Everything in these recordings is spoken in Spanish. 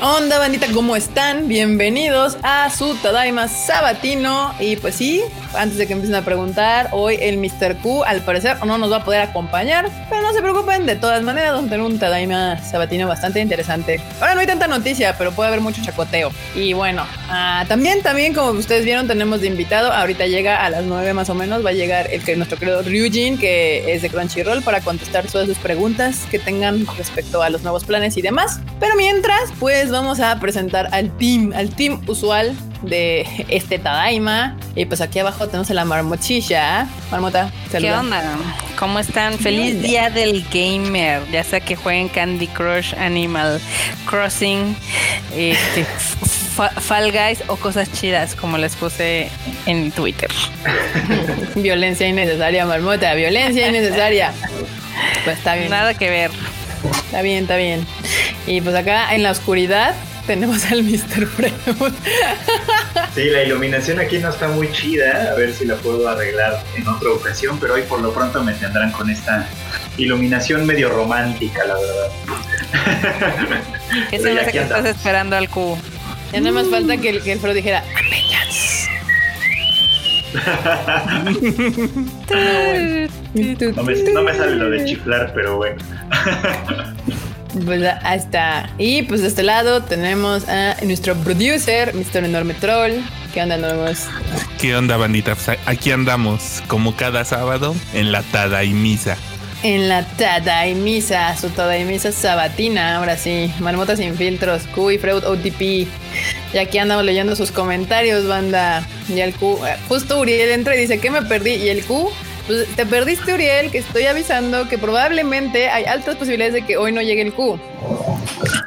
¿Qué onda, bandita? ¿Cómo están? Bienvenidos a su Tadaima Sabatino. Y pues sí, antes de que empiecen a preguntar, hoy el Mr. Q al parecer no nos va a poder acompañar, pero no se preocupen, de todas maneras vamos a tener un Tadaima Sabatino bastante interesante. Ahora no hay tanta noticia, pero puede haber mucho chacoteo. Y bueno, ah, también, también como ustedes vieron, tenemos de invitado, ahorita llega a las 9 más o menos, va a llegar el que nuestro querido Ryujin, que es de Crunchyroll, para contestar todas sus preguntas que tengan respecto a los nuevos planes y demás. Pero mientras, pues vamos a presentar al team, al team usual de este Tadaima. Y pues aquí abajo tenemos a la marmochilla. Marmota, ¿Qué onda? ¿Cómo están? Feliz día del gamer. Ya sea que jueguen Candy Crush, Animal Crossing, este, Fall Guys o cosas chidas, como les puse en Twitter. violencia innecesaria, Marmota, violencia innecesaria. Pues está bien. Nada que ver. Está bien, está bien. Y pues acá en la oscuridad tenemos al Mr. Freud. Sí, la iluminación aquí no está muy chida. A ver si la puedo arreglar en otra ocasión, pero hoy por lo pronto me tendrán con esta iluminación medio romántica, la verdad. ¿Qué se me hace que estás esperando al cubo? Ya nada más falta que el, que el Fro dijera no, me, no me sale lo de chiflar, pero bueno. Pues ahí está. Y pues de este lado tenemos a nuestro producer, Mr. Enorme Troll. ¿Qué onda, nuevos? ¿Qué onda, bandita? Pues aquí andamos, como cada sábado, en la Tada y Misa. En la Tada y Misa, su Tada y Misa sabatina, ahora sí. Marmotas sin filtros, Q y Freud OTP. Y aquí andamos leyendo sus comentarios, banda. Y el Q, eh, justo Uriel entra y dice que me perdí. Y el Q pues, te perdiste, Uriel, que estoy avisando que probablemente hay altas posibilidades de que hoy no llegue el Q.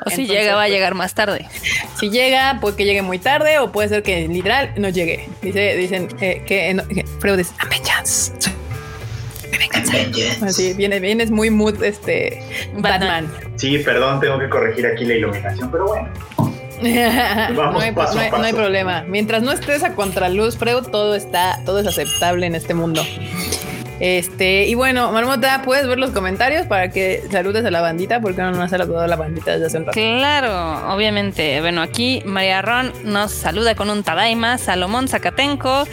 O si llega, va a llegar más tarde. Si llega, puede que llegue muy tarde o puede ser que literal no llegue. Dice, dicen eh, que, que Freud dice, Así, viene, viene, es muy mood este Batman. Sí, perdón, tengo que corregir aquí la iluminación, pero bueno. no, hay, no, hay, problema. Mientras no estés a contraluz, Freud, todo está, todo es aceptable en este mundo. Este, y bueno, Marmota, ¿puedes ver los comentarios para que saludes a la bandita? Porque no nos ha saludado a la bandita desde hace un rato. Claro, obviamente. Bueno, aquí María Ron nos saluda con un Tadaima, Salomón Zacatenco,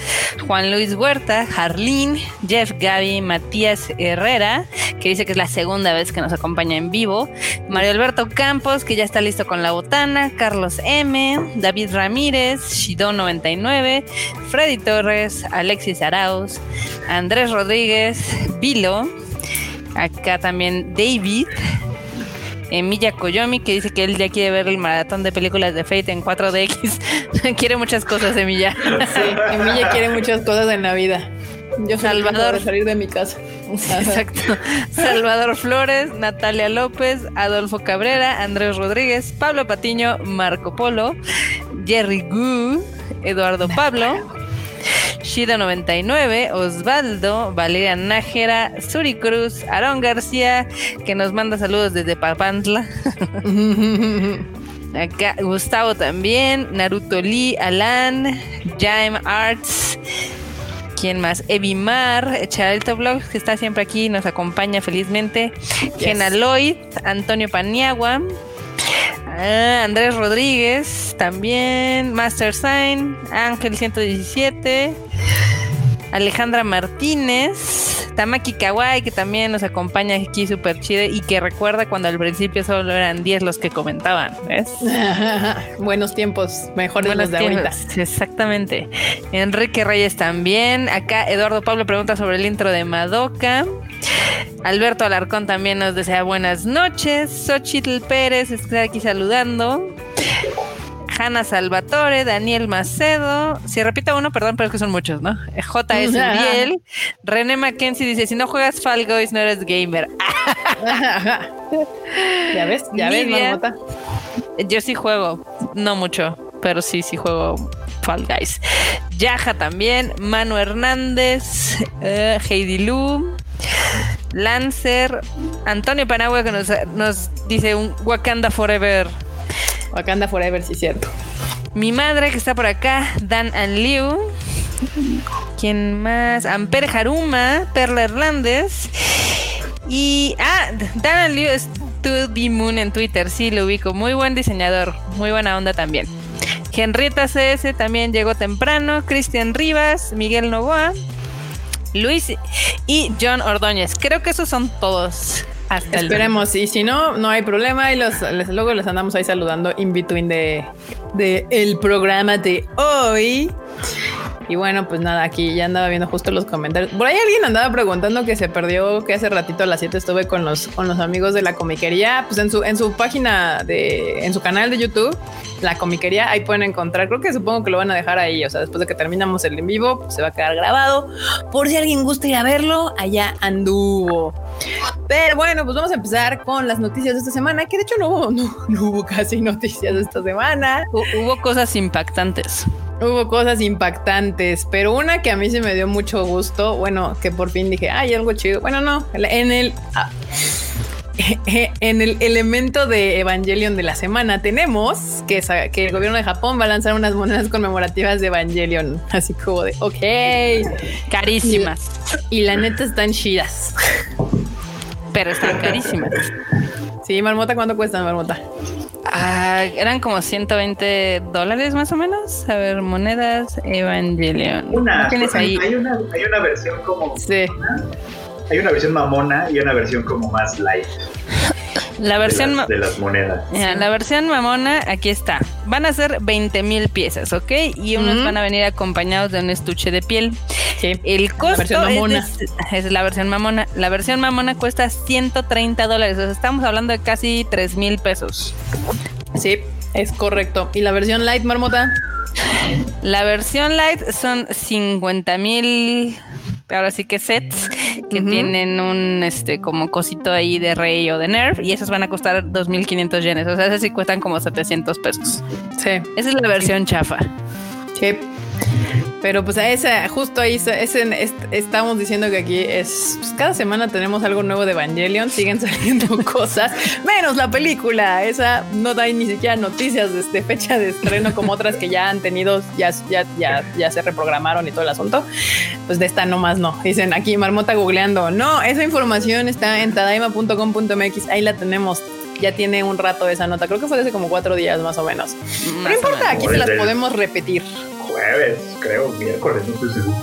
Juan Luis Huerta, Jarlín, Jeff Gaby, Matías Herrera, que dice que es la segunda vez que nos acompaña en vivo, Mario Alberto Campos, que ya está listo con la botana, Carlos M, David Ramírez, Shidon99, Freddy Torres, Alexis Arauz, Andrés Rodríguez, Vilo. Acá también David. Emilia Koyomi, que dice que él ya quiere ver el maratón de películas de Fate en 4DX. quiere muchas cosas, Emilia. sí, Emilia quiere muchas cosas en la vida. Yo Salvador salir de mi casa. Exacto. Salvador Flores, Natalia López, Adolfo Cabrera, Andrés Rodríguez, Pablo Patiño, Marco Polo, Jerry Gu, Eduardo Pablo. Shida99, Osvaldo, Valeria Nájera, Suri Cruz, Aarón García, que nos manda saludos desde Papantla. Acá Gustavo también, Naruto Lee, Alan, Jaime Arts, ¿quién más? Evimar, Charalto Vlogs, que está siempre aquí, nos acompaña felizmente, Gena Lloyd, Antonio Paniagua, Ah, Andrés Rodríguez, también. Master Sign, Ángel 117. Alejandra Martínez, Tamaki Kawai, que también nos acompaña aquí súper chido y que recuerda cuando al principio solo eran 10 los que comentaban. ¿ves? Buenos tiempos, mejores los de ahorita. Exactamente. Enrique Reyes también. Acá Eduardo Pablo pregunta sobre el intro de Madoka. Alberto Alarcón también nos desea buenas noches. Xochitl Pérez está aquí saludando. Hanna Salvatore, Daniel Macedo. Si repita uno, perdón, pero es que son muchos, ¿no? J.S. Uriel. René Mackenzie dice: Si no juegas Fall Guys, no eres gamer. ya ves, ya ves, Marmota. Yo sí juego, no mucho, pero sí, sí juego Fall Guys. Yaja también, Manu Hernández, eh, Heidi Lu. Lancer, Antonio Panagua que nos, nos dice un Wakanda Forever. Wakanda Forever, sí, cierto. Mi madre que está por acá, Dan and Liu. ¿Quién más? Amper Haruma, Perla Hernández. Y. Ah, Dan and Liu to the Moon en Twitter. Sí, lo ubico. Muy buen diseñador. Muy buena onda también. Henrietta CS también llegó temprano. Cristian Rivas, Miguel Novoa, Luis y John Ordóñez. Creo que esos son todos. Hasta Esperemos, y si no, no hay problema. Y los, luego les andamos ahí saludando in between de, de el programa de hoy. Y bueno, pues nada, aquí ya andaba viendo justo los comentarios. Por ahí alguien andaba preguntando que se perdió, que hace ratito a las 7 estuve con los, con los amigos de la comiquería. Pues en su, en su página de, en su canal de YouTube, la comiquería, ahí pueden encontrar. Creo que supongo que lo van a dejar ahí. O sea, después de que terminamos el en vivo, pues se va a quedar grabado. Por si alguien gusta ir a verlo, allá anduvo. Pero bueno, pues vamos a empezar con las noticias de esta semana, que de hecho no hubo, no, no hubo casi noticias de esta semana. Hubo cosas impactantes. Hubo cosas impactantes, pero una que a mí se me dio mucho gusto, bueno, que por fin dije, ay, algo chido. Bueno, no, en el... ah, en el elemento de Evangelion de la semana tenemos que, el gobierno de Japón va a lanzar unas monedas conmemorativas de Evangelion, así como de, ok, Carísimas. y la neta están chidas. Pero están carísimas. Sí, Marmota, ¿cuánto cuestan, Marmota? Ah, eran como 120 dólares más o menos. A ver, monedas Evangelion. Una, ¿Tienes ahí? hay una, hay una versión como Sí. hay una versión mamona y una versión como más light La de versión, las, ma- de las monedas. La versión mamona, aquí está. Van a ser 20 mil piezas, ¿ok? Y unos van a venir acompañados de un estuche de piel. Sí. El costo versión es, mamona. de- es la versión mamona. La versión mamona cuesta 130 dólares. O sea, estamos hablando de casi 3 mil pesos. Sí, es correcto. ¿Y la versión light, Marmota? La versión light son 50 mil. Ahora sí que sets que tienen un este como cosito ahí de rey o de nerf y esos van a costar 2.500 yenes. O sea, esos sí cuestan como 700 pesos. Sí. Esa es la versión chafa. Sí. Pero pues a esa, justo ahí, ese, est- estamos diciendo que aquí es, pues, cada semana tenemos algo nuevo de Evangelion, siguen saliendo cosas, menos la película, esa no da ni siquiera noticias de, de fecha de estreno como otras que ya han tenido, ya, ya, ya, ya se reprogramaron y todo el asunto, pues de esta nomás no. Dicen aquí Marmota googleando, no, esa información está en tadaima.com.mx, ahí la tenemos. Ya tiene un rato esa nota, creo que fue hace como cuatro días más o menos. Pero no o importa, aquí se las podemos repetir. Jueves, creo, miércoles, no estoy seguro.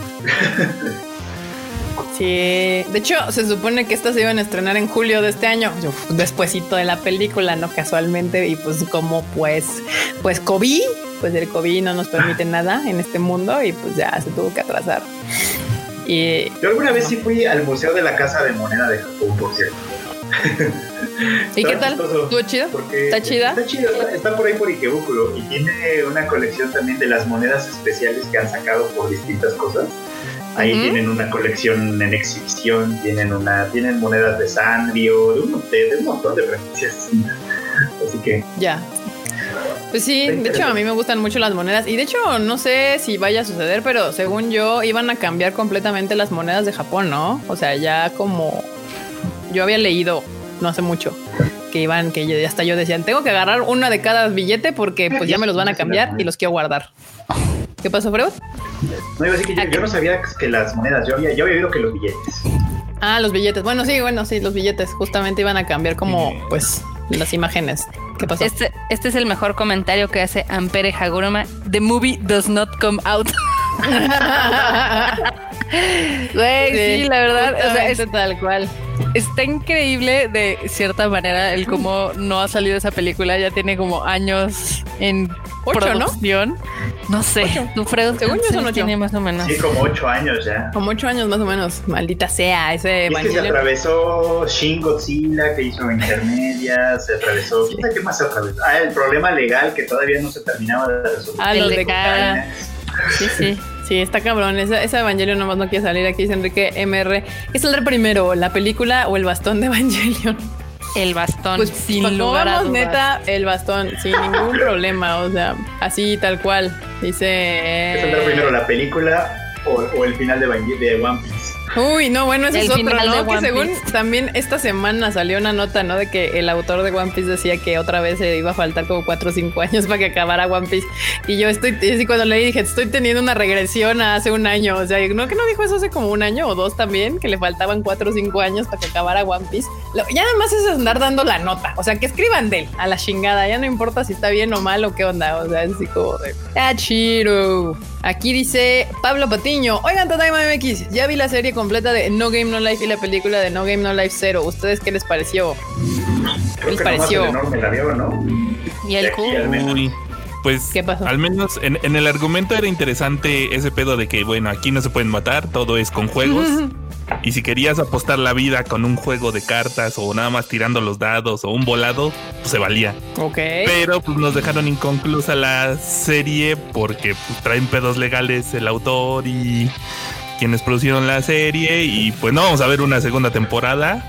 Sí, de hecho se supone que estas se iban a estrenar en julio de este año, despuesito de la película, no casualmente, y pues como pues, pues COVID, pues el COVID no nos permite nada en este mundo y pues ya se tuvo que atrasar. Y Yo alguna vez sí fui al Museo de la Casa de Moneda de Japón, por cierto. ¿Y qué Está tal? ¿Estuvo chido? ¿Está chida? Está chido, está, está por ahí por Ikebukuro y tiene una colección también de las monedas especiales que han sacado por distintas cosas. Ahí Ujú. tienen una colección en exhibición, tienen una, tienen monedas de Sanrio, de un, de, de un montón de franquicias. Así que Ya. Pues sí, de hecho a mí me gustan mucho las monedas y de hecho no sé si vaya a suceder, pero según yo iban a cambiar completamente las monedas de Japón, ¿no? O sea, ya como yo había leído no hace mucho que iban, que yo- hasta yo decían, tengo que agarrar una de cada billete porque pues ya me los van a cambiar y los quiero guardar. ¿Qué pasó, Freud? no iba a decir que yo, yo no sabía que las monedas, yo había, yo había oído que los billetes. Ah, los billetes. Bueno, sí, bueno, sí, los billetes justamente iban a cambiar como pues las imágenes. ¿Qué pasó? Este, este es el mejor comentario que hace Ampere Haguruma. The movie does not come out. Güey, sí, la verdad, o sea, es- tal cual. está increíble de cierta manera el cómo no ha salido esa película. Ya tiene como años en Ocho, ¿no? producción. ¿no? sé, tú, Fredo, Según yo ¿cuántos son años ocho. tiene más o menos. Sí, como ocho años ya. Como ocho años más o menos. Maldita sea ese es que se atravesó Shin Godzilla, que hizo intermedia, se atravesó. ¿quién sabe ¿Qué más se atravesó? Ah, el problema legal que todavía no se terminaba de resolver. Ah, los de de cara. Sí, sí. Sí, está cabrón. Esa, esa Evangelion nomás no quiere salir. Aquí dice Enrique MR. ¿Qué saldrá primero? ¿La película o el bastón de Evangelion? El bastón, Pues sin pues, lugar a pongamos dudas. neta el bastón, sin ningún problema. O sea, así tal cual. Dice. ¿Qué saldrá primero, la película o, o el final de One Piece? Uy, no, bueno, ese es otro, ¿no? Que según Piece. también esta semana salió una nota, ¿no? De que el autor de One Piece decía que otra vez se iba a faltar como 4 o 5 años para que acabara One Piece. Y yo estoy, y cuando leí dije, estoy teniendo una regresión a hace un año. O sea, no que no dijo eso hace como un año o dos también, que le faltaban 4 o 5 años para que acabara One Piece. Ya nada más es andar dando la nota. O sea, que escriban de él a la chingada. Ya no importa si está bien o mal o qué onda. O sea, es así como de. Ah, chido. Aquí dice Pablo Patiño. Oigan, Tadaima MX, ya vi la serie completa de No Game No Life y la película de No Game No Life Zero. ¿Ustedes qué les pareció? Creo les pareció? el enorme la vio, ¿no? Y el. Uy, pues ¿Qué pasó? al menos en, en el argumento era interesante ese pedo de que, bueno, aquí no se pueden matar, todo es con juegos. Y si querías apostar la vida con un juego de cartas o nada más tirando los dados o un volado, pues se valía. Ok. Pero pues nos dejaron inconclusa la serie porque pues, traen pedos legales el autor y quienes produjeron la serie y pues no vamos a ver una segunda temporada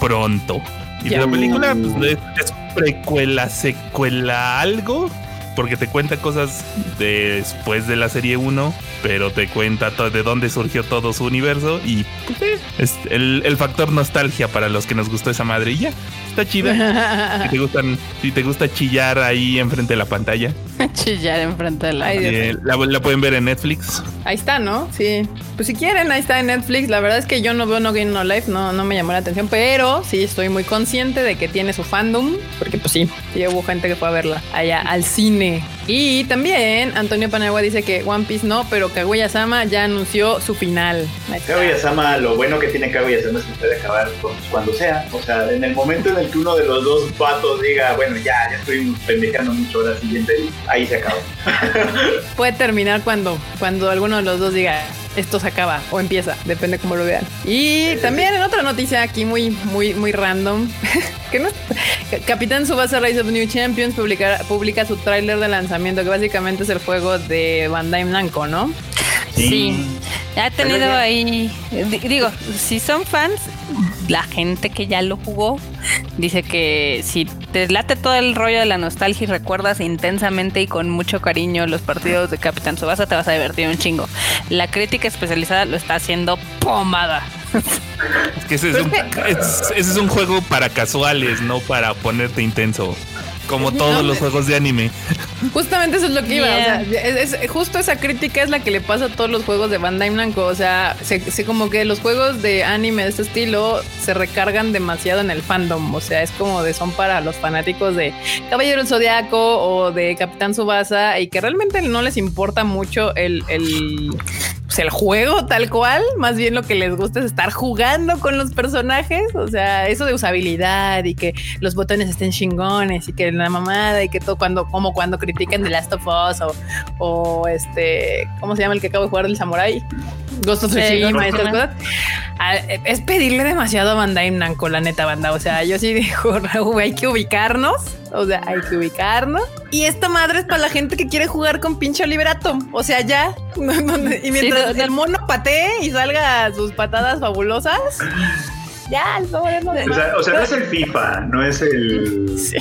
pronto. Y Ya. la película pues, es, es precuela, secuela, algo. Porque te cuenta cosas después de la serie 1, pero te cuenta de dónde surgió todo su universo y pues, eh, es el, el factor nostalgia para los que nos gustó esa madre y ya, está chida. Si te gustan, si te gusta chillar ahí enfrente de la pantalla, Chillar enfrente de eh, la, la pueden ver en Netflix. Ahí está, ¿no? Sí. Pues si quieren, ahí está en Netflix. La verdad es que yo no veo No Game No Life, no, no me llamó la atención, pero sí estoy muy consciente de que tiene su fandom, porque pues sí, sí hubo gente que fue a verla allá al cine. me. Y también Antonio Panagua dice que One Piece no, pero Kaguya-sama ya anunció su final. Kaguya-sama, lo bueno que tiene Kaguya-sama es que puede acabar cuando sea. O sea, en el momento en el que uno de los dos vatos diga, bueno, ya, ya estoy pendejando mucho, ahora siguiente, ahí se acaba. Puede terminar cuando, cuando alguno de los dos diga esto se acaba o empieza, depende cómo lo vean. Y también en otra noticia aquí muy, muy, muy random, que no Capitán Subasa Rise of New Champions publica, publica su tráiler de lanzamiento, que básicamente es el juego de Bandai Namco, ¿no? Sí. Ha tenido ya- ahí. di- Digo, si son fans, la gente que ya lo jugó dice que si te late todo el rollo de la nostalgia y recuerdas intensamente y con mucho cariño los partidos de Capitán Subasa, te vas a divertir un chingo. La crítica especializada lo está haciendo pomada. Es que ese es, un, es- ese es un juego para casuales, no para ponerte intenso. Como todos los juegos de anime. Justamente eso es lo que iba. Yeah. O sea, es, es- justo esa crítica es la que le pasa a todos los juegos de Bandai Namco. O sea, se, se como que los juegos de anime de este estilo se recargan demasiado en el fandom. O sea, es como de son para los fanáticos de Caballero del Zodiaco o de Capitán Subasa y que realmente no les importa mucho el, el, pues, el juego tal cual. Más bien lo que les gusta es estar jugando con los personajes. O sea, eso de usabilidad y que los botones estén chingones y que la mamada y que todo cuando, como cuando critican The Last of Us o, o este, ¿cómo se llama el que acabo de jugar del Samurai? Ghost of Tsushima cosas. Ah, Es pedirle demasiado a Bandai Namco, la neta banda. O sea, yo sí digo, Raúl, hay que ubicarnos. O sea, hay que ubicarnos. Y esta madre es para la gente que quiere jugar con pinche Liberato. O sea, ya. No, no, no. y mientras no. el mono patee y salga sus patadas fabulosas. Ya, el pobre no O sea, o sea, no es el FIFA, no es el, Sí.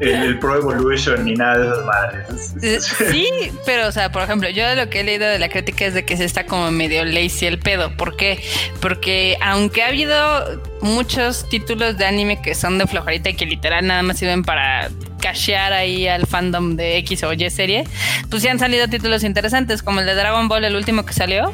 el, el Pro Evolution ni nada de esas madres. Eh, Sí, pero o sea, por ejemplo, yo lo que he leído de la crítica es de que se está como medio lazy el pedo. ¿Por qué? Porque aunque ha habido muchos títulos de anime que son de flojerita y que literal nada más sirven para cashear ahí al fandom de X o Y serie, pues sí han salido títulos interesantes, como el de Dragon Ball, el último que salió.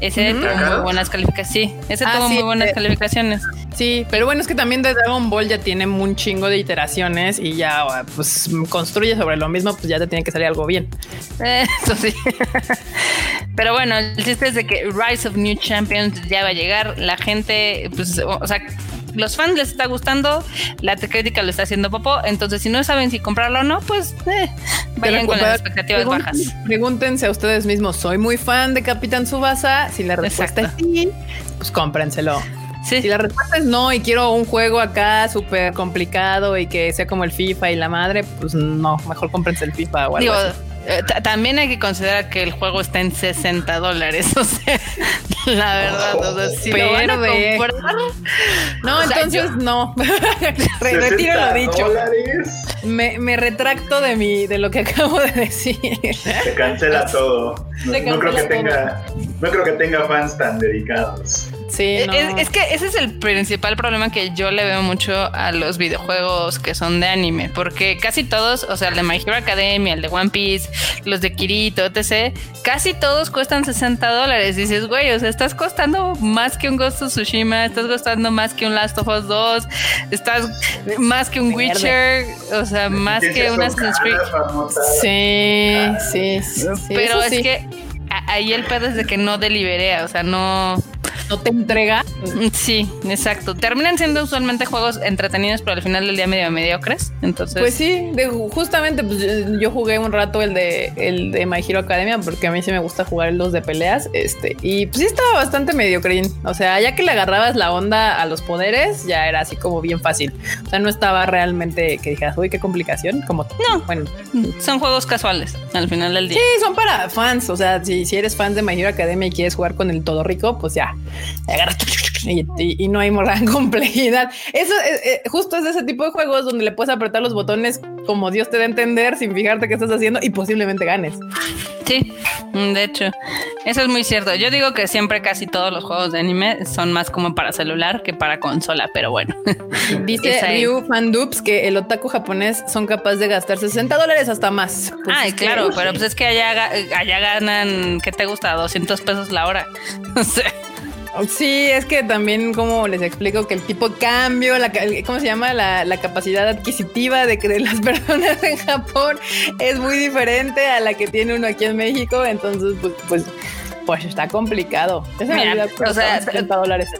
Ese Ujú. tuvo muy buenas calificaciones. Sí, ese Ah, tuvo sí, muy buenas eh, calificaciones. Sí, pero bueno, es que también de Dragon Ball ya tiene un chingo de iteraciones y ya pues construye sobre lo mismo, pues ya te tiene que salir algo bien. Eh, Eso sí. Pero bueno, el chiste es de que Rise of New Champions ya va a llegar. La gente, pues, o o sea, los fans les está gustando, la crítica lo está haciendo popó. Entonces, si no saben si comprarlo o no, pues eh, vayan con las expectativas pregun- bajas. Pregúntense a ustedes mismos, soy muy fan de Capitán Subasa. Si la respuesta Exacto. es sí, pues cómprenselo. Sí, Si la respuesta es no y quiero un juego acá súper complicado y que sea como el FIFA y la madre, pues no, mejor cómprense el FIFA o algo digo, así. Eh, ta- también hay que considerar que el juego está en 60 dólares. O sea, la verdad, o sea, si lo van a comprar, No, o sea, entonces yo- no. Re- Retiro lo 60 dicho. dólares. Me, me retracto de mi de lo que acabo de decir. Se cancela todo. No, creo que tenga, no creo que tenga fans tan dedicados. Sí, Es, no. es que ese es el principal problema que yo le veo mucho a los videojuegos que son de anime, porque casi todos, o sea, el de My Hero Academia, el de One Piece, los de Kirito, etc., casi todos cuestan 60 dólares. Dices, güey, o sea, estás costando más que un Ghost of Tsushima, estás costando más que un Last of Us 2, estás más que un. Witcher, o sea, más que un Assassin's Creed. Sí, sí, sí, Pero es sí. que ahí el pedo es de que no deliberea, o sea, no. No te entrega. Sí, exacto. Terminan siendo usualmente juegos entretenidos, pero al final del día medio mediocres. Entonces, Pues sí, de- justamente pues, yo- yo jugué un rato el de el de My Hero Academia porque a mí sí me gusta jugar los de peleas, este, y pues sí estaba bastante mediocrín. O sea, ya que le agarrabas la onda a los poderes, ya era así como bien fácil. O sea, no estaba realmente que dijeras, uy, qué complicación, como No. bueno, son juegos casuales al final del día. Sí, son para fans. O sea, si, si eres fan de My Hero Academia y quieres jugar con el todo rico, pues ya, agarras y, y- y no hay gran complejidad. Eso es, eh, justo es ese tipo de juegos donde le puedes apretar los botones como Dios te da a entender sin fijarte qué estás haciendo y posiblemente ganes. Sí, de hecho, eso es muy cierto. Yo digo que siempre casi todos los juegos de anime son más como para celular que para consola, pero bueno. Dice. Ryu Fandoops que el otaku japonés son capaces de gastar 60 dólares hasta más. Pues Ay, que, claro, pero pues es que allá, allá ganan, ¿qué te gusta? 200 pesos la hora. O sea, Sí, es que también como les explico que el tipo de cambio, la, ¿cómo se llama? La, la capacidad adquisitiva de, de las personas en Japón es muy diferente a la que tiene uno aquí en México. Entonces, pues, pues, pues está complicado. Me Mira, o sea, costaban 70 dólares.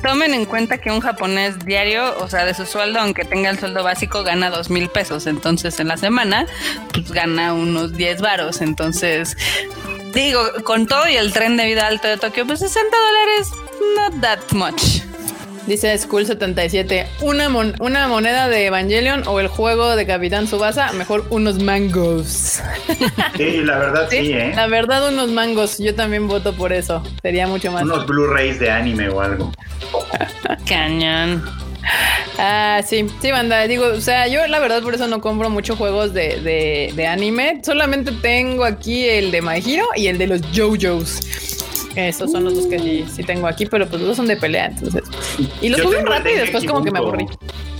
tomen en cuenta que un japonés diario, o sea, de su sueldo, aunque tenga el sueldo básico, gana dos mil pesos. Entonces, en la semana, pues gana unos 10 varos. Entonces, digo, con todo y el tren de vida alto de Tokio, pues 60 dólares, not that much. Dice School77, una, mon- una moneda de Evangelion o el juego de Capitán Subasa, mejor unos mangos. Sí, la verdad sí, ¿eh? La verdad, unos mangos. Yo también voto por eso. Sería mucho más. Unos Blu-rays de anime o algo. Cañón. Ah, sí, sí, banda. Digo, o sea, yo la verdad por eso no compro muchos juegos de, de, de anime. Solamente tengo aquí el de My Hero y el de los JoJo's. Esos son los dos que sí, sí tengo aquí, pero pues los dos son de pelea, entonces. Y los jugué rato y después como que me aburrí.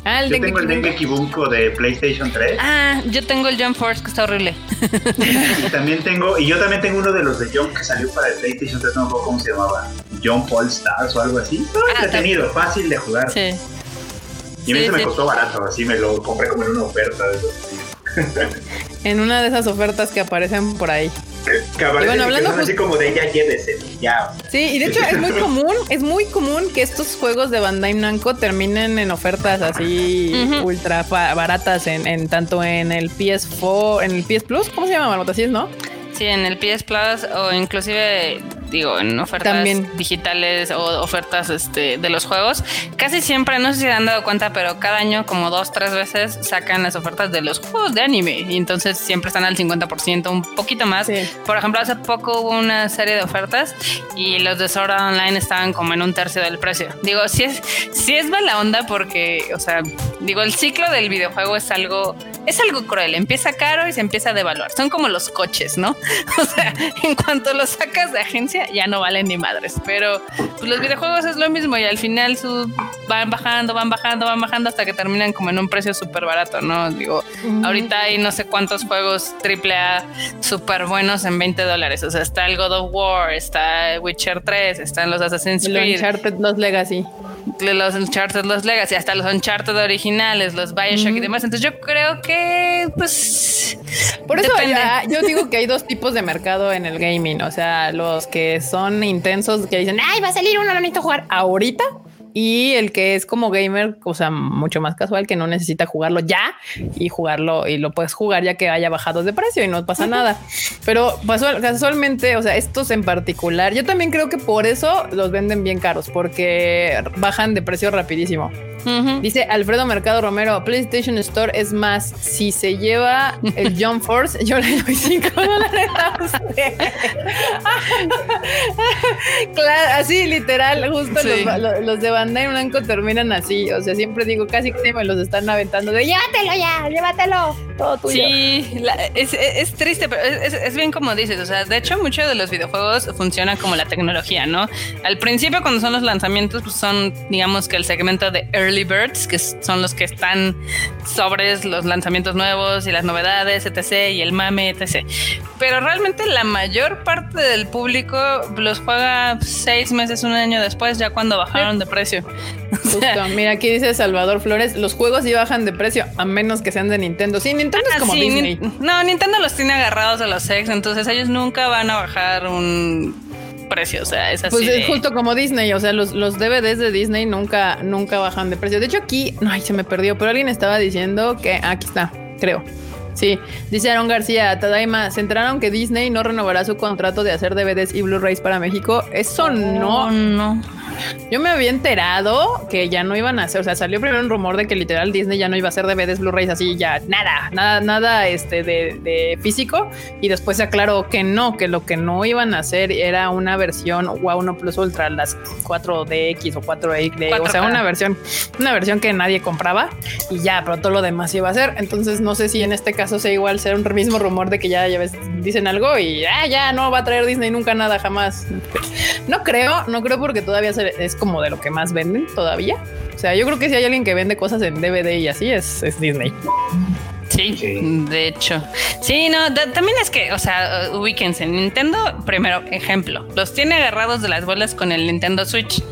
Ah, el Yo Dengue tengo el Kibunko. Dengue Kibunko de PlayStation 3 Ah, yo tengo el Jump Force que está horrible. y también tengo y yo también tengo uno de los de Jump que salió para el PlayStation 3, no me acuerdo cómo se llamaba, Jump All Stars o algo así. Todo Ah, entretenido, fácil de jugar. Sí. Y a mí sí, se me sí. costó barato, así me lo compré como en una oferta de esos. En una de esas ofertas que aparecen por ahí. Que aparecen bueno, y hablando son así como de ya llévese, ya. Sí, y de hecho es muy común, es muy común que estos juegos de Bandai Namco terminen en ofertas así ultra baratas en, en tanto en el PS4, en el PS Plus, ¿cómo se llama? Marmota? Así es, ¿no? Sí, en el PS Plus o inclusive, digo, en ofertas También. digitales o ofertas este, de los juegos. Casi siempre, no sé si se han dado cuenta, pero cada año como dos, tres veces sacan las ofertas de los juegos de anime y entonces siempre están al 50%, un poquito más. Sí. Por ejemplo, hace poco hubo una serie de ofertas y los de Sword Online estaban como en un tercio del precio. Digo, sí es, sí es mala onda porque, o sea, digo, el ciclo del videojuego es algo, es algo cruel. Empieza caro y se empieza a devaluar. Son como los coches, ¿no? O sea, en cuanto los sacas de agencia ya no valen ni madres. Pero pues, los videojuegos es lo mismo y al final su, van bajando, van bajando, van bajando hasta que terminan como en un precio súper barato, ¿no? Digo, ahorita hay no sé cuántos juegos AAA súper buenos en 20 dólares. O sea, está el God of War, está Witcher 3, están los Assassin's Los Creed, Uncharted, los Legacy. los Uncharted, los Legacy, hasta los Uncharted originales, los Bioshock y demás. Entonces yo creo que, pues... Por eso ya, yo digo que hay dos tipos de mercado en el gaming. O sea, los que son intensos, que dicen, ay, va a salir uno, lo necesito jugar ahorita. Y el que es como gamer, o sea, mucho más casual, que no necesita jugarlo ya y jugarlo y lo puedes jugar ya que haya bajado de precio y no pasa nada. Pero casualmente, o sea, estos en particular, yo también creo que por eso los venden bien caros, porque bajan de precio rapidísimo. Ujú. Dice Alfredo Mercado Romero, PlayStation Store es más, si se lleva el Jump Force, yo le doy 5 dólares a usted. claro, así literal, justo Sí. los, lo- los de Bandai Blanco terminan así. O sea, siempre digo, casi que me los están aventando de llévatelo ya, llévatelo. todo tuyo. Sí, la- es, es- triste, pero es, es- bien como dices. O sea, de hecho, muchos de los videojuegos funcionan como la tecnología, ¿no? Al principio, cuando son los lanzamientos, pues son, digamos que el segmento de early birds, que son los que están sobre los lanzamientos nuevos y las novedades, etc. y el mame, etc. Pero realmente la mayor parte del público los juega seis meses, un año después, ya cuando bajaron de precio. O sea, Justo, mira, aquí dice Salvador Flores, los juegos sí bajan de precio, a menos que sean de Nintendo. Sí, Nintendo es Ah, como sí, Disney. No, Nintendo los tiene agarrados a los ex, entonces ellos nunca van a bajar un precio. O sea, es así. Pues de- es justo como Disney, o sea, los, los DVDs de Disney nunca, nunca bajan de precio. De hecho, aquí, ay, se me perdió, pero alguien estaba diciendo que aquí está, creo. Sí, dice Aaron García, Tadaima, se enteraron que Disney no renovará su contrato de hacer DVDs y Blu-rays para México. Eso no, Oh, no. Yo me había enterado que ya no iban a hacer, o sea, salió primero un rumor de que literal Disney ya no iba a hacer DVDs, Blu-rays así, ya nada, nada, nada este de, de físico. Y después se aclaró que no, que lo que no iban a hacer era una versión Wow 1 Plus Ultra, las 4DX o 4X, o sea, 4K. una versión, una versión que nadie compraba y ya, pero todo lo demás iba a ser. Entonces no sé si en este caso sea igual ser un mismo rumor de que ya, ya ves, dicen algo y ah, ya no va a traer Disney nunca nada jamás. No creo, no creo porque todavía se- es como de lo que más venden todavía. O sea, yo creo que si hay alguien que vende cosas en DVD y así es, es Disney. Sí, Sí. de hecho. Sí, no, da- también es que, o sea, uh, ubíquense. Nintendo, primero, ejemplo, los tiene agarrados de las bolas con el Nintendo Switch.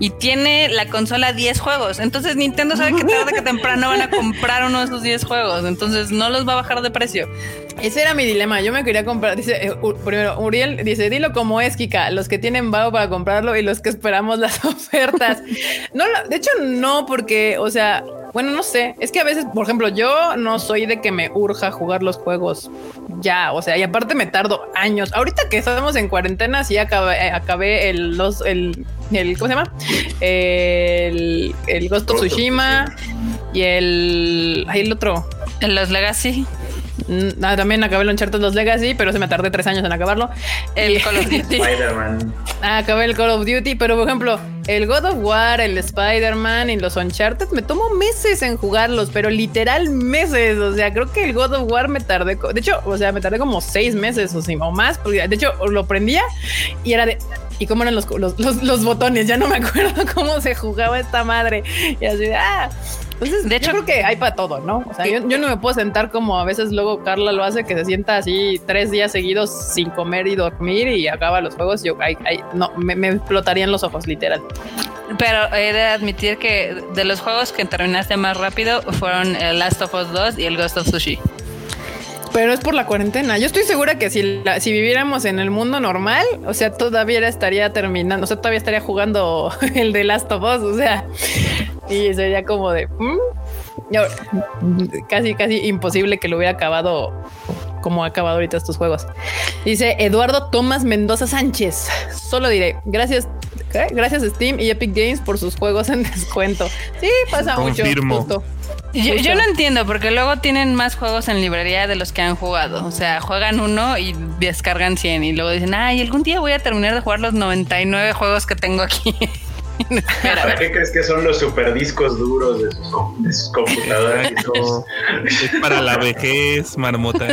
Y tiene la consola 10 juegos. Entonces Nintendo sabe que tarde que temprano van a comprar uno de esos 10 juegos. Entonces no los va a bajar de precio. Ese era mi dilema. Yo me quería comprar. Dice eh, primero, Uriel dice: Dilo como es, Kika. Los que tienen vago para comprarlo y los que esperamos las ofertas. No, de hecho, no, porque, o sea, bueno, no sé. Es que a veces, por ejemplo, yo no soy de que me urja jugar los juegos ya. O sea, y aparte me tardo años. Ahorita que estamos en cuarentena, sí acabé, eh, acabé el, los, el, el, ¿cómo se llama? El, el Ghost of Tsushima y el, ay, el otro. En los Legacy, ah, también acabé el Uncharted 2 Legacy, pero se me tardé tres años en acabarlo. el Y- Call of Duty. Spider-Man. Ah, acabé el Call of Duty, pero por ejemplo, el God of War, el Spider-Man y los Uncharted me tomó meses en jugarlos, pero literal meses. O sea, creo que el God of War me tardé, de hecho, o sea, me tardé como seis meses o, sí, o más, porque de hecho lo prendía y era de. ¿Y cómo eran los, los, los- los botones? Ya no me acuerdo cómo se jugaba esta madre. Y así de, ah. Entonces, De hecho- hecho, creo que hay para todo, ¿no? O sea, yo, yo no me puedo sentar como a veces luego Carla lo hace, que se sienta así tres días seguidos sin comer y dormir y acaba los juegos. Yo, ay, ay, no, me, me explotarían los ojos, literal. Pero he de admitir que de los juegos que terminaste más rápido fueron el Last of Us 2 y el Ghost of Sushi. Pero es por la cuarentena. Yo estoy segura que si, la- si viviéramos en el mundo normal, o sea, todavía estaría terminando, o sea, todavía estaría jugando el de Last of Us, o sea, y sería como de ¿mm? Casi, casi imposible que lo hubiera acabado como ha acabado ahorita estos juegos. Dice Eduardo Tomás Mendoza Sánchez. Solo diré gracias. ¿qué? Gracias Steam y Epic Games por sus juegos en descuento. Sí, pasa Confirmo. mucho. Justo. Yo, yo no entiendo, porque luego tienen más juegos en librería de los que han jugado. O sea, juegan uno y descargan 100 y luego dicen, ay, algún día voy a terminar de jugar los 99 juegos que tengo aquí. ¿Para qué crees que son los super discos duros de sus, com- de sus computadoras? Es para la vejez, marmota.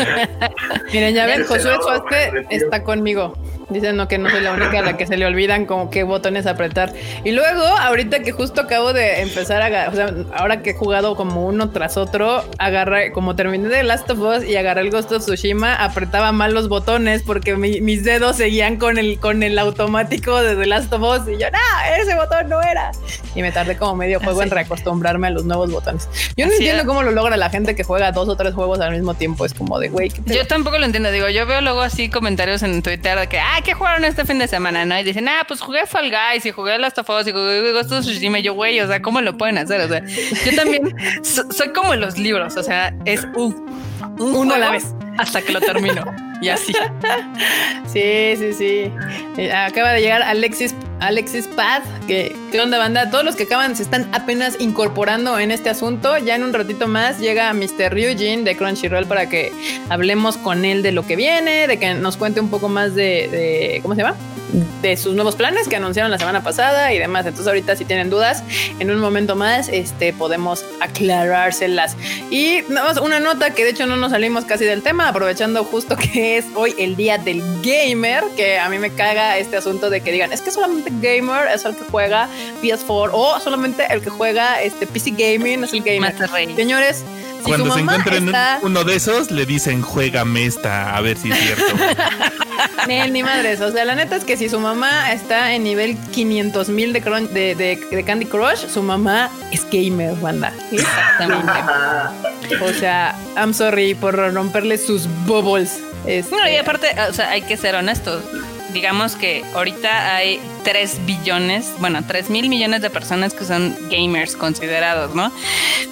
Miren, ya ven, Ese Josué retiro. está conmigo. Dicen no, que no soy la única a la que se le olvidan como qué botones apretar. Y luego, ahorita que justo acabo de empezar a, o sea, ahora que he jugado como uno tras otro, agarré, como terminé de Last of Us y agarré el Ghost of Tsushima, apretaba mal los botones porque mi- mis dedos seguían con el, con el automático de The Last of Us y yo, no, ese botón no era. Y me tardé como medio juego en Así. reacostumbrarme a los nuevos botones. Yo no Así entiendo era. cómo lo logra la gente que juega dos o tres juegos al mismo tiempo. Es como de, güey. Yo tampoco lo entiendo. Digo, yo veo luego así comentarios en Twitter de que, ah, ¿qué jugaron este fin de semana? ¿No? Y dicen, ah, pues jugué Fall Guys y jugué Last of Us y jugué Ghost of Tsushima. Yo, güey, o sea, ¿cómo lo pueden hacer? O sea, yo también so- soy como los libros. O sea, es un, un Uno a la vez. hasta que lo termino. Y así. Sí, sí, sí. Eh, Acaba de llegar Alexis, Alexis Paz. Que, ¿Qué onda, banda? Todos los que acaban se están apenas incorporando en este asunto. Ya en un ratito más llega Mr. Ryujin de Crunchyroll para que hablemos con él de lo que viene, de que nos cuente un poco más de, de- ¿cómo se llama? De sus nuevos planes que anunciaron la semana pasada y demás. Entonces ahorita si tienen dudas, en un momento más este, podemos aclarárselas. Y nada más una nota que de hecho no nos salimos casi del tema, aprovechando justo que es hoy el día del gamer, que a mí me caga este asunto de que digan, es que solamente gamer es el que juega PS4 o solamente el que juega este PC gaming es el gamer. Señores, cuando se encuentren uno de esos, le dicen, juega esta, a ver si es cierto. ni, ni madres. O sea, la neta es que si su mamá está en nivel 500 mil de, de, Candy Crush, su mamá es gamer, banda. Exactamente. o sea, I'm sorry por romperle sus bubbles. Este... Bueno, y aparte, o sea, hay que ser honestos digamos que ahorita hay 3 billones, bueno, 3 mil millones de personas que son gamers considerados, ¿no?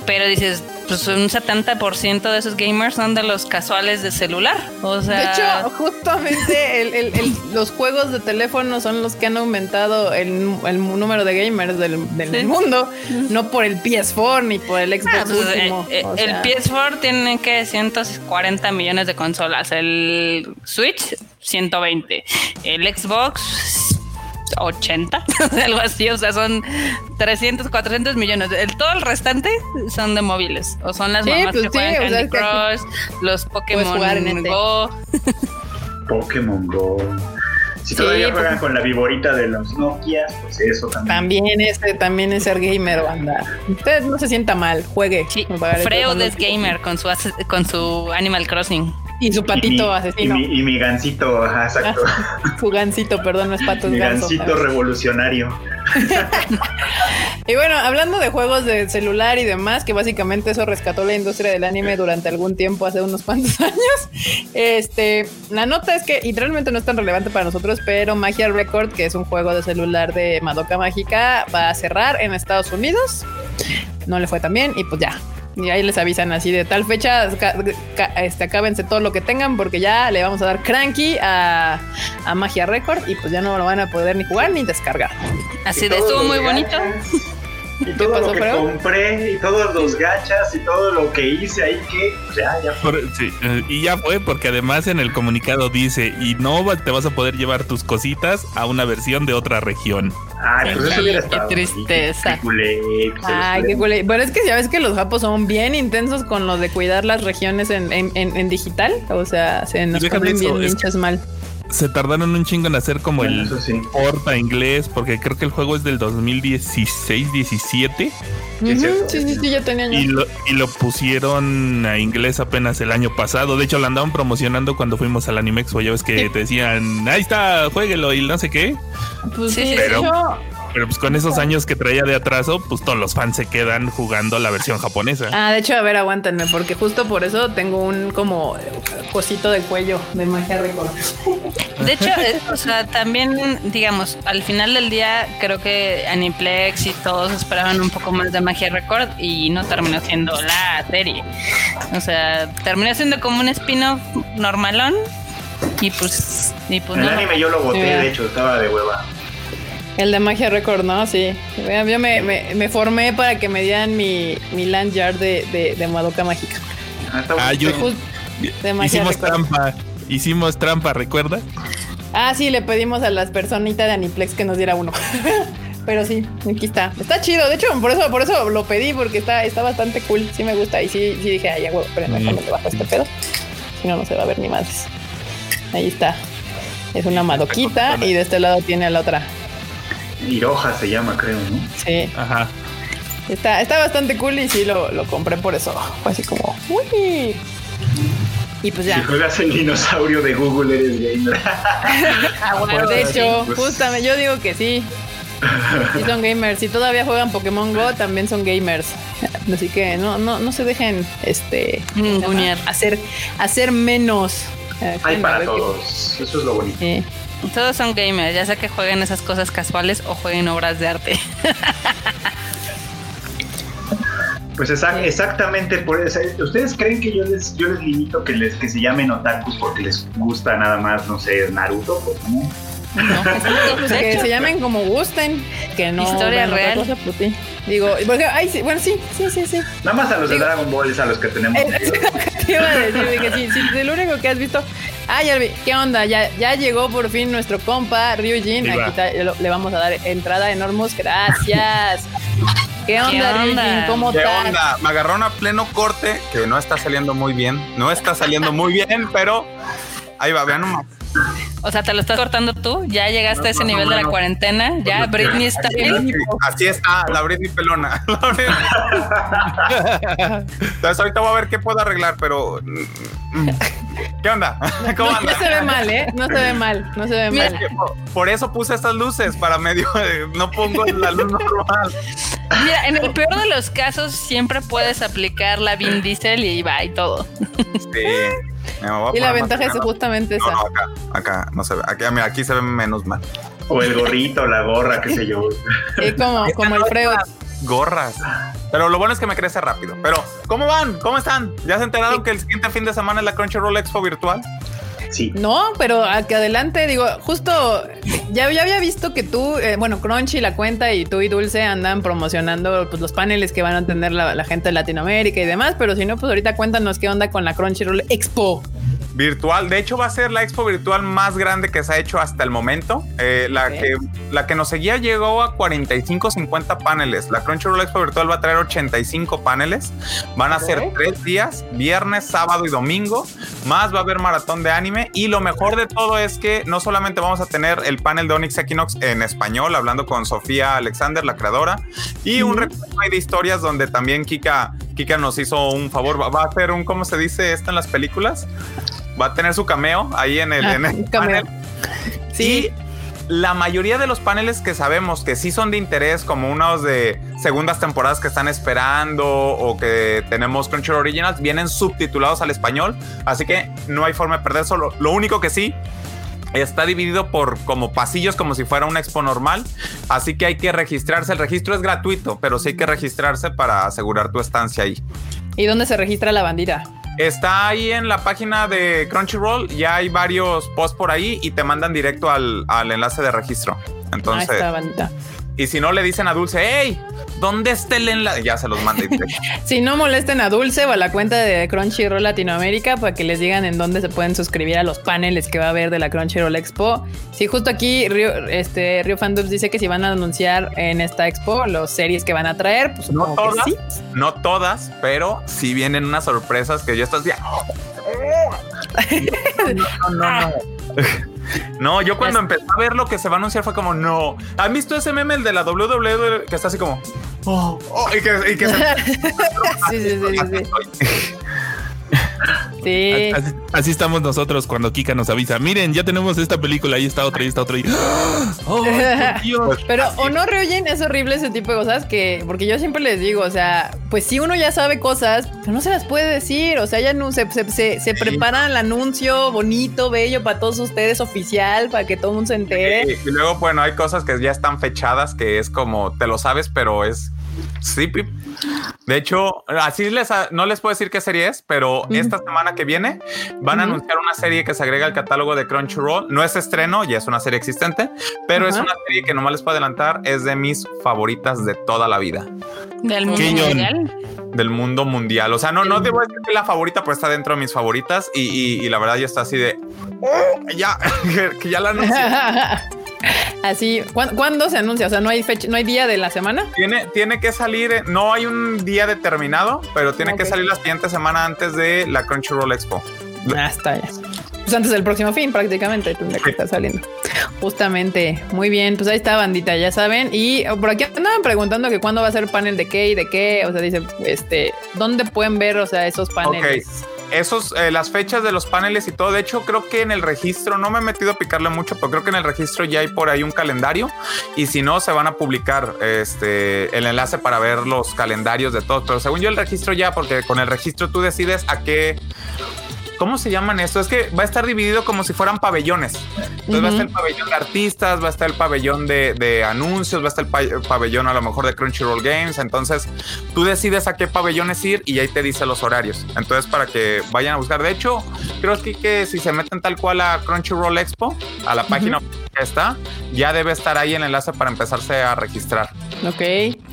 Pero dices, pues un 70% de esos gamers son de los casuales de celular. O sea, de hecho, justamente los juegos de teléfono son los que han aumentado el, número de gamers del, mundo, no por el PS4 ni por el Xbox ah, pues, último. Eh, el PS4 tiene que 140 millones de consolas, el Switch 120, el Xbox 80, algo así, o sea, son 300, 400 millones. El, todo el restante son de móviles, o son las mamás pues que juegan Candy Crush, los Pokémon Go. Pokémon Go. Si todavía pues juegan con la viborita de los Nokia, pues eso también. También es, también es ser gamer, banda. Usted no se sienta mal, juegue. Sí, Freud es gamer con su, con su Animal Crossing. Y su patito asesino. Y mi, gancito, exacto. su gancito, perdón, no es pato, es mi gancito revolucionario. y bueno, hablando de juegos de celular y demás, que básicamente eso rescató la industria del anime durante algún tiempo, hace unos cuantos años. Este, la nota es que, y realmente no es tan relevante para nosotros, pero Magia Record, que es un juego de celular de Madoka Mágica, va a cerrar en Estados Unidos. No le fue tan bien y pues ya, y ahí les avisan así de tal fecha, este, acábense todo lo que tengan porque ya le vamos a dar cranky a, Magia Record y pues ya no lo van a poder ni jugar ni descargar. Así de estuvo muy bonito. Y todo lo que compré y todos los gachas y todo lo que hice ahí que ya, ya fue. Eh, y ya fue porque además en el comunicado dice y no te vas a poder llevar tus cositas a una versión de otra región. Ay, pues eso hubiera Qué tristeza. Ay, qué culé. Bueno, es que ya ves que los japos son bien intensos con lo de cuidar las regiones en, en, digital. O sea, se nos ponen bien hinchas mal se tardaron un chingo en hacer como el porta inglés, porque creo que el juego es del 2016-17. sí, sí, sí, ya tenía y lo, y lo pusieron a inglés apenas el año pasado. De hecho, lo andaban promocionando cuando fuimos al Animex. O ya ves que te decían, ahí está, jueguelo y no sé qué. Pues sí, pero, pero pues con esos años que traía de atraso, pues todos los fans se quedan jugando la versión japonesa. Ah, de hecho, a ver, aguántenme, porque justo por eso tengo un como cosito de cuello de magia record. De hecho, eh, o sea, también, digamos, al final del día, creo que Aniplex y todos esperaban un poco más de magia record y no terminó siendo la serie. O sea, terminó siendo como un spin-off normalón y pues, y pues el anime yo lo boté, de hecho, estaba de hueva. El de Magia Record, ¿no? Sí. Yo me, me, formé para que me dieran mi, mi land yard de, de, de Madoka Mágica. Ah, ah yo, hicimos trampa. Hicimos trampa, ¿recuerda? Ah, sí, le pedimos a las personitas de Aniplex que nos diera uno. Pero sí, aquí está. Está chido. De hecho, por eso, por eso lo pedí, porque está, está bastante cool. Sí me gusta. Y sí, sí dije, ay, ya, huevo, pero no bajo este pedo. Si no, no se va a ver ni más. Ahí está. Es una madoquita y de este lado tiene a la otra Hiroja se llama, creo, ¿no? Sí. Ajá. Está, está bastante cool y sí lo, lo compré por eso. Fue así como, uy. Y pues ya. Si juegas el dinosaurio de Google, eres gamer. Ah, de hecho, justamente, yo digo que sí. Sí son gamers. Si todavía juegan Pokémon Go, también son gamers. Así que no, no, no se dejen este hacer, hacer menos. Hay para todos. Eso es lo bonito. Sí. Todos son gamers, ya sea que jueguen esas cosas casuales o jueguen obras de arte. Pues exactamente por eso. ¿Ustedes creen que yo les, yo les limito que les que se llamen otakus porque les gusta nada más, no sé, Naruto? Pues no. pues que se llamen como gusten, que no historia real. Cosa, pues, sí. Digo, porque, ay, sí, bueno, sí, sí, sí, sí. Nada más a los de Dragon Ball es a los que tenemos. Es, iba a decir que sí, sí, lo único que has visto Ah, ya vi. ¿Qué onda? Ya, ya llegó por fin nuestro compa Ryujin. Aquí está, le vamos a dar entrada enormos. Gracias. ¿Qué onda, onda? Ryujin? ¿Cómo ¿Qué estás? onda? Me agarraron a pleno corte, que no está saliendo muy bien. No está saliendo muy bien, pero ahí va, vean nomás. O sea, te lo estás cortando tú. Ya llegaste a ese nivel de la menos. cuarentata. Ya Britney está bien. Así está, la Britney pelona. La Britney. Entonces ahorita voy a ver qué puedo arreglar, pero... mm, ¿Qué onda? ¿Cómo No, anda? no se ve mal, ¿eh? No se ve mal. No se ve Es mal. que por, por eso puse estas luces, para medio... de- no pongo la luz normal. Mira, en el peor de los casos siempre puedes aplicar la Vin Diesel y va y todo. Sí. Y la ventaja es justamente No, esa. no, acá, acá no se ve. Aquí, mira, aquí se ve menos mal. O el gorrito, la gorra, qué sé yo. Sí, como, como el Freud. Gorras. Pero lo bueno es que me crece rápido. Pero, ¿cómo van? ¿Cómo están? ¿Ya se enteraron que el siguiente fin de semana es la Crunchyroll Expo virtual? No, pero que adelante, digo, justo ya, ya había visto que tú, eh, bueno, Crunchy, la cuenta y tú y Dulce andan promocionando pues, los paneles que van a tener la, la gente de Latinoamérica y demás, pero si no, pues ahorita cuéntanos qué onda con la Crunchyroll Expo. Virtual. De hecho, va a ser la expo virtual más grande que se ha hecho hasta el momento. Eh, la, que, la que nos seguía llegó a 45, 50 paneles. La Crunchyroll Expo virtual va a traer 85 paneles. Van a ser tres días, viernes, sábado y domingo. Más va a haber maratón de anime. Y lo mejor de todo es que no solamente vamos a tener el panel de Onyx Equinox en español, hablando con Sofía Alexander, la creadora, y un recuento de historias donde también Kika, Kika nos hizo un favor. Va, va a hacer un, ¿cómo se dice esto en las películas? Va a tener su cameo ahí en el, Ah, en el panel. Sí, Y la mayoría de los paneles que sabemos que sí son de interés, como unos de segundas temporadas que están esperando o que tenemos Crunchyroll Originals, vienen subtitulados al español. Así que no hay forma de perder solo. Lo único que sí está dividido por como pasillos, como si fuera una expo normal. Así que hay que registrarse. El registro es gratuito, pero sí hay que registrarse para asegurar tu estancia ahí. ¿y dónde se registra la bandita? Está ahí en la página de Crunchyroll, ya hay varios posts por ahí y te mandan directo al, al enlace de registro. Ahí Entonces, está. Y si no le dicen a Dulce, hey, ¿dónde está el enlace? Ya se los manda. Si no molesten a Dulce o a la cuenta de Crunchyroll Latinoamérica para que les digan en dónde se pueden suscribir a los paneles que va a haber de la Crunchyroll Expo. Sí, justo aquí Rio, este, Rio Fandubs dice que si van a anunciar en esta expo las series que van a traer, pues No todas, sí. no todas, pero sí vienen unas sorpresas que yo estás así. No, no, no. No, yo cuando empecé a ver lo que se va a anunciar fue como, no. ¿Han visto ese meme, el de la WWE, que está así como, oh, oh, y que, y que se... Sí, sí, sí, sí, sí. Sí. Así, así estamos nosotros cuando Kika nos avisa. Miren, ya tenemos esta película, ahí está otra, ahí está otra. Y, ¡Oh, Dios! Pero Así o no Ryujin es horrible ese tipo de cosas que, porque yo siempre les digo, o sea, pues si uno ya sabe cosas, pero no se las puede decir, o sea, ya no se, se, se, se prepara el anuncio bonito, bello para todos ustedes, oficial, para que todo el mundo se entere. Y, y luego, bueno, hay cosas que ya están fechadas, que es como, te lo sabes, pero es... Sí, pip. de hecho, así les no les puedo decir qué serie es, pero Ujú. esta semana que viene van a Ujú. anunciar una serie que se agrega al catálogo de Crunchyroll. No es estreno, ya es una serie existente, pero es Ajá. una serie que nomás les puedo adelantar, es de mis favoritas de toda la vida, Del mundo mundial. del mundo mundial. O sea, no, no debo decir que es la favorita, pero está dentro de mis favoritas y, y- y la verdad ya está así de... "Oh, ya, que ya la anuncié. Así, ¿cuán- ¿cuándo se anuncia? O sea, no hay fecha, no hay día de la semana. Tiene, tiene que salir, eh, no hay un día determinado, pero tiene que salir la siguiente semana antes de la Crunchyroll Expo. Ah, está ya. Pues antes del próximo fin, prácticamente tendría que estar saliendo. Justamente. Muy bien. Pues ahí está, bandita, ya saben. Y por aquí andaban preguntando que cuándo va a ser panel de qué y de qué. O sea, dice, este, ¿dónde pueden ver, o sea, esos paneles? Esos, eh, las fechas de los paneles y todo. De hecho, creo que en el registro, no me he metido a picarle mucho, pero creo que en el registro ya hay por ahí un calendario. Y si no, se van a publicar este, el enlace para ver los calendarios de todos. Pero según yo, el registro ya, porque con el registro tú decides a qué. ¿Cómo se llaman esto? Es que va a estar dividido como si fueran pabellones. Entonces va a estar el pabellón de artistas, va a estar el pabellón de, de anuncios, va a estar el pa- pabellón a lo mejor de Crunchyroll Games. Entonces tú decides a qué pabellones ir y ahí te dice los horarios. Entonces para que vayan a buscar. De hecho, creo que, que si se meten tal cual a Crunchyroll Expo, a la página que está, ya debe estar ahí el enlace para empezarse a registrar. Ok,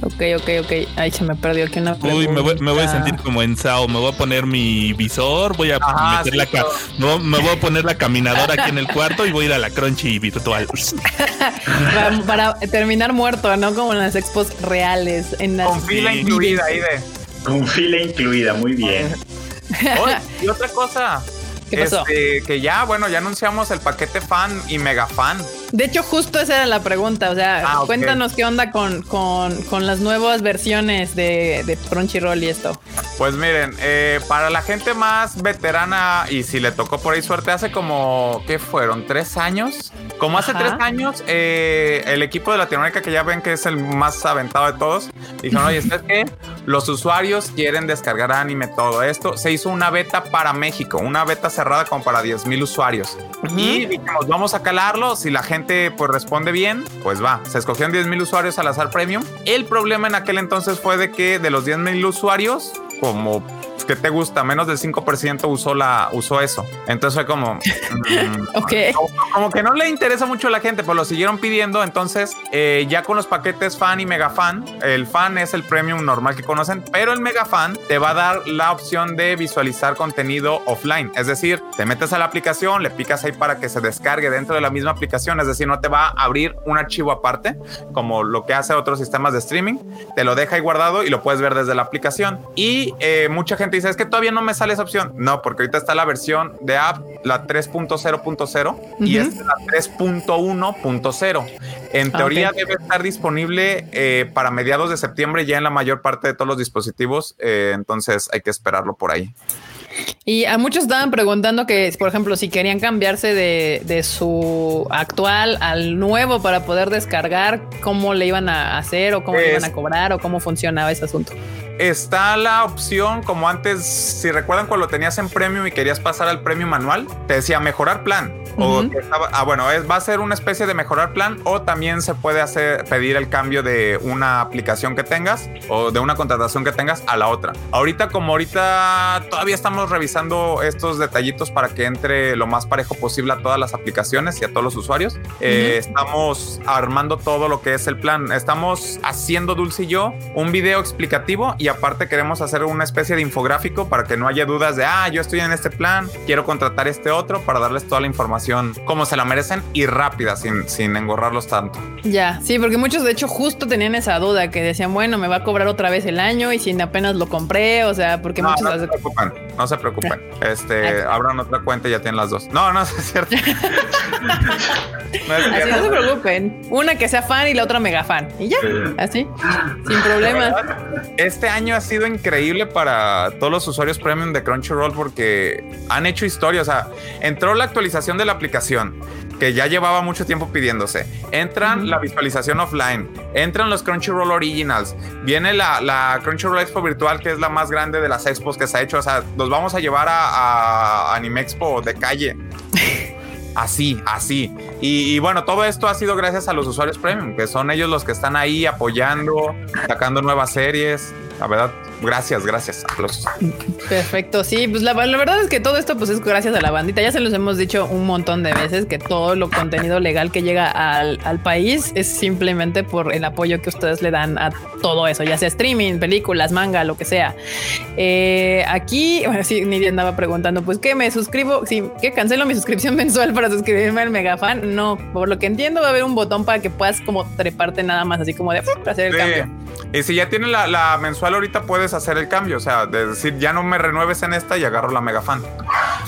ok, ok, ok. Ay, se me perdió aquí una Uy, me voy, me voy a pregunta. sentir como en Sao. Me voy a poner mi visor, voy a Ajá, meter sí, la no, me voy a poner la caminadora aquí en el cuarto y voy a ir a la crunchy virtual. Para, para terminar muerto, ¿no? Como en las expos reales. En las Con fila Sí. incluida ahí de. Con fila incluida, muy bien. Oye, y otra cosa. ¿Qué pasó? Este, que ya, bueno, ya anunciamos el paquete fan y mega fan. De hecho, justo esa era la pregunta. O sea, Ah, cuéntanos qué onda con, con, con las nuevas versiones de, de Crunchyroll y esto. Pues miren, eh, para la gente más veterana y si le tocó por ahí suerte, hace como, ¿qué fueron? ¿Tres años? Como hace Ajá. tres años, eh, el equipo de Latinoamérica, que ya ven que es el más aventado de todos, dijeron, oye, ¿sabes qué? Los usuarios quieren descargar anime, todo esto. Se hizo una beta para México, una beta cerrada como para 10 mil usuarios. Y dijimos, vamos a calarlo. Si la gente pues responde bien, pues va. Se escogieron 10 mil usuarios al azar premium. El problema en aquel entonces fue de que de los 10 mil usuarios, como que te gusta, menos del 5% usó la usó eso. Entonces fue como mm, Ok. como, como que no le interesa mucho a la gente, pues lo siguieron pidiendo. Entonces, eh, ya con los paquetes fan y mega fan, el fan es el premium normal que conocen, pero el mega fan te va a dar la opción de visualizar contenido offline. Es decir, te metes a la aplicación, le picas ahí para que se descargue dentro de la misma aplicación. Es decir, no te va a abrir un archivo aparte, como lo que hace otros sistemas de streaming. Te lo deja ahí guardado y lo puedes ver desde la aplicación. Y eh, mucha gente dice, es que todavía no me sale esa opción. No, porque ahorita está la versión de app, la 3.0.0 y Ujú. esta es la 3.1.0. En Ah, teoría debe estar disponible eh, para mediados de septiembre ya en la mayor parte de todos los dispositivos. eh, entonces hay que esperarlo por ahí. Y a muchos estaban preguntando que, por ejemplo, si querían cambiarse de, de su actual al nuevo para poder descargar, cómo le iban a hacer o cómo le iban a cobrar o cómo funcionaba ese asunto. Está la opción, como antes, si recuerdan cuando lo tenías en premium y querías pasar al premium manual, te decía mejorar plan. O Ujú. que estaba- ah, bueno, es, va a ser una especie de mejorar plan o también se puede hacer pedir el cambio de una aplicación que tengas o de una contratación que tengas a la otra. Ahorita, como ahorita todavía estamos revisando estos detallitos para que entre lo más parejo posible a todas las aplicaciones y a todos los usuarios, eh, estamos armando todo lo que es el plan. Estamos haciendo Dulce y yo un video explicativo y aparte queremos hacer una especie de infográfico para que no haya dudas de, ah, yo estoy en este plan, quiero contratar este otro para darles toda la información como se la merecen y rápida, sin, sin engorrarlos tanto. Ya, sí, porque muchos de hecho justo tenían esa duda que decían, bueno, me va a cobrar otra vez el año y si apenas lo compré, o sea, porque No, muchos... no se preocupen, no se preocupen. Este, abran otra cuenta y ya tienen las dos. No, no, es cierto. No es Así no se preocupen. Una que sea fan y la otra mega fan. Y ya, así, sin problemas. Este año ha sido increíble para todos los usuarios premium de Crunchyroll porque han hecho historia. O sea, entró la actualización de la aplicación que ya llevaba mucho tiempo pidiéndose. Entran la visualización offline, entran los Crunchyroll Originals, viene la, la Crunchyroll Expo virtual que es la más grande de las expos que se ha hecho. O sea, los vamos a llevar a, a Anime Expo de calle. Así, así. Y, bueno, todo esto ha sido gracias a los usuarios premium, que son ellos los que están ahí apoyando, sacando nuevas series. La verdad, gracias, gracias. Aplausos. Perfecto, sí, pues la, la verdad es que todo esto pues es gracias a la bandita. Ya se los hemos dicho un montón de veces que todo lo contenido legal que llega al, al país es simplemente por el apoyo que ustedes le dan a todo eso, ya sea streaming, películas, manga, lo que sea. Eh, aquí, bueno, sí, Nidia andaba preguntando, pues que me suscribo, sí, que cancelo mi suscripción mensual para suscribirme al Megafan. No, por lo que entiendo va a haber un botón para que puedas como treparte nada más, así como de hacer el Sí. cambio. Y si ya tienes la, la mensual ahorita puedes hacer el cambio, o sea, de decir ya no me renueves en esta y agarro la Megafan.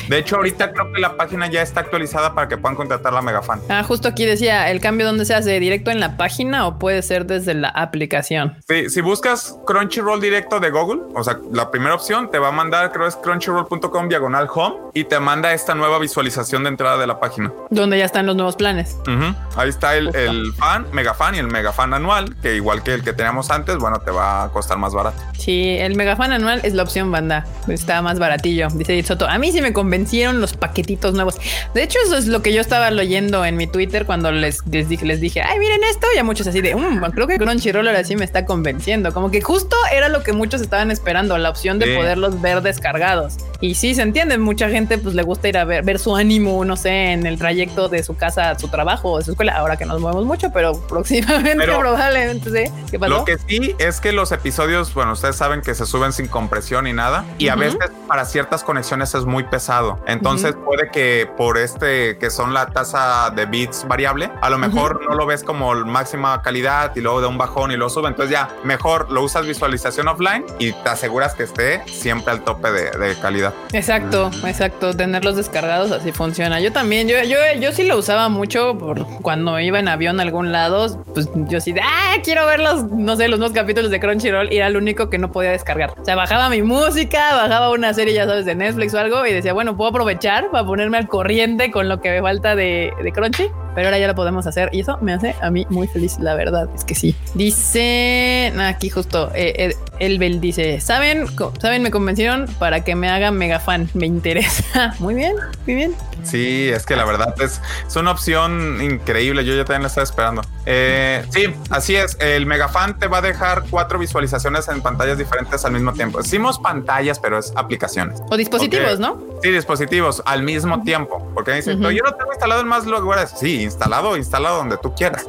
De hecho, ahorita creo que la página ya está actualizada para que puedan contratar la Megafan. Ah, justo aquí decía, ¿el cambio dónde se hace? ¿Directo en la página o puede ser desde la aplicación? Sí, si buscas Crunchyroll directo de Google, o sea, la primera opción te va a mandar, creo es crunchyroll.com diagonal home y te manda esta nueva visualización de entrada de la página. Donde ya están los nuevos planes. Ujú. Ahí está el, Justo. el fan, mega fan y el mega fan anual, que igual que el que teníamos antes, bueno, te va a costar más barato. Sí, el megafan anual es la opción banda. Está más baratillo. Dice Soto. A mí sí me convencieron los paquetitos nuevos. De hecho, eso es lo que yo estaba leyendo en mi Twitter cuando les, les dije, les dije, ay, miren esto. Y a muchos así de, "Mm, creo que Crunchyroll ahora sí me está convenciendo. Como que justo era lo que muchos estaban esperando, la opción de Sí. poderlos ver descargados. Y sí, se entiende, mucha gente pues le gusta ir a ver, ver su ánimo, no sé, en el trayecto de su casa a su trabajo o de su escuela, ahora que nos movemos mucho, pero próximamente Pero- probablemente sí. ¿Qué pasó? Lo que sí es que los episodios, bueno, ustedes saben que se suben sin compresión y nada, y a Ujú. veces para ciertas conexiones es muy pesado. Entonces puede que por este, que son la tasa de bits variable, a lo mejor no lo ves como máxima calidad y luego de un bajón y lo sube. Entonces ya mejor lo usas visualización offline y te aseguras que esté siempre al tope de, de calidad. Exacto, exacto. Tenerlos descargados así funciona. Yo también, yo, yo, yo sí lo usaba mucho por cuando iba en avión a algún lado. Pues yo sí de ah, quiero ver los, no sé, los nuevos capítulos de Crunchyroll. Y era el único que no podía descargar. O sea, bajaba mi música, bajaba una serie, ya sabes, de Netflix o algo, y decía, bueno, puedo aprovechar para ponerme al corriente con lo que me falta de, de Crunchy. Pero ahora ya lo podemos hacer y eso me hace a mí muy feliz, la verdad. Es que sí. Dice aquí justo eh, eh, Elbel dice: ¿Saben? ¿Saben? Me convencieron para que me haga mega fan. Me interesa. Muy bien, muy bien. Sí, es que la verdad es, es una opción increíble. Yo ya también la estaba esperando. Eh, sí, así es. El Megafan te va a dejar cuatro visualizaciones en pantallas diferentes al mismo tiempo. Decimos pantallas, pero es aplicaciones. O dispositivos. ¿no? Sí, dispositivos al mismo tiempo. Porque dicen, Ujú. "Pero yo no tengo instalado en más lugares. Sí, instalado, instalado donde tú quieras.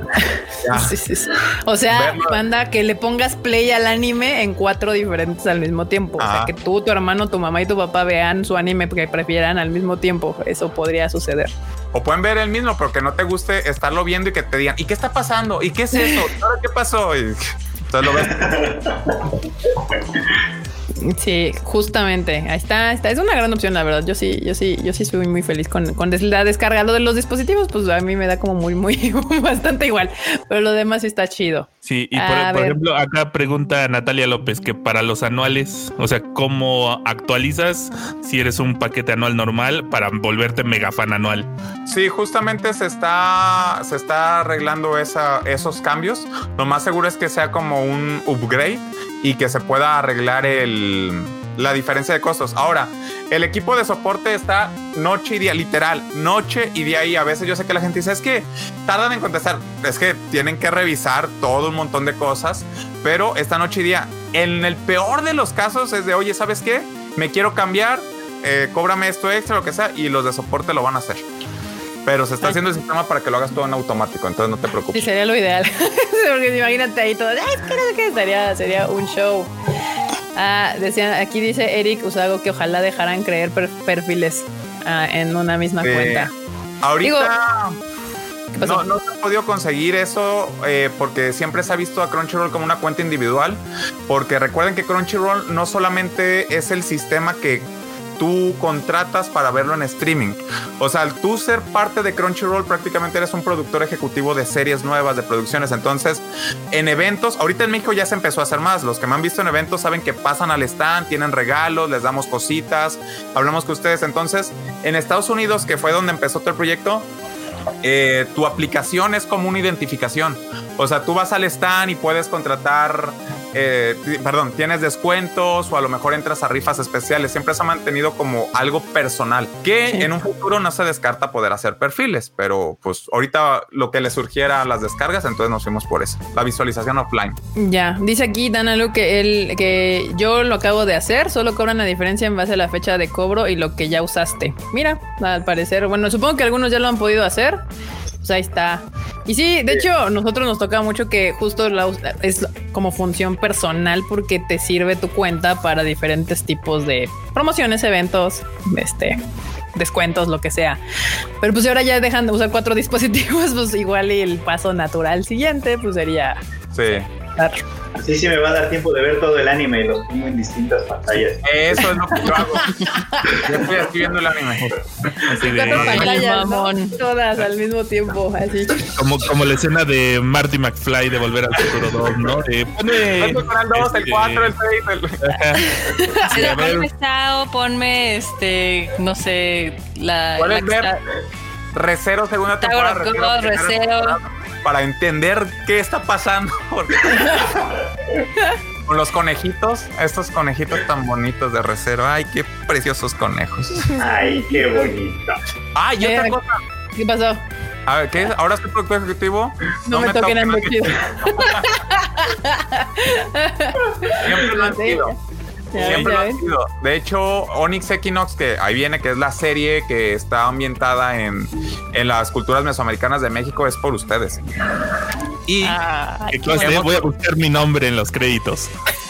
Ya. Sí, sí, sí. O sea, Verlo. manda que le pongas play al anime en cuatro diferentes al mismo tiempo. O sea, Ajá. que tú, tu hermano, tu mamá y tu papá vean su anime que prefieran al mismo tiempo. Eso podría suceder. O pueden ver el mismo, pero que no te guste estarlo viendo y que te digan, ¿y qué está pasando? ¿Y qué es eso? ¿Y ahora qué pasó? Y entonces lo ves. Sí, justamente. Ahí está, está. Es una gran opción, la verdad. Yo sí, yo sí, yo sí soy muy feliz con, con la descarga. Lo de los dispositivos, pues a mí me da como muy, muy, bastante igual. Pero lo demás sí está chido. Sí, y por, por ejemplo, acá pregunta Natalia López que para los anuales, o sea, ¿cómo actualizas si eres un paquete anual normal para volverte mega fan anual? Sí, justamente se está, se está arreglando esa, esos cambios. Lo más seguro es que sea como un upgrade y que se pueda arreglar el, la diferencia de costos. Ahora, el equipo de soporte está noche y día, literal, noche y día. Y a veces yo sé que la gente dice, es que tardan en contestar. Es que tienen que revisar todo un montón de cosas, pero esta noche y día, en el peor de los casos es de, oye, ¿sabes qué? Me quiero cambiar, eh, cóbrame esto extra, lo que sea, y los de soporte lo van a hacer. Pero se está haciendo el sistema para que lo hagas todo en automático, entonces no te Sí, preocupes. sería lo ideal. Porque imagínate ahí todo. "Ay, es que no sé qué", sería, sería un show. Ah, decían, aquí dice Eric Usago que ojalá dejaran creer per- perfiles ah, en una misma cuenta. Ahorita no, no se ha podido conseguir eso eh, porque siempre se ha visto a Crunchyroll como una cuenta individual. Porque recuerden que Crunchyroll no solamente es el sistema que tú contratas para verlo en streaming. O sea, al tú ser parte de Crunchyroll prácticamente eres un productor ejecutivo de series nuevas, de producciones. Entonces, en eventos, ahorita en México ya se empezó a hacer más. Los que me han visto en eventos saben que pasan al stand, tienen regalos, les damos cositas, hablamos con ustedes. Entonces, en Estados Unidos, que fue donde empezó todo el proyecto, eh, tu aplicación es como una identificación. O sea, tú vas al stand y puedes contratar, eh, perdón, tienes descuentos o a lo mejor entras a rifas especiales. Siempre se ha mantenido como algo personal, que Sí. en un futuro no se descarta poder hacer perfiles, pero pues ahorita lo que le surgiera a las descargas, entonces nos fuimos por eso, la visualización offline. Ya, dice aquí Danalu que él, que yo lo acabo de hacer, solo cobran la diferencia en base a la fecha de cobro y lo que ya usaste. Mira, al parecer, bueno, supongo que algunos ya lo han podido hacer. Pues ahí está. Y sí, de hecho, nosotros nos toca mucho que justo la es como función personal porque te sirve tu cuenta para diferentes tipos de promociones, eventos, este descuentos, lo que sea. Pero pues si ahora ya dejan de usar cuatro dispositivos, pues igual y el paso natural siguiente, pues sería Sí. Así sí me va a dar tiempo de ver todo el anime y los pongo en distintas pantallas. Eso es lo que yo hago. yo estoy aquí viendo el anime. Así de- pantallas, ¿no? mamón. Todas al mismo tiempo, así. como, como la escena de Marty McFly de Volver al Futuro 2, ¿no? De, pone, El 2, el este, 4, el 6, el... Sí, ponme Sao, ponme este, no sé, la. ¿Puedes la- ver? Recero, segunda temporada. Tower of Recero, God, primera Recero. temporada, Para entender qué está pasando. Con los conejitos, estos conejitos tan bonitos de Recero. Ay, qué preciosos conejos. Ay, qué bonito. Ay, y otra cosa. ¿Qué pasó? A ver, ¿qué es? ¿Ahora soy productor ejecutivo? No, me toquen el vestido. Siempre lo han sido. Siempre lo ha sido. De hecho, Onyx Equinox, que ahí viene, que es la serie que está ambientada en, en las culturas mesoamericanas de México, es por ustedes. Y Ah, Voy a buscar mi nombre en los créditos.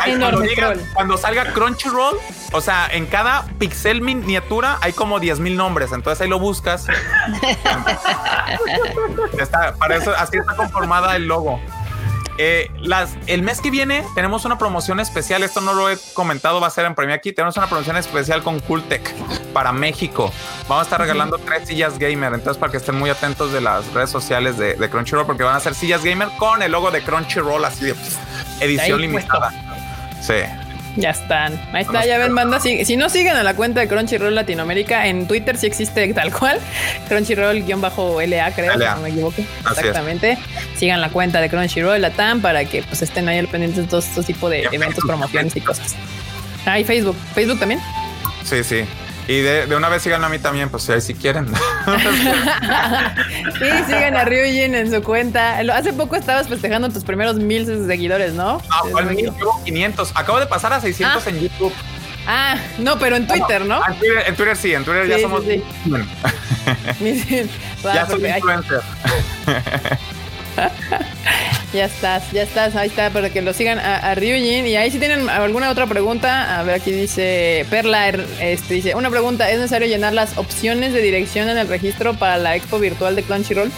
Ay, cuando, diga- cuando salga Crunchyroll, o sea, en cada pixel miniatura hay como 10 mil nombres. Entonces ahí lo buscas. está, para eso, así está conformada el logo. Eh, las, el mes que viene tenemos una promoción especial. Esto no lo he comentado, va a ser en premio aquí. Tenemos una promoción especial con Cooltech para México. Vamos a estar regalando tres sillas gamer. Entonces, para que estén muy atentos de las redes sociales de, de Crunchyroll, porque van a ser sillas gamer con el logo de Crunchyroll, así de edición limitada. Sí. Ya están. Ahí está, ya ven, banda. Si, si no siguen a la cuenta de Crunchyroll Latinoamérica, en Twitter sí existe tal cual. Crunchyroll-LA, creo, LA. si no me equivoco. Así es. Exactamente. Sigan la cuenta de Crunchyroll Latam para que pues estén ahí al pendiente de todos estos tipos de eventos, Facebook promociones y cosas. Ah, y Facebook. ¿Facebook también? Sí, sí. Y de, de una vez síganme a mí también, pues si, si quieren. Sí, sigan a Ryujin en su cuenta. Hace poco estabas festejando tus primeros mil seguidores, ¿no? Ah, no equivoco. Llevo 500. Acabo de pasar a 600 Ah. en YouTube. Ah, no, pero en Twitter, ¿no? Ah, En Twitter, en Twitter sí, en Twitter ya Sí, somos. sí, Bueno, ya soy porque- ay, influencer. Ya estás, ya estás, ahí está, para que lo sigan a, a Ryujin. Y ahí si tienen alguna otra pregunta, a ver, aquí dice Perla, er- este, dice, una pregunta, ¿es necesario llenar las opciones de dirección en el registro para la expo virtual de Crunchyroll?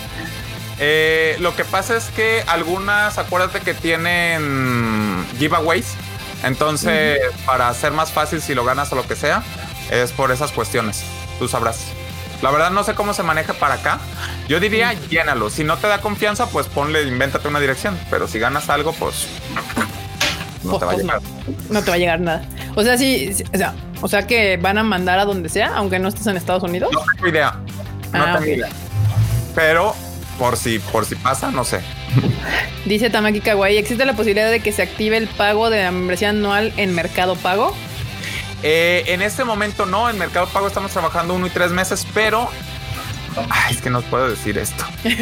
Eh, lo que pasa es que algunas, acuérdate que tienen giveaways. Entonces, para hacer más fácil si lo ganas o lo que sea, es por esas cuestiones. Tú sabrás. La verdad no sé cómo se maneja para acá. Yo diría llénalo. Si no te da confianza, pues ponle, invéntate una dirección. Pero si ganas algo, pues no te va a Pues llegar. No te va a llegar nada. O sea, sí, sí, o sea, o sea que van a mandar a donde sea, aunque no estés en Estados Unidos. No tengo idea. No Ah, tengo idea. Pero por si, por si pasa, no sé. Dice Tamaki Kawaii, ¿existe la posibilidad de que se active el pago de la membresía anual en Mercado Pago? Eh, en este momento no, en Mercado Pago estamos trabajando uno y tres meses, pero. Ay, es que no puedo decir esto.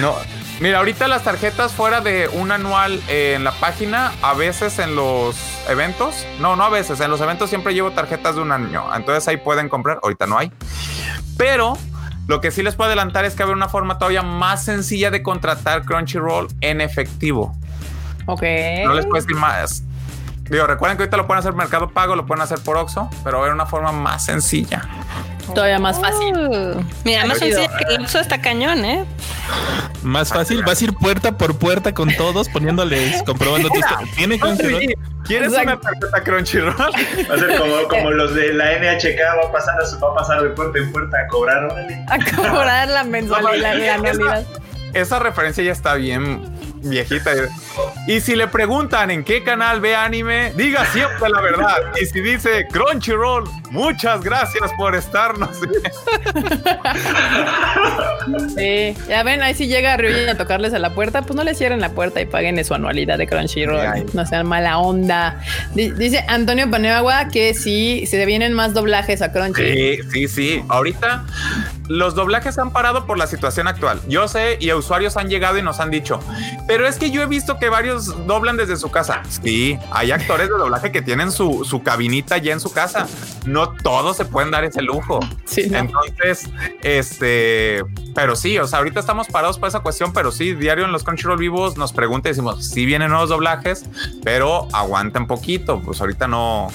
no. Mira, ahorita las tarjetas fuera de un anual eh, en la página, a veces en los eventos, no, no a veces, en los eventos siempre llevo tarjetas de un año, entonces ahí pueden comprar, ahorita no hay. Pero lo que sí les puedo adelantar es que va a haber una forma todavía más sencilla de contratar Crunchyroll en efectivo. Ok. No les puedo decir más. Digo, recuerden que ahorita lo pueden hacer Mercado Pago, lo pueden hacer por Oxxo, pero va a haber una forma más sencilla. Todavía más fácil. Uh, mira, más sencillo que el uso está cañón, ¿eh? Más fácil, vas a ir puerta por puerta con todos, poniéndoles, comprobando tus. ¿Tiene Crunchyroll? ¿Quieres Exacto. una tarjeta Crunchyroll? Va a ser como, como los de la NHK, va a pasar, va a pasar de puerta en puerta a cobrar. órale. A cobrar la mensualidad, la. Esa referencia ya está bien viejita. Y si le preguntan en qué canal ve anime, diga siempre la verdad. Y si dice Crunchyroll, muchas gracias por estarnos. Sí, ya ven, ahí si llega Ryujin a tocarles a la puerta, pues no le cierren la puerta y paguen su anualidad de. Crunchyroll. No sean mala onda. Di- Dice Antonio Paneagua que si se vienen más doblajes a Crunchy. Sí, sí, sí. Ahorita los doblajes han parado por la situación actual. Yo sé y usuarios han llegado y nos han dicho, pero es que yo he visto que varios doblan desde su casa. Sí, hay actores de doblaje que tienen su, su cabinita ya en su casa. No todos se pueden dar ese lujo. Sí, ¿no? Entonces, este, pero sí, o sea, ahorita estamos parados por esa cuestión, pero sí, diario en los Crunchyroll vivos nos pregunta y decimos, sí vienen nuevos doblajes, pero aguanten poquito, pues ahorita no,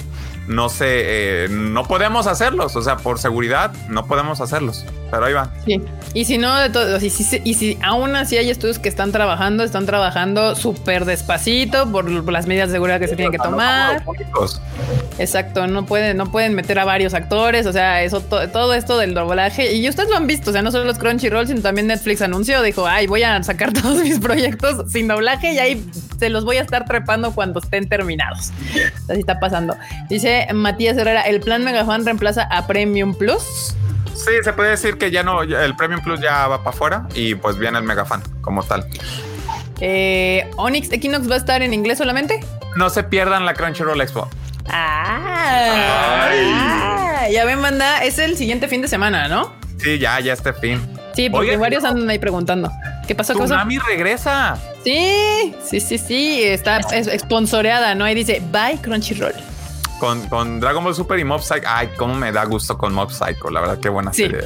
no sé, eh, no podemos hacerlos, o sea, por seguridad no podemos hacerlos, pero ahí va. Sí. Y si no, de todo, y si, y si aún así hay estudios que están trabajando, están trabajando súper despacito por, las medidas de seguridad que se tienen que tomar. Exacto, no pueden, no pueden meter a varios actores, o sea, eso to- todo esto del doblaje, y ustedes lo han visto, o sea, no solo los Crunchyroll, sino también Netflix anunció, dijo, ay, voy a sacar todos mis proyectos sin doblaje y ahí se los voy a estar trepando cuando estén terminados. Así está pasando. Dice Matías Herrera, el plan Megafan reemplaza a Premium Plus. Sí, se puede decir que ya no, el Premium Plus ya va para afuera y pues viene el Megafan como tal. Eh, Onyx Equinox va a estar en inglés solamente. No se pierdan la Crunchyroll Expo. Ah, ah, ya ven, manda, es el siguiente fin de semana, ¿no? Sí, ya, ya este fin. Sí, porque varios andan ahí preguntando. ¿Qué pasó? Tsunami regresa. Sí, sí, sí, sí. Está es, sponsoreada, ¿no? Ahí dice Bye Crunchyroll. Con, con Dragon Ball Super y Mob Psycho. Ay, cómo me da gusto con Mob Psycho. La verdad, qué buena Sí. serie.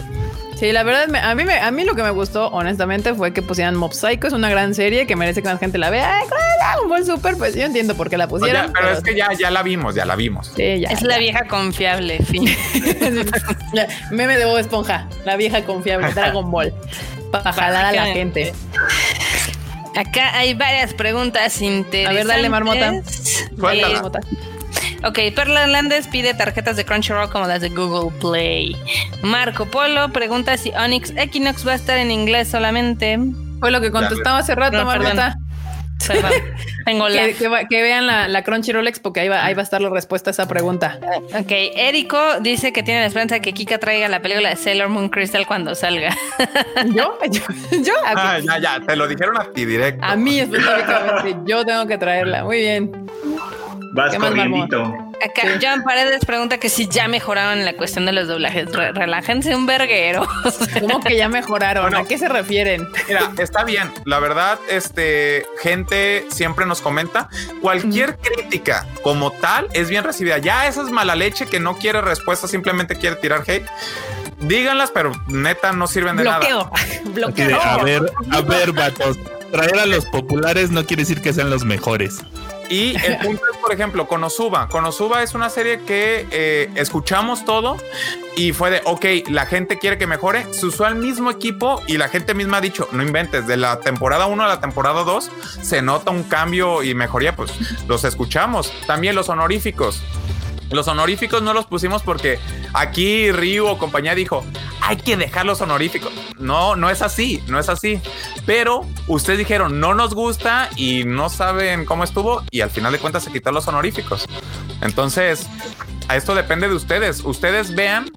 Sí, la verdad, me- a mí, me- a mí lo que me gustó, honestamente, fue que pusieran Mob Psycho. Es una gran serie que merece que más gente la vea. Ay, Dragon Ball Super, pues yo entiendo por qué la No, pusieron. ya, pero es que ya, ya la vimos, ya la vimos. Sí, ya, Es ya. la vieja confiable, fin. Meme de Bob Esponja, la vieja confiable, Dragon Ball. Para jalar a la gente. Acá hay varias preguntas interesantes. A ver, dale, Marmota. Ok, Perla Hernández pide tarjetas de Crunchyroll como las de Google Play. Marco Polo pregunta si Onyx Equinox va a estar en inglés solamente. Fue lo que contestaba hace rato, No. Perdón, Tengo la. Que, que va- que vean la, la Crunchyroll Expo, que ahí va, ahí va a estar la respuesta a esa pregunta. Ok, Érico dice que tiene la esperanza de que Kika traiga la película de Sailor Moon Crystal cuando salga. ¿Yo? ¿Yo? ¿Yo? Ah, ya, ya, te lo dijeron a ti directo. a mí específicamente, yo tengo que traerla. Muy bien. Vas ¿Qué más, corriendito. Acá John Paredes pregunta que si ya mejoraron la cuestión de los doblajes. Re- relájense un verguero. ¿Cómo que ya mejoraron? Bueno. ¿A qué se refieren? Mira, está bien. La verdad, este, gente siempre nos comenta. Cualquier crítica como tal es bien recibida. Ya esa es mala leche que no quiere respuesta, simplemente quiere tirar hate. Díganlas, pero neta no sirven de nada. Bloqueo. De, Bloqueo. a ver, a ver, vatos. Traer a los populares no quiere decir que sean los mejores. Y el punto es, por ejemplo, Konosuba. Konosuba es una serie que eh, escuchamos todo y fue de, ok, la gente quiere que mejore. Se usó al mismo equipo y la gente misma ha dicho, no inventes, de la temporada 1 a la temporada 2 se nota un cambio y mejoría, pues los escuchamos. También los honoríficos. Los honoríficos no los pusimos porque aquí Ryu o compañía dijo, hay que dejar los honoríficos. No, no es así, no es así. Pero ustedes dijeron, no nos gusta y no saben cómo estuvo y al final de cuentas se quitaron los honoríficos. Entonces, a esto depende de ustedes. Ustedes vean,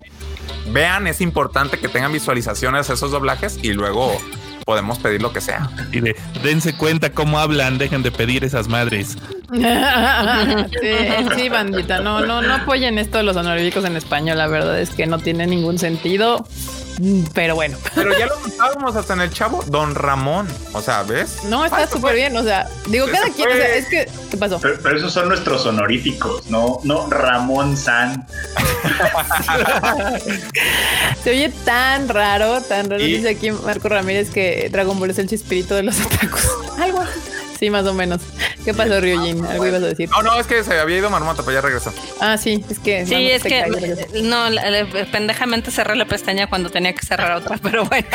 vean, es importante que tengan visualizaciones esos doblajes y luego podemos pedir lo que sea. Y de, dense cuenta cómo hablan, dejen de pedir esas madres. Sí, sí, bandita. No, no, no apoyen esto de los honoríficos en español. La verdad es que no tiene ningún sentido. Mm, Pero bueno, Pero ya lo notábamos hasta en el chavo, Don Ramón. O sea, ¿ves? no está súper bien. O sea, digo, Eso cada quien, o sea, es que, ¿qué pasó? Pero, pero esos son nuestros honoríficos, no, no Ramón San. Se oye tan raro, tan raro. Y- Dice aquí Marco Ramírez que Dragon Ball es el chispirito de los atacos. Algo así. Sí, más o menos. ¿Qué pasó, Ryujin? Algo ibas a decir. No, no, es que se había ido Marmota, pero ya regresó. Ah, sí, es que. Sí, no, es se que cayó, regresó. no, la- la- pendejamente cerré la pestaña cuando tenía que cerrar otra, pero bueno.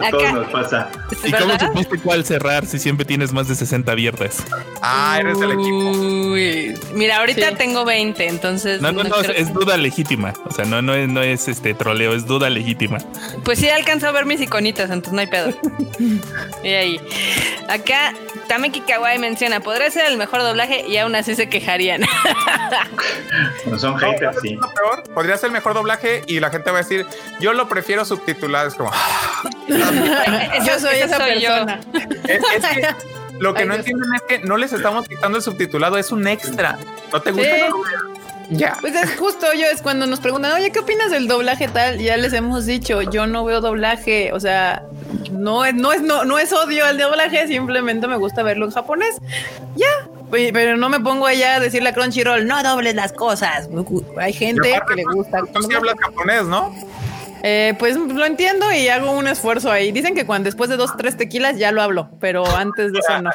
A todos nos pasa. ¿Y cómo supiste cuál cerrar si siempre tienes más de 60 abiertas? Ah, eres del equipo. Uy, mira, ahorita Sí. tengo 20, entonces. No, no, no, es duda legítima. O sea, no, no, es, no es este troleo, es duda legítima. Pues sí, alcanzó a ver mis iconitas, entonces no hay pedo. y ahí. Acá, Tameki Kawai menciona: podría ser el mejor doblaje y aún así se quejarían. No son No, haters, ¿sabes sí. peor? Podría ser el mejor doblaje y la gente va a decir, yo lo prefiero subtitulado. Es como, Yo soy esa esa soy yo. persona. es, es que lo que Ay, no Dios. entienden es que no les estamos quitando el subtitulado, es un extra. ¿No te gusta? Sí. No. Ya. Pues es justo yo, es cuando nos preguntan, oye, ¿qué opinas del doblaje tal? Ya les hemos dicho, yo no veo doblaje, o sea, no es, no es, no, no es odio al doblaje, simplemente me gusta verlo en japonés. Ya, pero no me pongo allá a decirle a Crunchyroll, no dobles las cosas. Hay gente que le gusta. Tú sí hablas japonés, ¿no? Eh, pues lo entiendo y hago un esfuerzo ahí. Dicen que cuando después de dos, tres tequilas ya lo hablo, pero antes de eso no.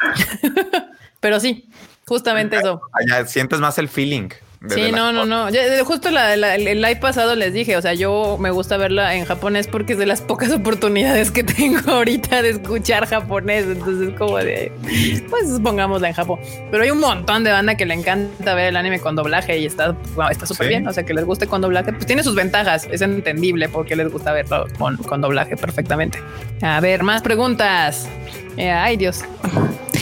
pero sí, justamente eso. Allá sientes más el feeling. Sí, no, no, no. Justo la- la- el live pasado les dije, o sea, yo me gusta verla en japonés porque es de las pocas oportunidades que tengo ahorita de escuchar japonés. Entonces, como de, pues pongámosla en Japón. Pero hay un montón de banda que le encanta ver el anime con doblaje y está wow, está súper Sí. bien. O sea, que les guste con doblaje, pues tiene sus ventajas. Es entendible porque les gusta verlo con, con doblaje perfectamente. A ver, más preguntas. Eh, ay, Dios.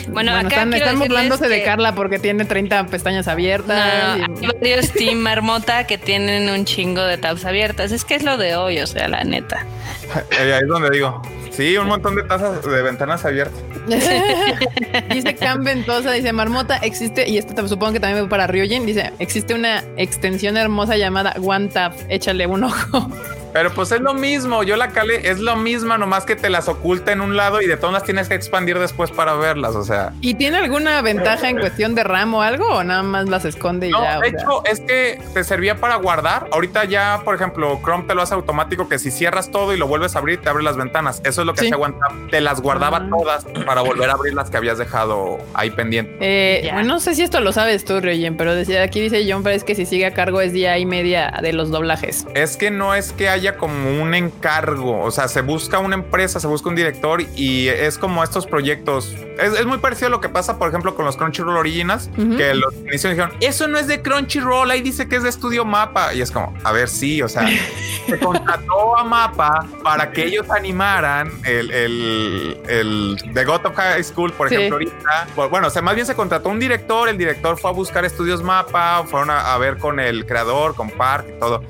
Bueno, Bueno, acá están, quiero están burlándose de que- Carla porque tiene 30 pestañas abiertas. No, y- hay varios Team Marmota que tienen un chingo de tabs abiertas. Es que es lo de hoy, o sea, la neta. Ahí es donde digo. Sí, un montón de tazas de ventanas abiertas. dice Cam Ventosa, dice Marmota, existe, y esto supongo que también va para Ryujin, dice, existe una extensión hermosa llamada One Tap, échale un ojo. Pero pues es lo mismo, yo la calé, es lo mismo, nomás que te las oculta en un lado y de todas las tienes que expandir después para verlas, o sea. ¿Y tiene alguna ventaja en cuestión de RAM o algo o nada más las esconde y No, ya? o de sea? hecho, es que te servía para guardar. Ahorita ya, por ejemplo, Chrome te lo hace automático que si cierras todo y lo vuelves a abrir, te abre las ventanas. Eso es lo que Sí. se aguanta. Te las guardaba Ah. todas para volver a abrir las que habías dejado ahí pendientes. Eh, Ya. bueno, no sé si esto lo sabes tú, Reyen, pero decía, aquí dice John Pérez que si sigue a cargo es día y media de los doblajes. Es que no es que haya como un encargo, o sea, se busca una empresa, se busca un director y es como estos proyectos. Es, es muy parecido a lo que pasa, por ejemplo, con los Crunchyroll Originals, Ujú. que los inicios dijeron, eso no es de Crunchyroll, ahí dice que es de Estudio Mapa. Y es como, a ver, sí, o sea, se contrató a Mapa para que ellos animaran el, el, el The God of High School, por Sí. ejemplo, ahorita. Bu- Bueno, o sea, más bien se contrató un director, el director fue a buscar estudios Mapa, fueron a, a ver con el creador, con Park y todo.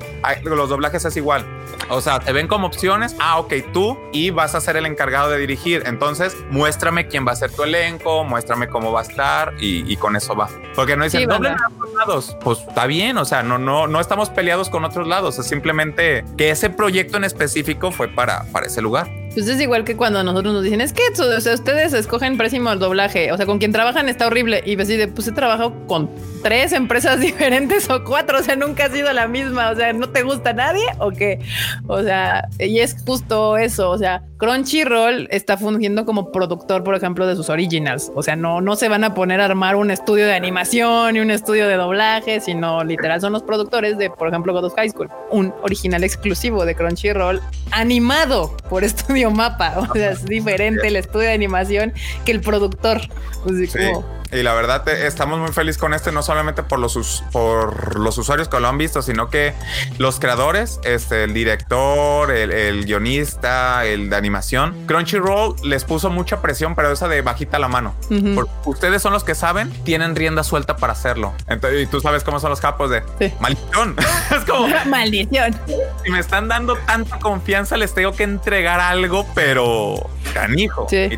Los doblajes es igual. O sea, te ven como opciones. Ah, ok, tú y vas a ser el encargado de dirigir. Entonces, muéstrame quién va a ser tu elenco, muéstrame cómo va a estar y, y con eso va. Porque no dicen, Sí, a ambos lados. Pues está bien, o sea, no, no, no estamos peleados con otros lados. Es simplemente que ese proyecto en específico fue para, para ese lugar. Pues es igual que cuando nosotros nos dicen, es que o sea, ustedes escogen pésimo el doblaje, o sea, con quien trabajan está horrible. Y pues de, pues he trabajado con tres empresas diferentes o cuatro, o sea, nunca ha sido la misma, o sea, ¿no te gusta nadie o qué? O sea, y es justo eso, o sea, Crunchyroll está fungiendo como productor, por ejemplo, de sus originals, o sea, no, no se van a poner a armar un estudio de animación y un estudio de doblaje, sino literal son los productores de, por ejemplo, God of High School, un original exclusivo de Crunchyroll animado por Estudio Mapa, o sea, es diferente el estudio de animación que el productor. Pues, sí, Sí. como- Y la verdad te- estamos muy felices con este, no solamente por los, por los usuarios que lo han visto, sino que los creadores, este, el director, el, el guionista, el de animación, Crunchyroll les puso mucha presión, pero esa de bajita la mano. Porque ustedes son los que saben, tienen rienda suelta para hacerlo. Entonces, y tú sabes cómo son los capos de Sí. maldición. es como Maldición. si me están dando tanta confianza, les tengo que entregar algo, pero canijo. Sí. Y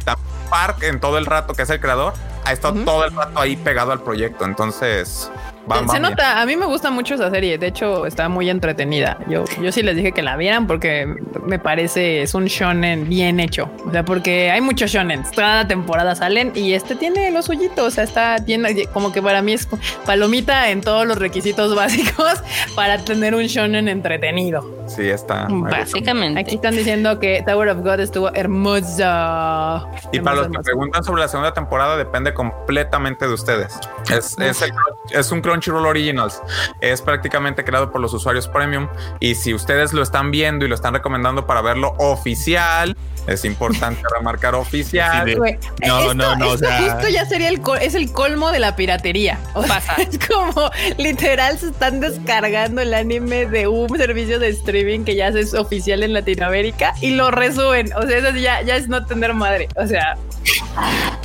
Park en todo el rato, que es el creador, ha estado todo el rato ahí pegado al proyecto. Entonces, va, Se nota, a mí me gusta mucho esa serie, de hecho está muy entretenida. Yo, yo sí les dije que la vieran porque me parece es un shonen bien hecho. O sea, porque hay muchos shonen, cada temporada salen y este tiene lo suyito, o sea, está tiene como que para mí es palomita en todos los requisitos básicos para tener un shonen entretenido. Sí, está. Básicamente. Aquí están diciendo que Tower of God estuvo hermosa. Y para los que hermosa. preguntan sobre la segunda temporada, depende completamente de ustedes. Es, es, el- es un Crunchyroll Originals. Es prácticamente creado por los usuarios premium. Y si ustedes lo están viendo y lo están recomendando para verlo oficial, es importante remarcar oficial. Sí, de- No, esto, no, no, o esto sea- ya sería el es el colmo de la piratería. O sea, es como literal se están descargando el anime de un servicio de streaming que ya es oficial en Latinoamérica y lo resuben. O sea, eso ya, ya es no tener madre. O sea,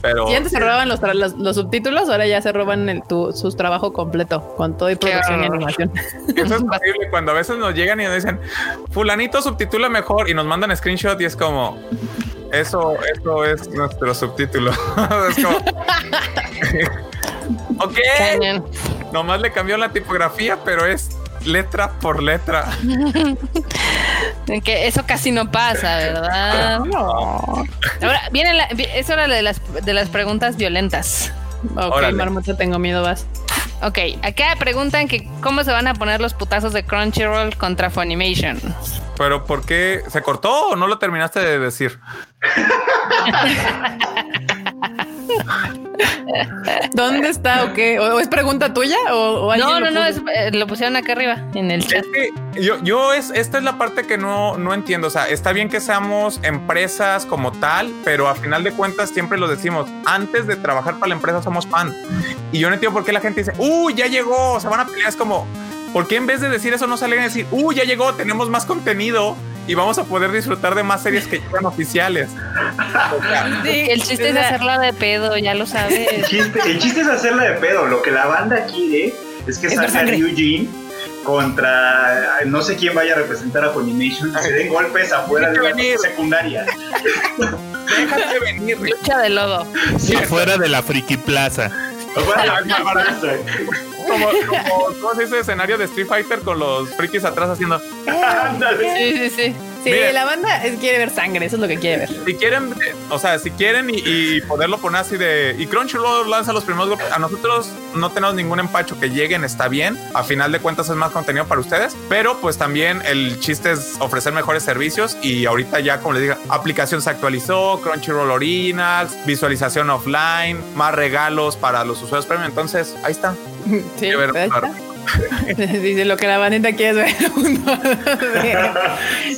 Pero si antes se robaban los, tra- los, los subtítulos, ahora ya se roban el, tu, su trabajo completo con todo y producción y animación. Eso es horrible cuando a veces nos llegan y nos dicen, fulanito subtitula mejor y nos mandan screenshot y es como, eso, eso es nuestro subtítulo. es como, ok, Cañón. nomás le cambió la tipografía, pero es letra por letra. Que eso casi no pasa, ¿verdad? Ahora, viene la, es hora de las, de las preguntas violentas. Ok, Órale. marmota, tengo miedo, vas. Ok, acá preguntan que cómo se van a poner los putazos de Crunchyroll contra Funimation. Pero ¿por qué se cortó o no lo terminaste de decir? ¿Dónde está o qué? ¿O, o es pregunta tuya? ¿O, o alguien No, no, no, es- eh, lo pusieron acá arriba en el chat. Es que yo, yo es, esta es la parte que no, no entiendo. O sea, está bien que seamos empresas como tal, pero a final de cuentas siempre lo decimos. Antes de trabajar para la empresa somos fan. Y yo no entiendo por qué la gente dice, uy, ya llegó, se van a pelear. Es como, ¿por qué en vez de decir eso no salen a decir, uy, ya llegó, tenemos más contenido y vamos a poder disfrutar de más series que llegan oficiales? O sea, Sí, El chiste es hacerla de pedo, ya lo El sabes. chiste, el chiste es hacerla de pedo. Lo que la banda quiere es que salga. Eugene contra no sé quién vaya a representar a Funimation y se den golpes afuera de la secundaria. déjate venir. Lucha de lodo. Sí, Afuera de la friki plaza. como, como, ¿cómo ese escenario de Street Fighter con los frikis atrás haciendo? sí, sí, sí. Sí, la banda quiere ver sangre, eso es lo que quiere ver. Si quieren, o sea, si quieren y, poderlo poner así de. Y Crunchyroll lanza los primeros A nosotros no tenemos ningún empacho que lleguen, está bien. A final de cuentas es más contenido para ustedes, pero pues también el chiste es ofrecer mejores servicios. Y ahorita ya, como les diga, aplicación se actualizó, Crunchyroll Originals, visualización offline, más regalos para los usuarios premium. Entonces, ahí está. Sí, Dice lo que la bandita quiere ver.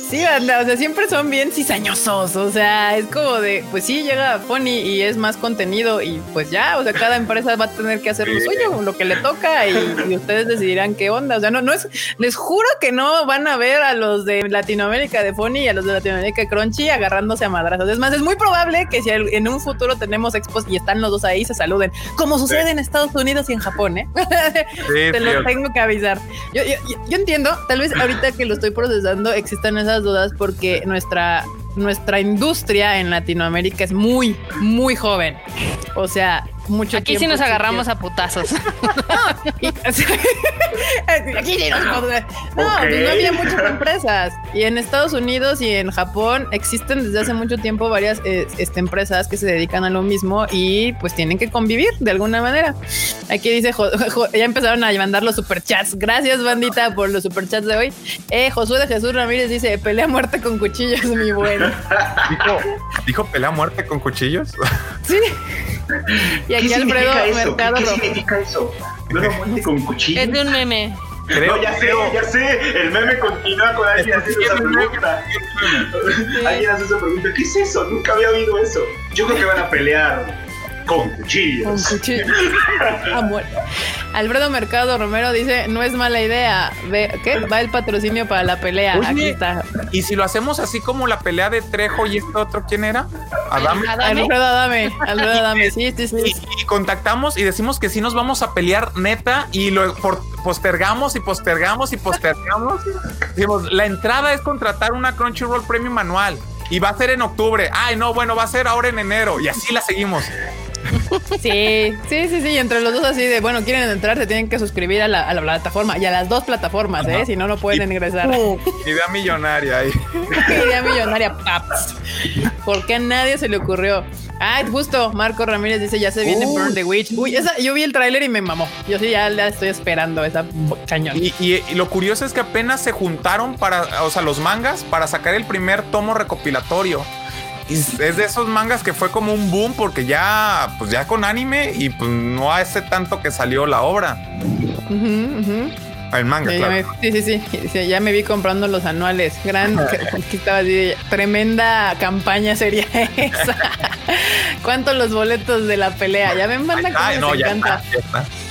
sí, banda, o sea, siempre son bien cizañosos. O sea, es como de, pues sí, llega Pony y es más contenido y pues ya, o sea, cada empresa va a tener que hacer lo suyo, lo que le toca y, ustedes decidirán qué onda. O sea, no, no es, les juro que no van a ver a los de Latinoamérica de Pony y a los de Latinoamérica de Crunchy agarrándose a madrazos. Es más, es muy probable que si en un futuro tenemos expos y están los dos ahí, se saluden, como sucede en Estados Unidos y en Japón, ¿eh? Sí, lo tengo que avisar. Yo, yo, entiendo, tal vez ahorita que lo estoy procesando existan esas dudas porque nuestra nuestra industria en Latinoamérica es muy, muy joven. O sea, mucho Aquí sí nos agarramos a putazos. Aquí sí nos No, pues no había muchas empresas. Y en Estados Unidos y en Japón existen desde hace mucho tiempo varias eh, este, empresas que se dedican a lo mismo y pues tienen que convivir de alguna manera. Aquí dice, ya empezaron a mandar los superchats. Gracias, bandita, por los superchats de hoy. Eh, Josué de Jesús Ramírez dice, pelea muerte con cuchillos, mi bueno. ¿Dijo, ¿Dijo pelea muerte con cuchillos? Sí. Y aquí Alfredo Mercado. ¿Qué, significa eso? muerte con cuchillos. Es de un meme. Creo, no, ya sé, ya sé. El meme continúa con alguien haciendo esa pregunta. Alguien hace esa pregunta. ¿Qué es eso? Nunca había oído eso. Yo creo que van a pelear con cuchillos. Con cuchillos. ah, Alfredo Mercado Romero dice, no es mala idea. Ve, ¿Qué? Va el patrocinio para la pelea. Aquí está. Y si lo hacemos así como la pelea de Trejo y este otro, ¿quién era? Adame. Alfredo Adame. Alfredo Adame, sí, sí, sí. Y, contactamos y decimos que sí nos vamos a pelear neta y lo postergamos y postergamos y postergamos. Decimos, la entrada es contratar una Crunchyroll Premium manual y va a ser en octubre. Ay, no, bueno, va a ser ahora en enero y así la seguimos. Sí, sí, sí, sí. Entre los dos así de, bueno, quieren entrar, se tienen que suscribir a la, plataforma y a las dos plataformas, ¿eh? Si no, no pueden ingresar. idea millonaria ahí. idea millonaria, paps. ¿Por qué a nadie se le ocurrió? Ah, justo, Marco Ramírez dice, ya se viene Burn the Witch. Uy, esa, yo vi el tráiler y me mamó. Yo sí ya la estoy esperando, esa cañón. Y, y, lo curioso es que apenas se juntaron para, o sea, los mangas para sacar el primer tomo recopilatorio es de esos mangas que fue como un boom porque ya, pues ya con anime y pues no hace tanto que salió la obra. El manga, claro. sí, sí, sí, Ya me vi comprando los anuales. Gran, estaba tremenda campaña sería esa. ¿Cuántos los boletos de la pelea? Ya ven, banda, cómo no, encanta.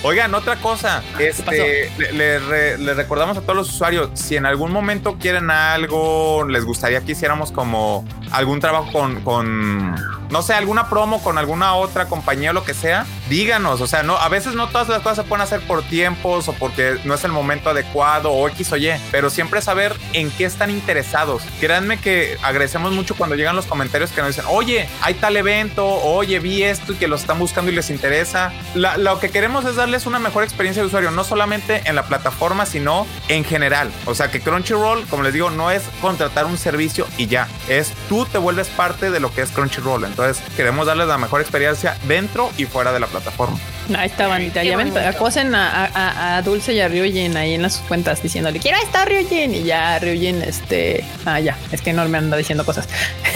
Oigan, otra cosa, este, le, le, recordamos a todos los usuarios, si en algún momento quieren algo, les gustaría que hiciéramos como algún trabajo con, con, no sé, alguna promo con alguna otra compañía o lo que sea, díganos. O sea, no, a veces no todas las cosas se pueden hacer por tiempos o porque no es el momento adecuado o X o Y, pero siempre saber en qué están interesados. Créanme que agradecemos mucho cuando llegan los comentarios que nos dicen, oye, hay tal evento, oye, vi esto y que lo están buscando y les interesa. lo que queremos es darles una mejor experiencia de usuario, no solamente en la plataforma, sino en general. O sea, que Crunchyroll, como les digo, no es contratar un servicio y ya, es tú te vuelves parte de lo que es Crunchyroll. Entonces, queremos darles la mejor experiencia dentro y fuera de la plataforma. Ahí está, bandita. Ya ven, acosen a, a, Dulce y a Ryujin ahí en las cuentas diciéndole, quiero estar Ryujin. Y ya Ryujin, este, ah, ya, es que no me anda diciendo cosas.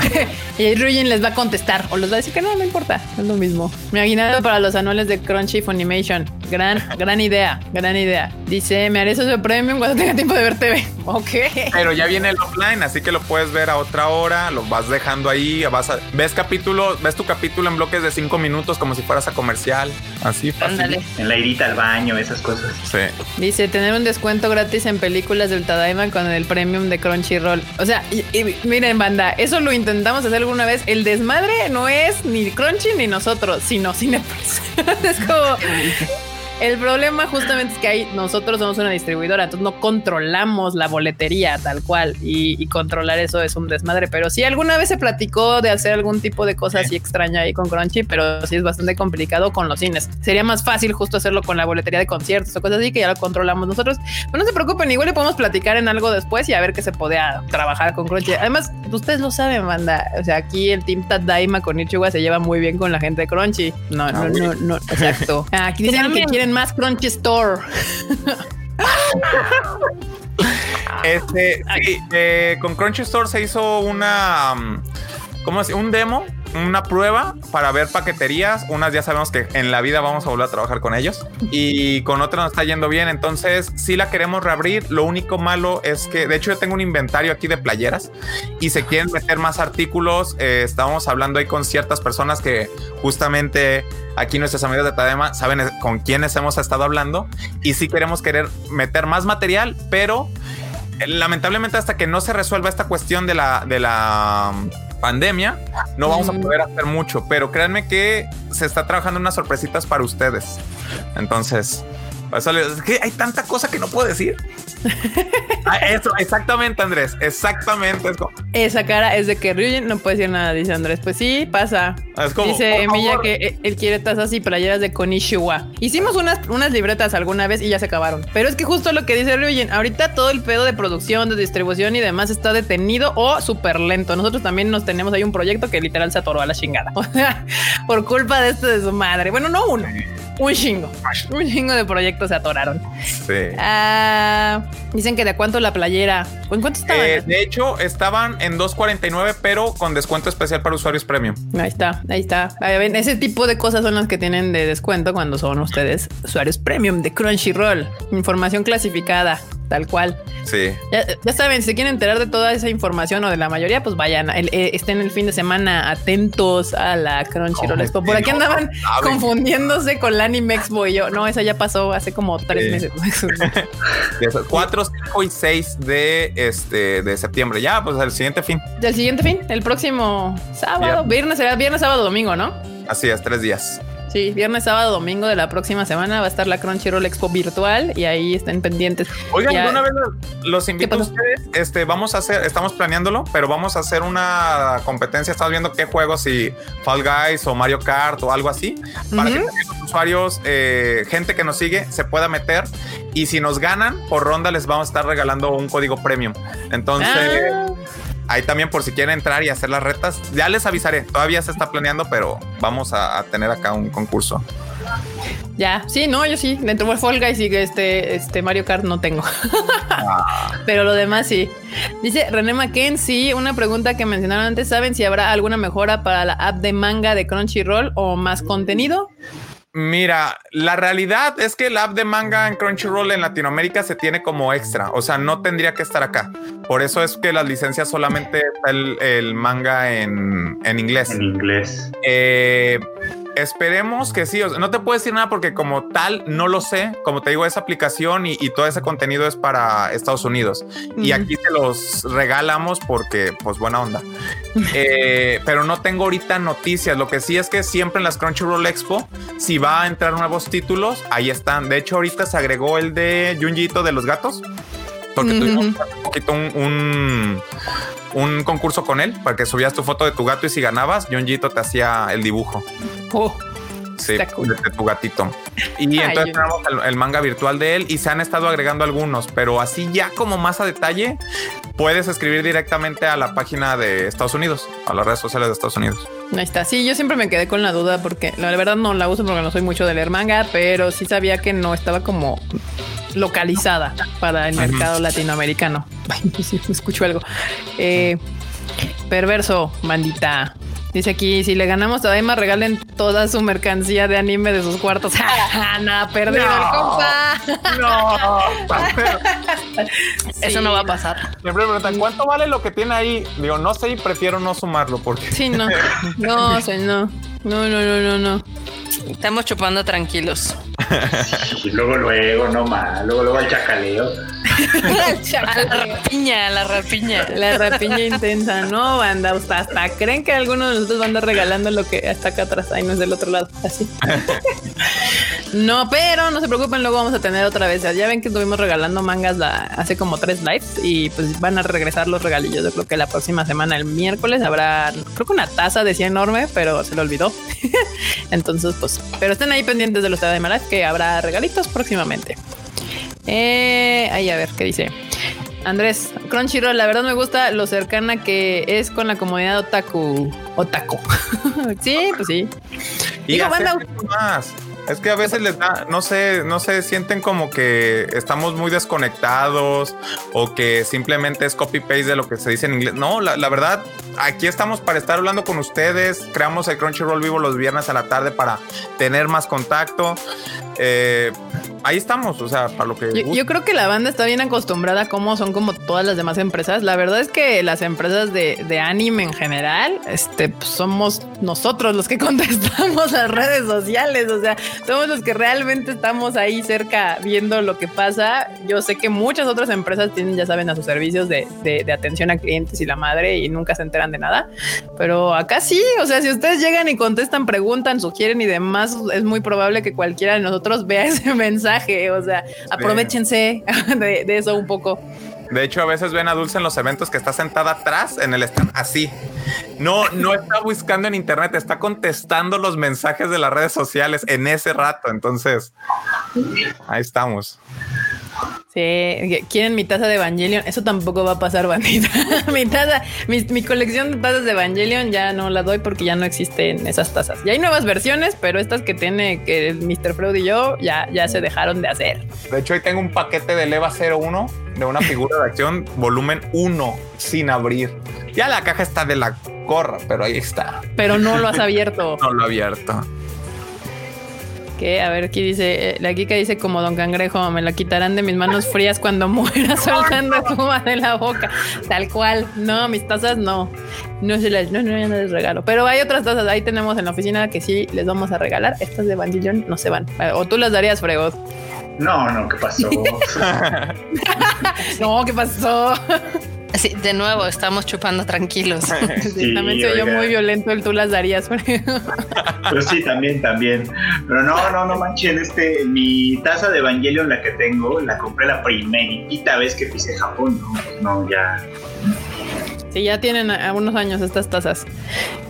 y Ryujin les va a contestar o les va a decir que no, no importa, es lo mismo. Me aguinaldo para los anuales de Crunchy Funimation. Gran, gran idea, gran idea. Dice, me haré socio premium cuando tenga tiempo de ver TV. Ok. Pero ya viene el offline, así que lo puedes ver a otra hora, lo vas dejando ahí, vas a, ves capítulo, ves tu capítulo en bloques de cinco minutos como si fueras a comercial. Así fácil. En la irita al baño, esas cosas. Sí. Dice, tener un descuento gratis en películas del Tadaima con el premium de Crunchyroll. O sea, y, miren, banda, eso lo intentamos hacer alguna vez. El desmadre no es ni Crunchy ni nosotros, sino Cinepress. es como El problema justamente es que ahí nosotros somos una distribuidora, entonces no controlamos la boletería tal cual y, y controlar eso es un desmadre. Pero sí, alguna vez se platicó de hacer algún tipo de cosa así extraña ahí con Crunchy, pero sí es bastante complicado con los cines. Sería más fácil justo hacerlo con la boletería de conciertos o cosas así que ya lo controlamos nosotros. Pero no se preocupen, igual le podemos platicar en algo después y a ver qué se podía trabajar con Crunchy. Además, ustedes lo saben, banda. O sea, aquí el Team Tadaima con Ichiwa se lleva muy bien con la gente de Crunchy. No, no, no, no, exacto. Aquí dicen que quieren más Crunchy Store. Este, sí, eh, con Crunchy Store se hizo una, um, ¿cómo es? Un demo, una prueba para ver paqueterías. Unas ya sabemos que en la vida vamos a volver a trabajar con ellos y con otras nos está yendo bien. Entonces, sí la queremos reabrir. Lo único malo es que, de hecho, yo tengo un inventario aquí de playeras y se quieren meter más artículos. Eh, estábamos hablando ahí con ciertas personas que justamente aquí nuestros amigos de Tadema saben con quiénes hemos estado hablando y sí queremos querer meter más material, pero eh, lamentablemente hasta que no se resuelva esta cuestión de la, de la pandemia, no vamos a poder hacer mucho, pero créanme que se está trabajando unas sorpresitas para ustedes. Entonces, es que hay tanta cosa que no puedo decir. Ah, Eso, exactamente, Andrés. Exactamente. Es como, Esa cara es de que Ryujin no puede decir nada, dice Andrés. Pues sí, pasa. es como, Dice Emilia que eh, él quiere tazas y playeras de Konishiwa. Hicimos unas, unas libretas alguna vez y ya se acabaron. Pero es que justo lo que dice Ryujin, ahorita todo el pedo de producción, de distribución y demás está detenido o súper lento. Nosotros también nos tenemos ahí un proyecto que literal se atoró a la chingada. Por culpa de esto de su madre. Bueno, no uno, un chingo. Un chingo de proyectos se atoraron. Sí. Ah, dicen que de cuánto la playera. ¿En cuánto estaban? Eh, de hecho, estaban en 2.49, pero con descuento especial para usuarios premium. Ahí está, ahí está. Ahí ven, ese tipo de cosas son las que tienen de descuento cuando son ustedes usuarios premium de Crunchyroll. Información clasificada, tal cual. Sí. Ya, ya saben, si quieren enterar de toda esa información o de la mayoría, pues vayan, el- eh, estén el fin de semana atentos a la Crunchyroll Expo. Por aquí andaban confundiéndose con la Anime Expo y yo, no, esa ya pasó hace como tres meses. De esos 4, 5 y 6 de, este, de septiembre. Ya, pues el siguiente fin. Del siguiente fin, el próximo sábado, viernes, será viernes, sábado, domingo, ¿no? Así es, tres días. Sí, viernes, sábado, domingo de la próxima semana va a estar la Crunchyroll Expo virtual y ahí estén pendientes. Oigan, Ya- una vez los- invito a ustedes. Este, vamos a hacer, estamos planeándolo, pero vamos a hacer una competencia. Estamos viendo qué juegos, si Fall Guys o Mario Kart o algo así, para que los usuarios, eh, gente que nos sigue, se pueda meter. Y si nos ganan por ronda, les vamos a estar regalando un código premium. Entonces, Ah. Ahí también por si quieren entrar y hacer las retas, ya les avisaré. Todavía se está planeando, pero vamos a, a tener acá un concurso. Ya, sí, no, yo sí, dentro de Fall Guys y este, este Mario Kart no tengo. Pero lo demás sí. Dice René Mackenzie, una pregunta que mencionaron antes, ¿saben si habrá alguna mejora para la app de manga de Crunchyroll o más contenido? Mira, la realidad es que el app de manga en Crunchyroll en Latinoamérica se tiene como extra, o sea, no tendría que estar acá. Por eso es que las licencias solamente está el, el manga en, en inglés. En inglés. Eh, esperemos que sí. o sea, no te puedo decir nada porque como tal no lo sé. Como te digo, esa aplicación y, y todo ese contenido es para Estados Unidos. Y aquí te los regalamos porque, pues, buena onda. Eh, pero no tengo ahorita noticias. Lo que sí es que siempre en las Crunchyroll Expo, si va a entrar nuevos títulos, ahí están. De hecho, ahorita se agregó el de Junjito de los gatos. Porque tuvimos hace poquito un, un, un concurso con él para que subías tu foto de tu gato y si ganabas, Junjito te hacía el dibujo. Oh, Sí, cool. de, tu gatito. Y Ay, entonces tenemos el, el manga virtual de él y se han estado agregando algunos, pero así ya como más a detalle, puedes escribir directamente a la página de Estados Unidos, a las redes sociales de Estados Unidos. ahí está. Sí, yo siempre me quedé con la duda porque la verdad no la uso porque no soy mucho de leer manga, pero sí sabía que no estaba como localizada para el mercado latinoamericano. Ay, sí, escucho algo. Eh, perverso, bandita. Dice aquí, si le ganamos a Daima, regalen toda su mercancía de anime de sus cuartos. Nada, perdido el No. compa. No, Eso no va a pasar. siempre me preguntan cuánto vale lo que tiene ahí. Digo, no sé y prefiero no sumarlo porque Sí, no. No, se- no. No, no, no, no, no. Estamos chupando tranquilos. Y luego, luego, no más. Luego, luego el chacaleo. A la rapiña, a la rapiña. La rapiña intensa, no, banda. Hasta, hasta creen que alguno de nosotros va a andar regalando lo que está acá atrás. Ahí no es del otro lado. Así. No, pero no se preocupen, luego vamos a tener otra vez. Ya ven que estuvimos regalando mangas la, hace como tres lives y pues van a regresar los regalillos. Yo creo que la próxima semana, el miércoles, habrá, creo que una taza decía enorme, pero se lo olvidó. Entonces, pues, pero estén ahí pendientes de los de Live que habrá regalitos próximamente. Eh, ahí a ver qué dice. Andrés, Crunchyroll, la verdad me gusta lo cercana que es con la comunidad otaku. Otaku. sí, pues sí. Y Digo, hacer banda- más. Es que a veces les da, no sé, no se sienten como que estamos muy desconectados o que simplemente es copy paste de lo que se dice en inglés. No, la, la verdad, aquí estamos para estar hablando con ustedes. Creamos el Crunchyroll vivo los viernes a la tarde para tener más contacto. Eh, ahí estamos, o sea, para lo que Yo, yo creo que la banda está bien acostumbrada a cómo son como todas las demás empresas. La verdad es que las empresas de, de anime en general, este, pues, somos nosotros los que contestamos las redes sociales. O sea, somos los que realmente estamos ahí cerca viendo lo que pasa. Yo sé que muchas otras empresas tienen, ya saben, a sus servicios de, de- de atención a clientes y la madre y nunca se enteran de nada. Pero acá sí, o sea, si ustedes llegan y contestan, preguntan, sugieren y demás, es muy probable que cualquiera de nosotros vea ese mensaje. O sea, aprovechense de, de eso un poco. De hecho, a veces ven a Dulce en los eventos que está sentada atrás en el stand así. No, no está buscando en internet, está contestando los mensajes de las redes sociales en ese rato. Entonces, ahí estamos. Sí, quieren mi taza de Evangelion. Eso tampoco va a pasar, bandita. mi taza, mi, mi colección de tazas de Evangelion ya no la doy porque ya no existen esas tazas. Ya hay nuevas versiones, pero estas que tiene que Mr. Freud y yo ya, ya se dejaron de hacer. De hecho, hoy tengo un paquete de Leva 01 de una figura de acción volumen 1 sin abrir. Ya la caja está de la corra, pero ahí está. Pero no lo has abierto. No lo he abierto. Que a ver, aquí dice, eh, la Kika dice como Don Cangrejo, me la quitarán de mis manos frías cuando muera soltando espuma de la boca. Tal cual. No, mis tazas no. No se las, no, no, no les regalo. Pero hay otras tazas, ahí tenemos en la oficina que sí les vamos a regalar. Estas de Evangelion no se van. O tú las darías, Fregos. No, no, ¿qué pasó? No, ¿qué pasó? Sí, de nuevo, estamos chupando tranquilos. Sí, también se oyó muy violento el tú las darías. Pero sí, también, también. Pero no, no, no manchen, este, mi taza de Evangelion, la que tengo, la compré la primerita vez que pisé Japón, no, no, ya. Sí, ya tienen a- unos años estas tazas.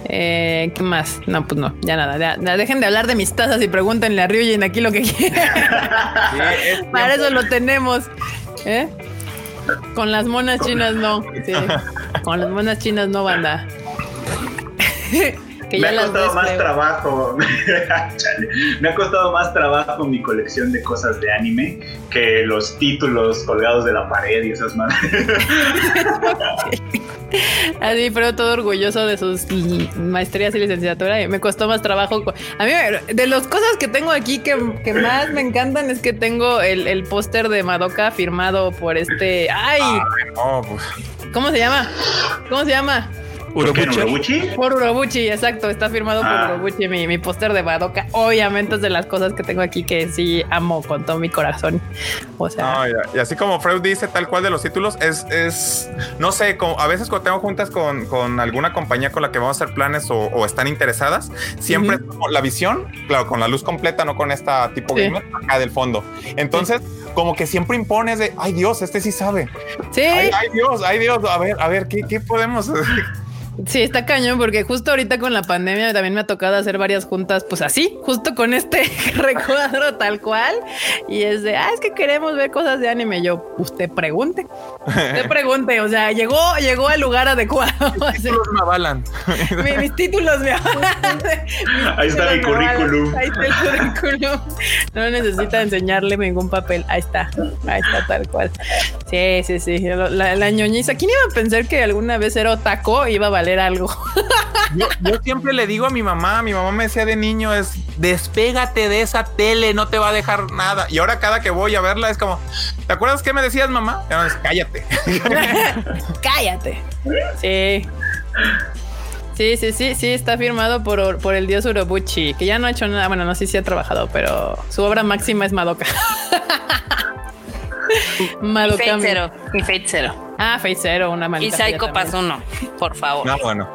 Eh, ¿Qué más? No, pues no, ya nada. ya- ya dejen de hablar de mis tazas y pregúntenle a Ryujin aquí lo que quieran. Sí, es Para eso lo tenemos. ¿eh? Con las monas chinas no. Sí. Con las monas chinas no, banda. que Me ya ha costado más creo. trabajo. Me ha costado más trabajo mi colección de cosas de anime que los títulos colgados de la pared y esas madres. Así, pero todo orgulloso de sus maestrías y licenciatura. Y me costó más trabajo. A mí, de las cosas que tengo aquí que, que más me encantan es que tengo el, el póster de Madoka firmado por este. ¡Ay! No, pues, ¿Cómo se llama? ¿Cómo se llama? ¿Por qué, Urobuchi. Por Urobuchi, exacto. Está firmado por Ah. Urobuchi, mi, mi póster de Madoka. Obviamente es de las cosas que tengo aquí que sí amo con todo mi corazón. O sea, no, ya- y así como Freud dice tal cual de los títulos, es, es no sé, como a veces cuando tengo juntas con, con alguna compañía con la que vamos a hacer planes o, o están interesadas, siempre es como la visión, claro, con la luz completa, no con esta tipo Sí. gamer acá del fondo. Entonces, como que siempre impones de, ay Dios, este sí sabe. sí. Ay, ay, Dios, ay Dios, a ver, a ver, ¿qué, qué podemos? Sí, está cañón porque justo ahorita con la pandemia también me ha tocado hacer varias juntas, pues así, justo con este recuadro tal cual. Y es de, ah, es que queremos ver cosas de anime. Yo, usted pregunte, usted pregunte. O sea, llegó, llegó al lugar adecuado. Así, Títulos me avalan. mi- mis títulos me Ahí está mi avalan. currículum. Ahí está el currículum. No necesita enseñarle ningún papel. Ahí está. Ahí está tal cual. Sí, sí, sí. La, la ñoñiza. ¿Quién iba a pensar que alguna vez era otaco iba a valer algo? Yo, yo siempre le digo a mi mamá, mi mamá me decía de niño es despégate de esa tele, no te va a dejar nada. Y ahora cada que voy a verla es como, ¿te acuerdas qué me decías, mamá? Y ahora es, cállate. Cállate. Sí. Sí, sí, sí, sí, está firmado por, por el dios Urobuchi, que ya no ha hecho nada. Bueno, no sé si ha trabajado, pero su obra máxima es Madoka. Y Madoka. Fate Zero. Y Fate Zero. Ah, Fate Zero, una Y maldita. Psycho Pass 1, por favor. No, bueno.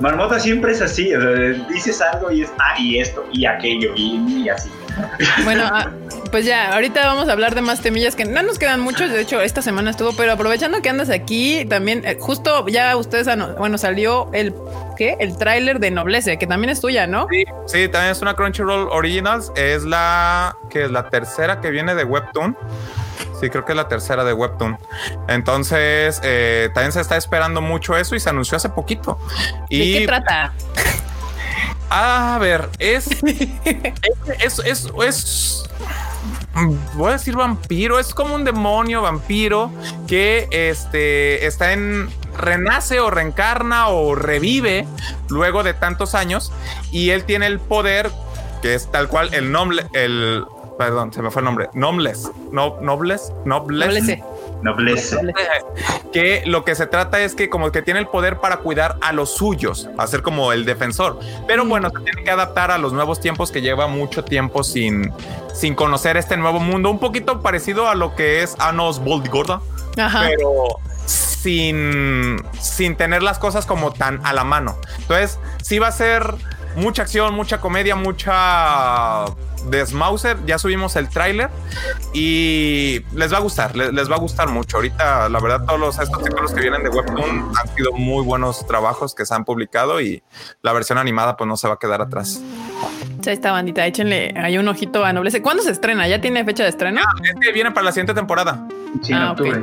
Marmota siempre es así, o sea, dices algo y es, ah, y esto, y aquello, y, y así. Bueno, ah, pues ya, ahorita vamos a hablar de más temillas que no nos quedan muchos. De hecho, esta semana estuvo, pero aprovechando que andas aquí, también eh, justo ya ustedes, han- bueno, salió el ¿qué? El tráiler de Noblece, que también es tuya, ¿no? Sí, sí, también es una Crunchyroll Originals. Es la que es la tercera que viene de Webtoon. Sí, creo que es la tercera de Webtoon. Entonces, eh, también se está esperando mucho eso y se anunció hace poquito. ¿De Y qué trata? A ver, es. es, es, es, Voy a decir vampiro, es como un demonio vampiro que este está en. renace o reencarna o revive luego de tantos años y él tiene el poder que es tal cual el nombre, el. Perdón, se me fue el nombre. Nobles. No, nobles. Nobles. Noblece. Nobleza. que lo que se trata es que como que tiene el poder para cuidar a los suyos, a ser como el defensor. Pero bueno, se tiene que adaptar a los nuevos tiempos que lleva mucho tiempo sin, sin conocer este nuevo mundo, un poquito parecido a lo que es Anos Boldigorda, Ajá. pero sin, sin tener las cosas como tan a la mano. Entonces, sí va a ser mucha acción, mucha comedia, mucha desmauser. Ya subimos el tráiler y les va a gustar, les, les va a gustar mucho. Ahorita, la verdad, todos los, estos títulos que vienen de Webtoon han sido muy buenos trabajos que se han publicado y la versión animada pues no se va a quedar atrás. Ya está, bandita, échenle ahí un ojito a Noblece. ¿Cuándo se estrena? ¿Ya tiene fecha de estreno? Este viene para la siguiente temporada, Sí, en Ah, ok. octubre.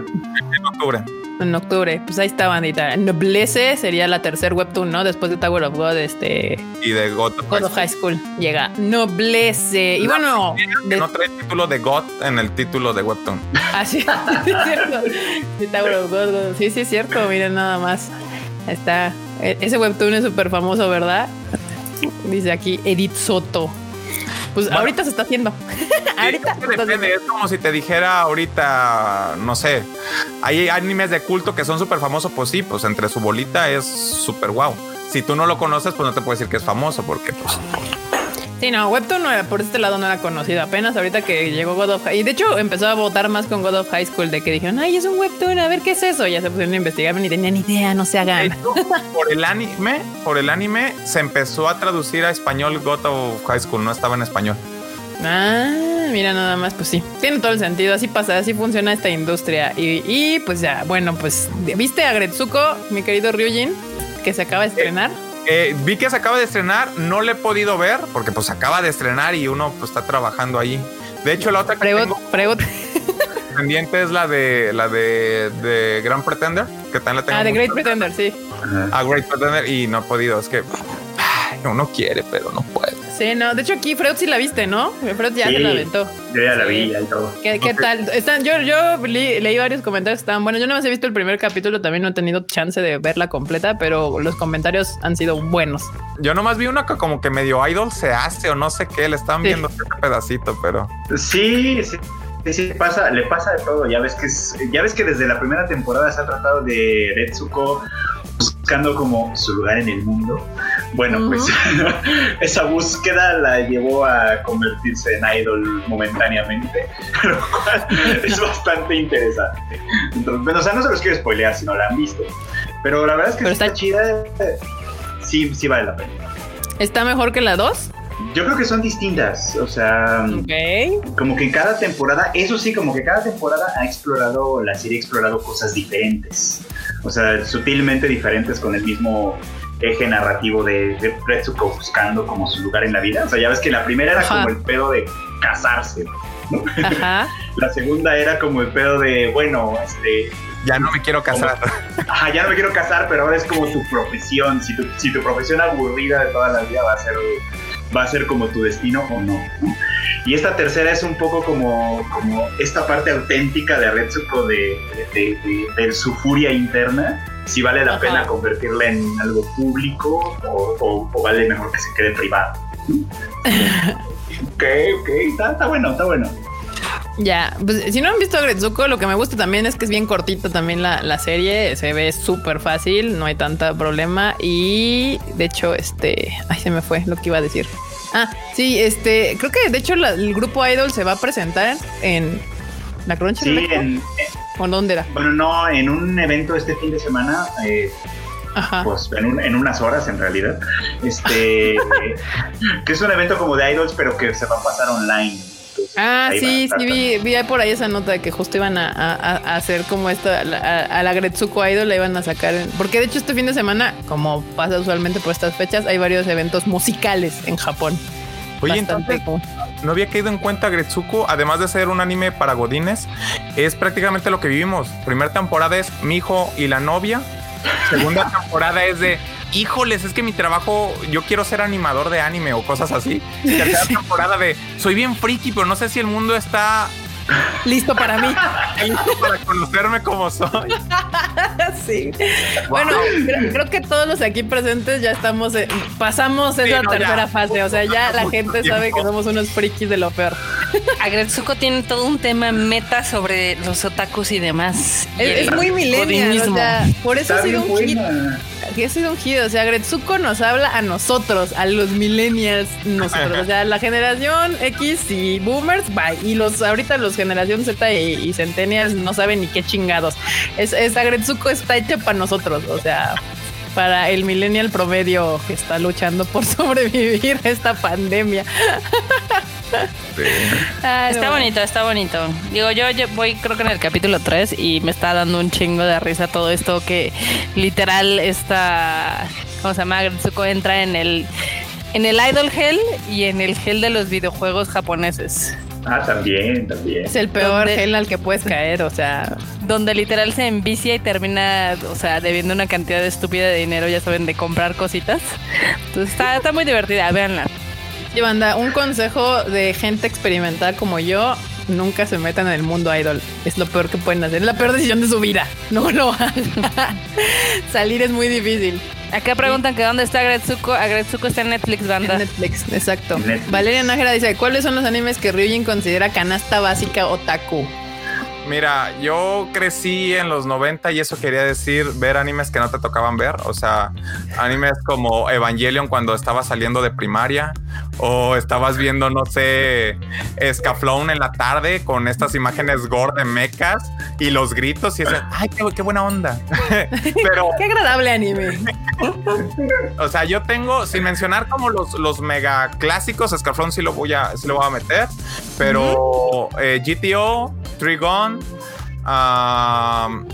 en octubre. En octubre. Pues ahí está, bandita. Noblece sería la tercer webtoon, ¿no? Después de Tower of God, este... Y de God of God of High School. Llega Noblece. Y bueno... de- No trae título de God en el título de Webtoon. Ah, sí, sí, es cierto. De Tower of God, God. Sí, sí, es cierto. Miren nada más. Ahí Está. E- Ese webtoon es súper famoso, ¿verdad? Dice aquí Edith Soto. Pues Bueno. ahorita se está haciendo. ahorita. Depende, es como si te dijera ahorita, no sé, hay animes de culto que son súper famosos, pues sí, pues entre su bolita es súper guau. Si tú no lo conoces, pues no te puedo decir que es famoso, porque pues Sí, no, Webtoon no era- por este lado no era conocido. Apenas ahorita que llegó God of High. Y de hecho empezó a votar más con God of High School de que dijeron, ay, es un Webtoon, a ver qué es eso. Ya se pusieron a investigar, ni tenían idea, no se hagan. hecho, por el anime, por el anime se empezó a traducir a español God of High School, no estaba en español. Ah, mira nada más, pues sí. Tiene todo el sentido, así pasa, así funciona esta industria. Y, y, pues ya, bueno, pues viste a Gretsuko, mi querido Ryujin, que se acaba de estrenar. Eh, vi que se acaba de estrenar, no le he podido ver porque pues acaba de estrenar y uno pues está trabajando ahí. De hecho, la otra que tengo pendiente es la de la de, de Grand Pretender, que también la tengo. Ah, The Great Pretender, sí. A Great Pretender y no he podido. Es que ay, uno quiere, pero no puede. Sí, no, de hecho aquí Freud sí la viste, ¿no? Freud ya Sí. te la aventó. Yo ya la Sí. vi ya y todo. ¿Qué, qué tal? Están, yo yo li- leí varios comentarios que estaban buenos. Yo no más he visto el primer capítulo, también no he tenido chance de verla completa, pero los comentarios han sido buenos. Yo nomás vi una que como que medio idol se hace o no sé qué. Le estaban Sí. viendo ese pedacito, pero Sí, sí. Sí, sí, pasa, le pasa de todo. Ya ves que es- ya ves que desde la primera temporada se ha tratado de Retsuko buscando como su lugar en el mundo. Bueno, Ujú. pues esa búsqueda la llevó a convertirse en idol momentáneamente, lo cual es bastante interesante. Entonces, o sea, no se los quiero spoilear si no la han visto, pero la verdad es que sí está, está- chida. Sí, sí vale la pena. ¿Está mejor que la 2? Yo creo que son distintas, o sea, Ok. como que en cada temporada, eso sí, como que cada temporada ha explorado, la serie ha explorado cosas diferentes. O sea, sutilmente diferentes con el mismo eje narrativo de, de Retsuko buscando como su lugar en la vida. O sea, ya ves que la primera era Ajá. como el pedo de casarse. Ajá. La segunda era como el pedo de, bueno, este, ya no me quiero casar. ajá, ya no me quiero casar, pero ahora es como tu profesión. Si tu, si tu profesión aburrida de toda la vida va a ser, va a ser como tu destino o no. ¿no? Y esta tercera es un poco como, como esta parte auténtica de Retsuko de, de, de- de su furia interna. Si vale la Ajá. pena convertirla en algo público o, o- o vale mejor que se quede privado. ok, ok, está, está bueno, está bueno. Ya, pues si no han visto Gretsuko, lo que me gusta también es que es bien cortita también la, la serie, se ve súper fácil, no hay tanta problema y de hecho, este, ay, se me fue lo que iba a decir. Ah, sí, este, creo que de hecho la- el grupo Idol se va a presentar en la Crunchyroll. Sí, en, ¿O dónde era? Bueno, no, en un evento este fin de semana, eh, Ajá. pues en, un- en unas horas en realidad. Este, que es un evento como de idols, pero que se va a pasar online. Ah, ahí sí, sí, vi, vi por ahí esa nota de que justo iban a, a- a hacer como esto, a la, a- a la Gretsuko Idol la iban a sacar. porque de hecho este fin de semana, como pasa usualmente por estas fechas, hay varios eventos musicales en Japón. Oye, Bastante entonces, no había caído en cuenta Gretsuko, además de ser un anime para godines, es prácticamente lo que vivimos. Primera temporada es mi hijo y la novia. Segunda temporada es de híjoles, es que mi trabajo, yo quiero ser animador de anime o cosas así. Tercera temporada de soy bien friki, pero no sé si el mundo está Listo para mí. listo para conocerme como soy. sí. Bueno, creo, creo que todos los aquí presentes ya estamos, en- pasamos esa no, ya. tercera fase. O sea, ya la gente sabe que somos unos frikis de lo peor. Agretsuko tiene todo un tema meta sobre los otakus y demás. Es, muy millennial, o sea, por eso ha sido un. Que ha sido un hit, o sea, Gretsuko nos habla a nosotros, a los millennials, nosotros, o sea, la generación X y boomers, bye, y los ahorita los generación Z y, y centennials no saben ni qué chingados. Es, esa Gretsuko está hecha para nosotros, o sea, para el millennial promedio que está luchando por sobrevivir a esta pandemia. Ah, Está bonito, está bonito. Digo, yo, yo voy creo que en el capítulo 3 y me está dando un chingo de risa todo esto que literal esta, ¿cómo se llama? Entra en el en el idol hell y en el hell de los videojuegos japoneses, Ah, también, también. Es el peor ¿Dónde? gel al que puedes caer, o sea, donde literal se envicia y termina, o sea, debiendo una cantidad estúpida de dinero, ya saben, de comprar cositas. Entonces está, está muy divertida, véanla. Y banda, un consejo de gente experimental como yo, nunca se metan en el mundo idol. Es lo peor que pueden hacer. Es la peor decisión de su vida. No lo hagan. Salir es muy difícil. Acá preguntan que dónde está Agretsuko. Agretsuko está en Netflix, En banda. Netflix, exacto. Netflix. Valeria Nájera dice, ¿cuáles son los animes que Ryujin considera canasta básica otaku? Mira, yo crecí en los 90 y eso quería decir ver animes que no te tocaban ver. O sea, animes como Evangelion cuando estabas saliendo de primaria o estabas viendo, no sé, Scaflón en la tarde con estas imágenes gore de mechas y los gritos y ese, ay, qué, qué buena onda. Pero, Qué agradable anime. o sea, yo tengo, sin mencionar como los, los mega clásicos, Scaflón sí lo voy a, sí lo voy a meter, pero eh, GTO, Trigon, um,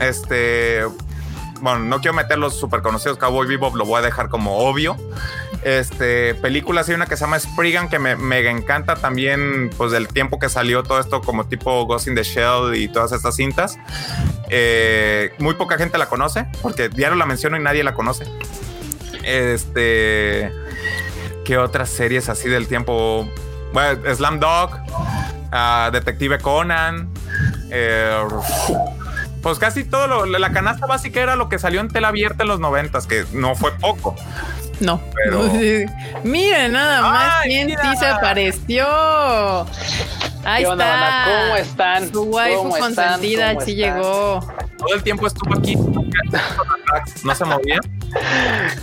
este, bueno, no quiero meter los super conocidos, Cowboy Bebop lo voy a dejar como obvio. Este, películas, hay una que se llama Spriggan que me mega encanta también, pues del tiempo que salió todo esto como tipo Ghost in the Shell y todas estas cintas. Eh, muy poca gente la conoce, porque diario la menciono y nadie la conoce. Este, ¿qué otras series así del tiempo? Bueno, Slam Dog, ah, Detective Conan, eh, pues casi todo lo, la canasta básica era lo que salió en tela abierta en los noventas, que no fue poco. No. Pero-. Miren, nada más Ay, quién mira. sí se apareció. Ahí ¿Qué onda, está. banda? ¿Cómo están? Su waifu ¿Cómo están? consentida ¿Cómo sí están? llegó. Todo el tiempo estuvo aquí, no se movía.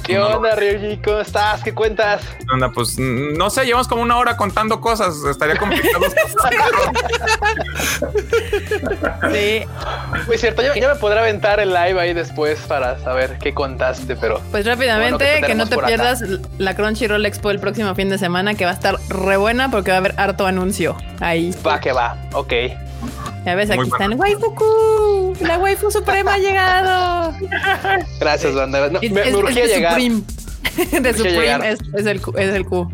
¿Qué onda, Ryuji? ¿Cómo estás? ¿Qué cuentas? Onda, pues no sé, llevamos como una hora contando cosas, estaría complicado. Sí. Muy cierto, ya, ya me podré aventar el live ahí después para saber qué contaste, pero Pues rápidamente, Bueno, ¿qué que no te acá? pierdas la Crunchyroll Expo el próximo fin de semana, que va a estar re buena porque va a haber harto anuncio ahí. va que va. Ok. Ya ves, Muy aquí bueno. están. Waifuku, la waifu suprema ha llegado. Gracias, banda. No, me, me urgía llegar. Supreme. De Supreme llegar. es, es el, Q- es el Q.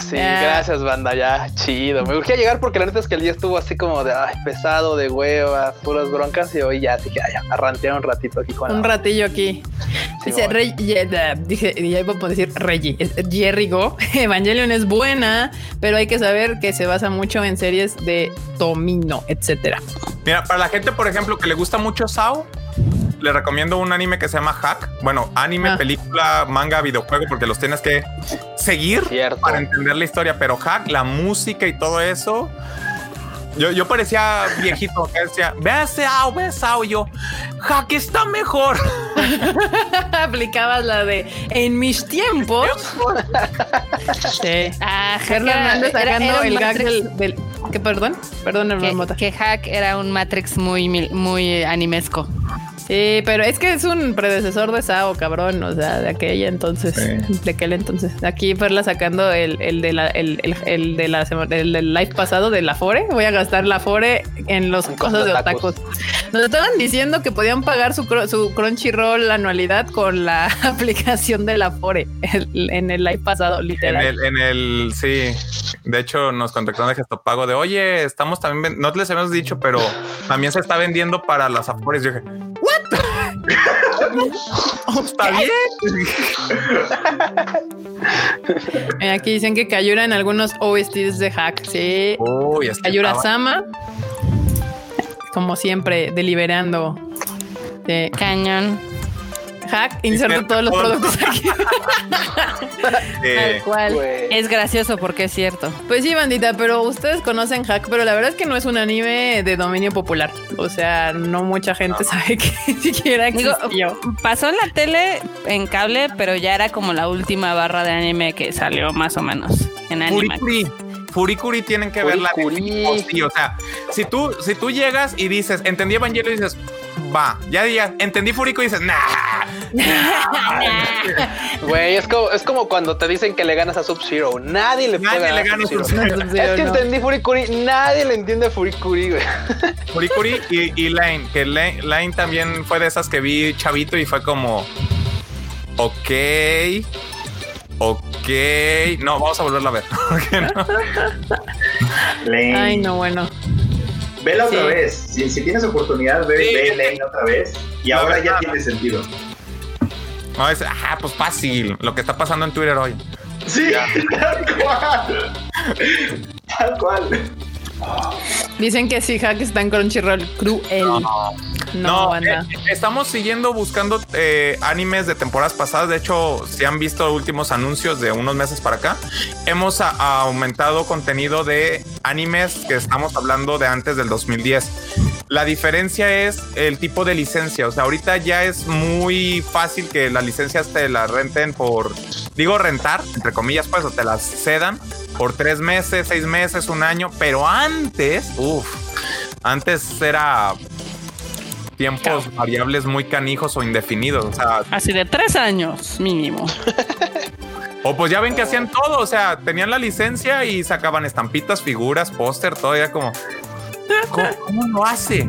Sí, Ah. gracias, banda. Ya, chido. Me urgía llegar porque la neta es que el día estuvo así como de ay, pesado, de hueva, puras broncas. Y hoy ya dije, ay, ya, a rantear un ratito aquí con Un la- ratillo aquí. Sí, Dice. Rey, dije, ya iba a decir Reggie, Jerry Go. Evangelion es buena, pero hay que saber que se basa mucho en series de Tomino, etcétera. Mira, para la gente, por ejemplo, que le gusta mucho Sao, le recomiendo un anime que se llama Hack. Bueno, anime, Ah. película, manga, videojuego, porque los tienes que seguir Cierto. para entender la historia. Pero Hack, la música y todo eso. Yo, yo parecía viejito que decía, ve a Sao, ve a Sao. Y yo, Hack está mejor. Aplicabas la de en mis tiempos. sí. Ah, era- era- sacando el gag del- ¿Qué, perdón? Perdón, hermano que, Mota. que Hack era un Matrix muy, mil- muy animesco. Sí, pero es que es un predecesor de Sao, cabrón. O sea, de aquella entonces, Sí. de aquel entonces. Aquí Perla sacando el, el de la, el, el, el de la el del live pasado de la Fore. Voy a gastar la Fore en los En cosas de tacos. otakus. Nos estaban diciendo que podían pagar su, su Crunchyroll anualidad con la aplicación de la Fore en el live pasado, En literal. el, en el, sí. De hecho, nos contactaron de gesto de oye, estamos también, no les habíamos dicho, pero también se está vendiendo para las afores. Yo dije, ¿what? está bien. Eh, Aquí dicen que Kayura en algunos OSTs de Hack. Sí, Uy, es que Kayura estaba- Sama, como siempre, deliberando. Sí. Cañón. Hack, inserto Inserta todos los productos aquí. Tal cual. Es gracioso porque es cierto. Pues sí, bandita, pero ustedes conocen Hack, pero la verdad es que no es un anime de dominio popular. O sea, no mucha gente sabe que siquiera Digo, existió. pasó en la tele en cable, pero ya era como la última barra de anime que salió más o menos en Animax. Furikuri. Furikuri tienen que verla. de Furikuri. sí, o sea, si tú, si tú llegas y dices, entendí Evangelio y dices, va, ya digas, entendí Furikuri y dices, nah. Güey, es como, es como cuando te dicen que le ganas a Sub-Zero. Nadie le puede Nadie le ganar gana a Sub-Zero. Es que No. entendí Furikuri. Nadie le entiende a Furikuri, güey. Furikuri y, y Lane, que Lane, Lane también fue de esas que vi chavito y fue como, ok, ok, no, vamos a volverla a ver. porque no. Lane. Ay, no, bueno. Vela otra Sí. vez. Si, si tienes oportunidad, ve, Sí. ve Lane otra vez. Y La ahora ya tiene sentido. No, es, ajá, pues fácil, lo que está pasando en Twitter hoy. Sí, tal cual. Tal cual. Dicen que si Hack está en Crunchyroll cruel. No, banda. eh, estamos siguiendo buscando eh, animes de temporadas pasadas. De hecho, si han visto últimos anuncios de unos meses para acá, hemos a- aumentado contenido de animes que estamos hablando de antes del 2010. La diferencia es el tipo de licencia. O sea, ahorita ya es muy fácil que las licencias te las renten por, digo, rentar, entre comillas, pues, o te las cedan por tres meses, seis meses, un año. Pero antes, uff, antes era tiempos variables muy canijos o indefinidos. O sea, Así de tres años mínimo. o pues ya ven que hacían todo. O sea, tenían la licencia y sacaban estampitas, figuras, póster, todo ya como. ¿Cómo, cómo lo hace?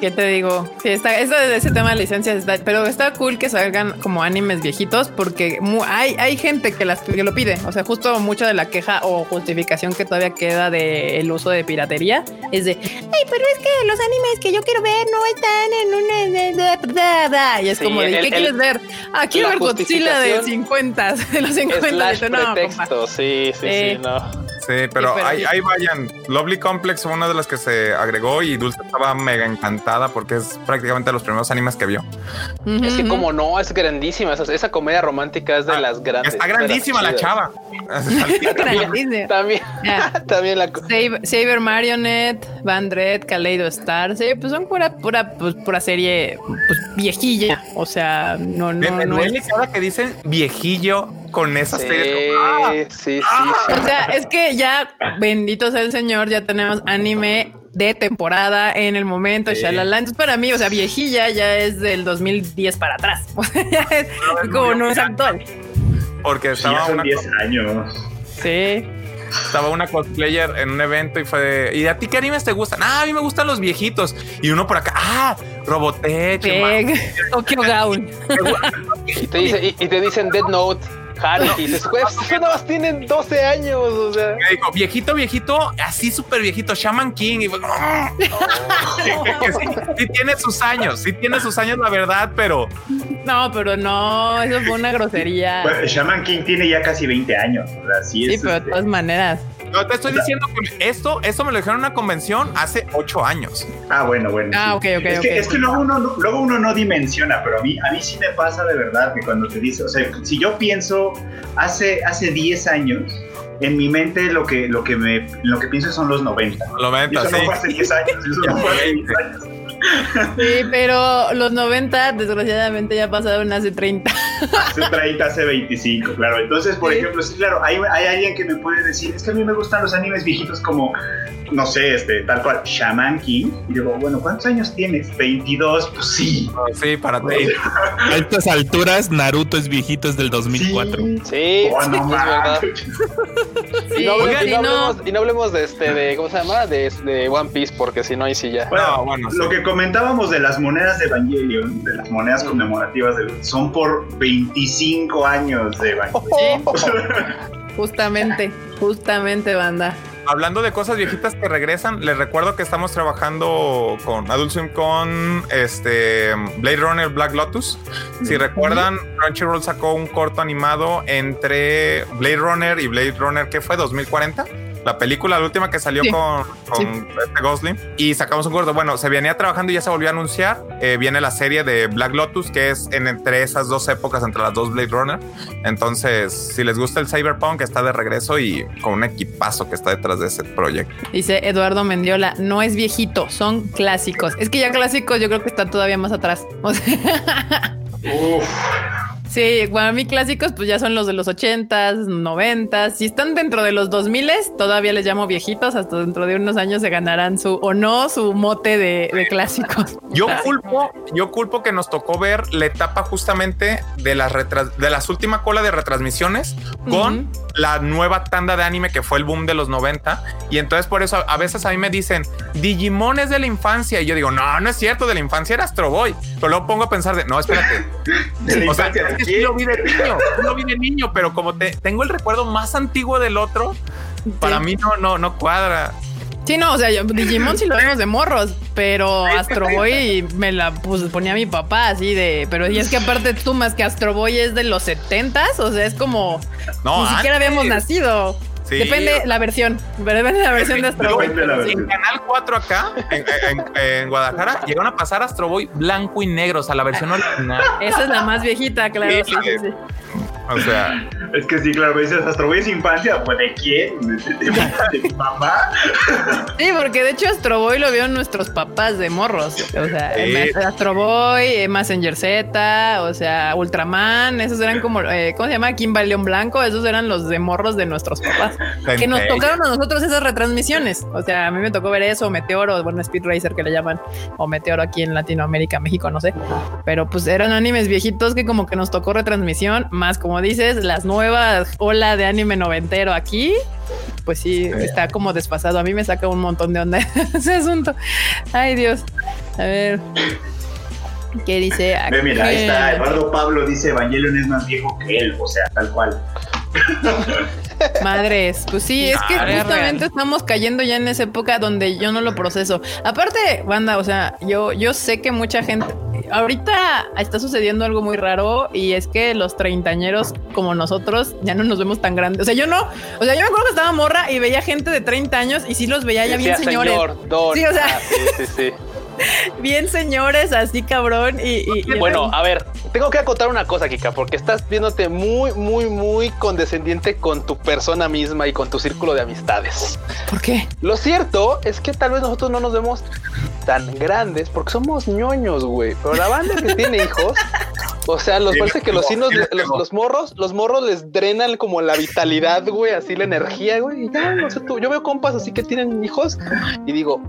¿Qué te digo? Sí, está, eso de ese tema de licencias está, pero está cool que salgan como animes viejitos porque mu- hay, hay gente que, las, que lo pide. O sea, justo mucha de la queja o justificación que todavía queda del uso de piratería es de, ay, pero es que los animes que yo quiero ver no están en una... de- de- de- de-". Y es Sí, como, de, el- ¿qué el- quieres ver? Ah, quiero ver Godzilla de justificación 50, de los 50. Slash Dice, no, pretexto. Sí, sí, Sí. sí, no. Sí, pero, ahí, vayan. Lovely Complex fue una de las que se agregó y Dulce estaba mega encantada porque es prácticamente de los primeros animes que vio. Es que como no, es grandísima. Esa, esa comedia romántica es de Ah, las grandes. Está grandísima la chava. También, también la... Saber, Saber Marionette, Van Red, Kaleido Star, sí, pues son pura, pura, pues, pura serie pues, viejilla. O sea, no, no, me no es- cada que dicen viejillo con esas Sí, series. Ah, sí, sí, sí. O sea, es que ya, bendito sea el Señor, ya tenemos anime de temporada en el momento, Sí. shalala. Entonces, para mí, o sea, viejilla ya es del 2010 para atrás. O sea, ya es como no es actual. porque Sí, estaba son una, 10 años. Sí. estaba una cosplayer en un evento y fue de, ¿y a ti qué animes te gustan? Ah, a mí me gustan los viejitos. Y uno por acá, ah, Robotech. Tokyo Gaun. Y te dicen Dead Note, Haruki. Y dices, güey, pues, que nada más tienen 12 años. O sea, Me dijo, viejito, viejito, así súper viejito, Shaman King. Y fue, "Ah". Que sí, sí tiene sus años, sí tiene sus años, la verdad, pero No, pero no, eso fue una grosería. Bueno, Shaman King tiene ya casi 20 años. O sea, sí, Sí, es, pero de este, todas maneras. No te estoy diciendo que esto, esto me lo dijeron en una convención hace ocho años. Ah, bueno, bueno. Ah, sí. ok, ok, es, ok. Que, es que luego uno, no- luego uno no dimensiona, pero a mí, a mí sí me pasa de verdad que cuando te dice, o sea, si yo pienso hace, hace 10 años, en mi mente lo que, lo que, me, lo que pienso son los 90. Lo Y venta, eso sí. no fue hace 10 años, eso no fue hace 10 años. Sí, pero los 90, desgraciadamente, ya pasaron hace 30. Hace 30, hace 25, claro. Entonces, por ejemplo, sí, claro, hay, hay alguien que me puede decir, es que a mí me gustan los animes viejitos como, no sé, este, tal cual, Shaman King. Y digo, bueno, ¿cuántos años tienes? 22, pues sí. Sí, para ti. A estas alturas, Naruto es viejito, es del 2004. Sí, Oh, no es verdad. Y no, Oigan, y no y no- hablemos, y no hablemos de este, de, ¿cómo se llama? De, de One Piece, porque si no, ahí sí ya. Bueno, No, bueno, lo sí. que comentábamos de las monedas de Evangelion, de las monedas conmemorativas, de- son por 25 años de Evangelion. Justamente, justamente, banda. Hablando de cosas viejitas que regresan, les recuerdo que estamos trabajando con Adult Swim con este Blade Runner Black Lotus. Si recuerdan, Crunchyroll sacó un corto animado entre Blade Runner y Blade Runner, que fue 2040. La película, la última que salió Sí. con, con este Gosling. Y sacamos un corto. Bueno, se venía trabajando y ya se volvió a anunciar. Eh, viene la serie de Black Lotus, que es en, entre esas dos épocas, entre las dos Blade Runner. Entonces, si les gusta el Cyberpunk, está de regreso y con un equipazo que está detrás de ese proyecto. Dice Eduardo Mendiola, no es viejito, son clásicos. Es que ya clásicos yo creo que están todavía más atrás. O sea, Uf, sí, para mí clásicos pues ya son los de los 80s, 90s. Si están dentro de los 2000s, todavía les llamo viejitos. Hasta dentro de unos años se ganarán su o no su mote de, de clásicos. Yo culpo, yo culpo que nos tocó ver la etapa justamente de las retras- de las últimas cola de retransmisiones con la nueva tanda de anime que fue el boom de los 90 y entonces por eso a, a veces a mí me dicen Digimon es de la infancia y yo digo no no es cierto de la infancia era Astro Boy pero luego pongo a pensar de no espérate de la o sea infancia que sí quién? lo vi de niño sí lo vi de niño pero como te, tengo el recuerdo más antiguo del otro para mí no no no cuadra Sí, no, o sea, yo, Digimon sí lo vimos de morros, pero Astro Boy me la pues, ponía mi papá así de. Pero y es que aparte tú más que Astro Boy es de los 70s, o sea, es como. no ni siquiera habíamos nacido. Sí. Depende la versión, depende de la versión de Astro Boy. En Canal 4 acá, en, en- en Guadalajara, llegaron a pasar Astro Boy blanco y negro, o sea, la versión original. Esa es la más viejita, claro. Sí, Sí. O sea, Es que sí, claro, dices Astro Boy es infancia, pues ¿de quién? ¿De, de- de- mamá? Sí, porque de hecho Astro Boy lo vieron nuestros papás de morros. O sea, Sí. Astro Boy, eh, Messenger Z, o sea, Ultraman, esos eran como, eh, ¿cómo se llama? Kimba León Blanco, esos eran los de morros de nuestros papás. Que nos tocaron a nosotros esas retransmisiones. O sea, a mí me tocó ver eso, Meteoro, bueno, Speed Racer que le llaman, o Meteoro aquí en Latinoamérica, México, no sé. Pero pues eran animes viejitos que como que nos tocó retransmisión, más como dices, las nuevas ola de anime noventero aquí. Pues sí, está como desfasado. A mí me saca un montón de onda ese asunto. Ay, Dios. A ver. ¿Qué dice? Ve, mira, ahí está? Eduardo Pablo dice Evangelion es más viejo que él, o sea, tal cual. Madres, pues sí, es que justamente real. estamos cayendo ya en esa época donde yo no lo proceso. Aparte, banda, o sea, yo, yo sé que mucha gente, ahorita está sucediendo algo muy raro y es que los treintañeros como nosotros ya no nos vemos tan grandes. O sea, yo no, o sea, yo me acuerdo que estaba morra y veía gente de 30 años y sí los veía ya bien señores. señor, don. Sí, o sea. Ah, sí, sí, sí. Bien señores, así cabrón. Y, y- y- Bueno, a ver, tengo que acotar una cosa, Kika, porque estás viéndote muy, muy, muy condescendiente con tu persona misma y con tu círculo de amistades. ¿por qué? Lo cierto es que tal vez nosotros no nos vemos tan grandes porque somos ñoños, güey. Pero la banda que tiene hijos, o sea, los parece que los sí, los, los morros, los morros les drenan como la vitalidad, güey, así la energía, güey. Y ya, no sé tú, yo veo compas así que tienen hijos y digo,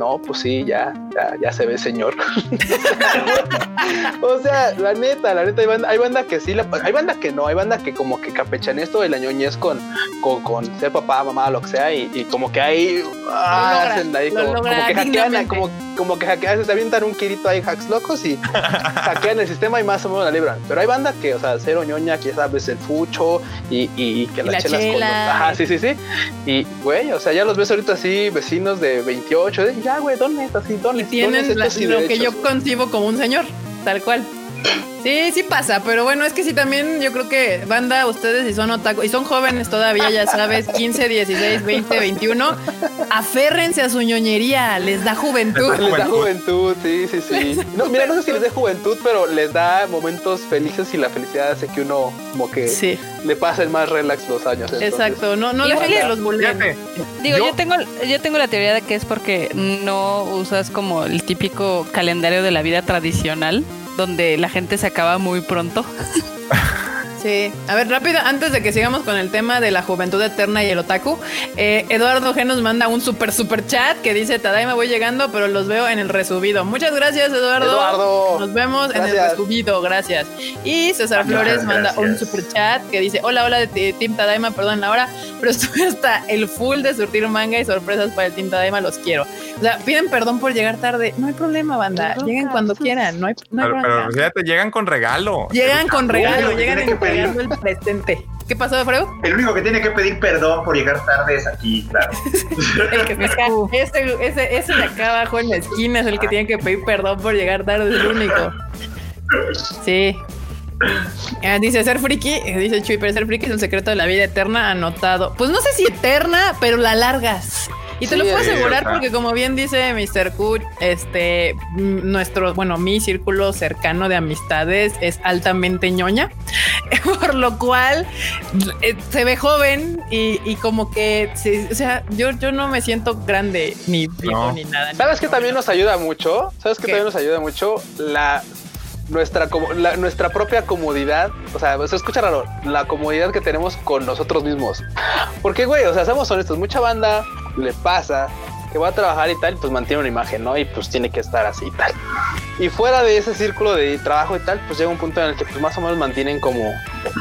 no, pues sí, ya, ya, ya se ve señor. o sea, la neta, la neta, hay banda, hay banda que sí, la- hay banda que no, hay banda que como que campechan esto de la ñoñez con, con, con ser papá, mamá, lo que sea, y, y como que ahí ah, logra, hacen ahí lo como, que hackean, como, como que hackean, se avientan un kirito ahí hacks locos y hackean el sistema y más o menos la libran. Pero hay banda que, o sea, cero ñoña, que ya sabes, el fucho y, y, y que Y las la chelas con los- chela. Ajá, sí, sí, sí. Y, güey, o sea, ya los ves ahorita así, vecinos de 28, de, ya, güey, dones, así, Y dones. tienen dones la- y lo que yo concibo como un señor, tal cual. Sí, sí pasa, pero bueno, es que sí también yo creo que banda, ustedes si son otaku y son jóvenes todavía, ya sabes, 15, 16, 20, 21, aférrense a su ñoñería, les da juventud. Les da juventud, sí, sí, sí. No, mira, no sé si les da juventud, pero les da momentos felices y la felicidad hace que uno como que Sí, le pasen más relax los años. entonces- exacto, no, no Y dejen que los bulleen. Fíjate, Digo, Yo- yo, tengo, yo tengo la teoría de que es porque no usas como el típico calendario de la vida tradicional, donde la gente se acaba muy pronto. Sí, a ver, rápido, antes de que sigamos con el tema de la juventud eterna y el otaku, eh, Eduardo G nos manda un super super chat que dice, Tadaima voy llegando, pero los veo en el resubido. Muchas gracias, Eduardo. Eduardo. Nos vemos en el resubido, gracias. Y César Flores manda un super chat que dice, hola, hola de Team Tadaima, perdón la hora, pero estuve hasta el full de surtir manga y sorpresas para el Team Tadaima, los quiero. O sea, piden perdón por llegar tarde. No hay problema, banda. Lleguen cuando quieran, no hay, no hay Pero, pero fíjate, llegan con regalo. Llegan con regalo, Uy, llegan el presente. ¿Qué pasó, Freud? El único que tiene que pedir perdón por llegar tarde es aquí, claro. El que está ese, ese, ese de acá abajo en la esquina es el que tiene que pedir perdón por llegar tarde, es el único. Sí. Ah, dice ser friki, eh, dice Chuy, pero ser friki es el secreto de la vida eterna anotado. Pues no sé si eterna, pero la largas. Y te Sí, lo puedo asegurar porque como bien dice Mr. Q, este, nuestro, bueno, mi círculo cercano de amistades es altamente ñoña, por lo cual eh, se ve joven y, y como que, sí, o sea, yo, yo no me siento grande ni viejo No. ni nada. ¿Sabes qué también nos ayuda mucho? ¿Sabes ¿Qué? también nos ayuda mucho? La nuestra la- nuestra propia comodidad, o sea, se escucha raro, la comodidad que tenemos con nosotros mismos. Porque güey, o sea, seamos honestos, mucha banda le pasa que va a trabajar y tal, pues mantiene una imagen, ¿no? Y pues tiene que estar así y tal. Y fuera de ese círculo de trabajo y tal, pues llega un punto en el que pues más o menos mantienen como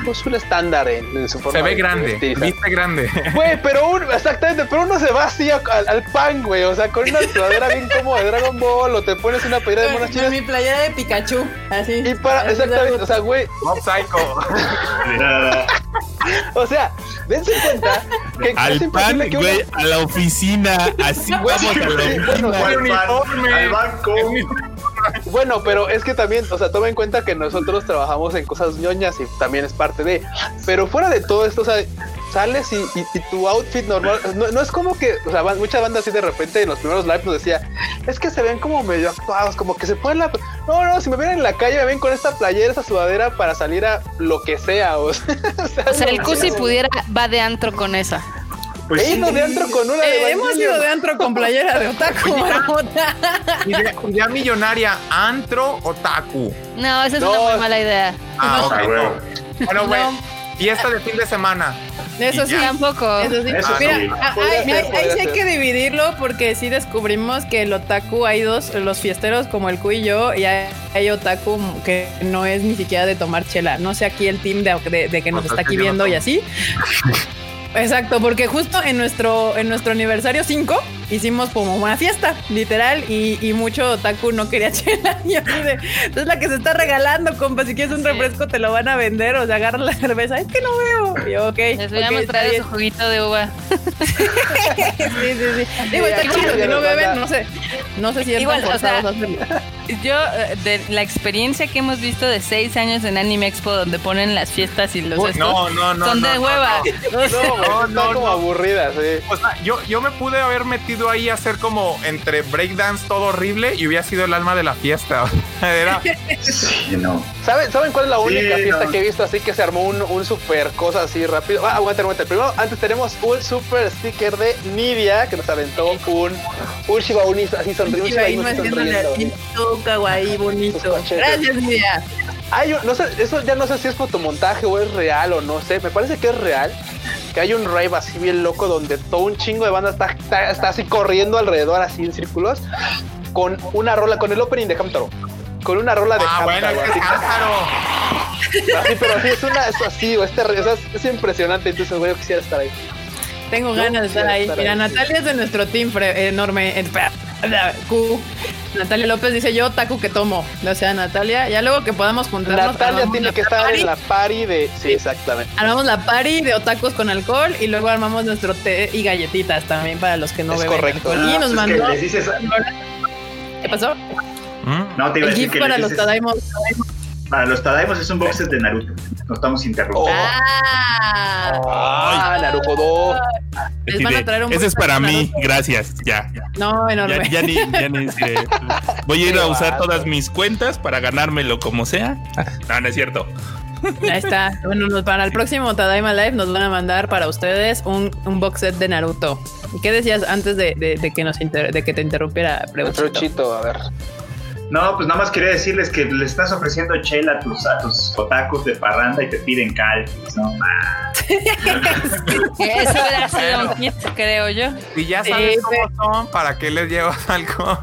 pues un estándar en, en su forma Se ve de grande, vestir viste grande. Güey, pero uno, exactamente, pero uno se va así a- al, al pan, güey. O sea, con una sudadera bien como de Dragon Ball, o te pones una playera de monas chinas. mi playera de Pikachu, así. Y para, exactamente, o sea, güey, Mob Psycho. Nada. o sea, dense cuenta que Al es pan, que uno. güey, a la oficina. Así Bueno, oficina. Al pan, uniforme. al banco. Bueno, pero es que también, o sea, toma en cuenta que nosotros trabajamos en cosas ñoñas y también es parte de. Pero fuera de todo esto, o sea, sales y, y- y tu outfit normal, no, no es como que, o sea, muchas bandas así de repente en los primeros lives nos decía, es que se ven como medio actuados, como que se ponen la. No, no, si me ven en la calle, me ven con esta playera, esta sudadera para salir a lo que sea. O sea, O sea, el no Q si sé. pudiera va de antro con esa. Pues He sí. ido de antro con una de Eh, hemos ido de antro con playera de otaku. marmota. Idea, idea millonaria, antro otaku. No, esa es No. una muy mala idea. Ah, No. Ah. Bueno, No. güey. Fiesta de fin de semana. Eso sí. Tampoco. Eso sí. Eso Mira, sí. ah, ahí, ser, sí hay que dividirlo porque sí descubrimos que el otaku hay dos, los fiesteros como el Q y yo, y hay, hay otaku que no es ni siquiera de tomar chela. No sé aquí el team de, de- de que nos Pues está es aquí no viendo y así. Exacto, porque justo en nuestro, en nuestro aniversario 5 hicimos como una fiesta, literal, y, y mucho otaku no quería chela. Y yo así de, es la que se está regalando, compa. Si quieres un refresco, te lo van a vender. O sea, agarra la cerveza. Es que no veo. Y yo, ok. Les voy a mostrar su juguito de uva. Sí, sí, sí. Digo, está chido. Si no beben, no sé. No sé si es Igual, o sea. Yo, eh, de la experiencia que hemos visto de seis años en Anime Expo, donde ponen las fiestas y los Uy, estos, no, no, no. son no, de no, hueva. No, güey, No, no, como no. aburridas, sí. O sea, yo, yo me pude haber metido ahí a hacer como entre breakdance todo horrible y hubiera sido el alma de la fiesta. Era, Sí, no. ¿Saben, ¿Saben cuál es la Sí, única fiesta no. que he visto así que se armó un, un super cosa así rápido? Ah, aguanta, aguanta. Primero, antes tenemos un super sticker de Nidia que nos aventó un, un Shiba así sonriendo. Iba ahí haciéndole así, kawaii, bonito. Gracias, Lidia. Hay un- no sé, eso ya no sé si es fotomontaje o es real o no sé. Me parece que es real. Que hay un rave así bien loco donde todo un chingo de banda está, está, está así corriendo alrededor así en círculos con una rola, con el opening de Hamtaro. Con una rola de ah, bueno, Hamtaro. que así. Así, pero sí, es una, es así, o este, o sea, es, es impresionante, entonces, güey, yo quisiera estar ahí. Tengo ganas de estar ahí. Mira, Natalia es de nuestro team enorme. espera, Q. Natalia López dice yo taco que tomo. O sea, Natalia, ya luego que podamos juntarnos. Natalia tiene que estar party, en la party de... Sí, exactamente. Armamos la party de otacos con alcohol y luego armamos nuestro té y galletitas también para los que no Es beben correcto. alcohol. Y Ah, nos es que mandó. les dices- ¿Qué pasó? ¿Mm? No, te iba a El decir GIF que para les los Tadaimos. Para los Tadaimos es un box set de Naruto. No estamos interrumpiendo. Oh. Ah, Ah, Naruto 2. Les van a traer un Ese es para mí, gracias. Ya. no, enorme. Ya, ya ni, ya ni sé. Voy a ir a usar todas mis cuentas para ganármelo como sea. No, no es cierto. Ahí está. Bueno, nos- para el próximo Tadaima Live nos van a mandar para ustedes un, un box set de Naruto. ¿Y ¿Qué decías antes de, de- de que nos inter- de que te interrumpiera? Preguntito? Truchito, a ver. No, pues nada más quería decirles que le estás ofreciendo chela a tus, a tus otacos de parranda y te piden cal. No. Eso hubiera sido un creo yo. Y ya sabes sí. cómo son, ¿para qué les llevas alcohol?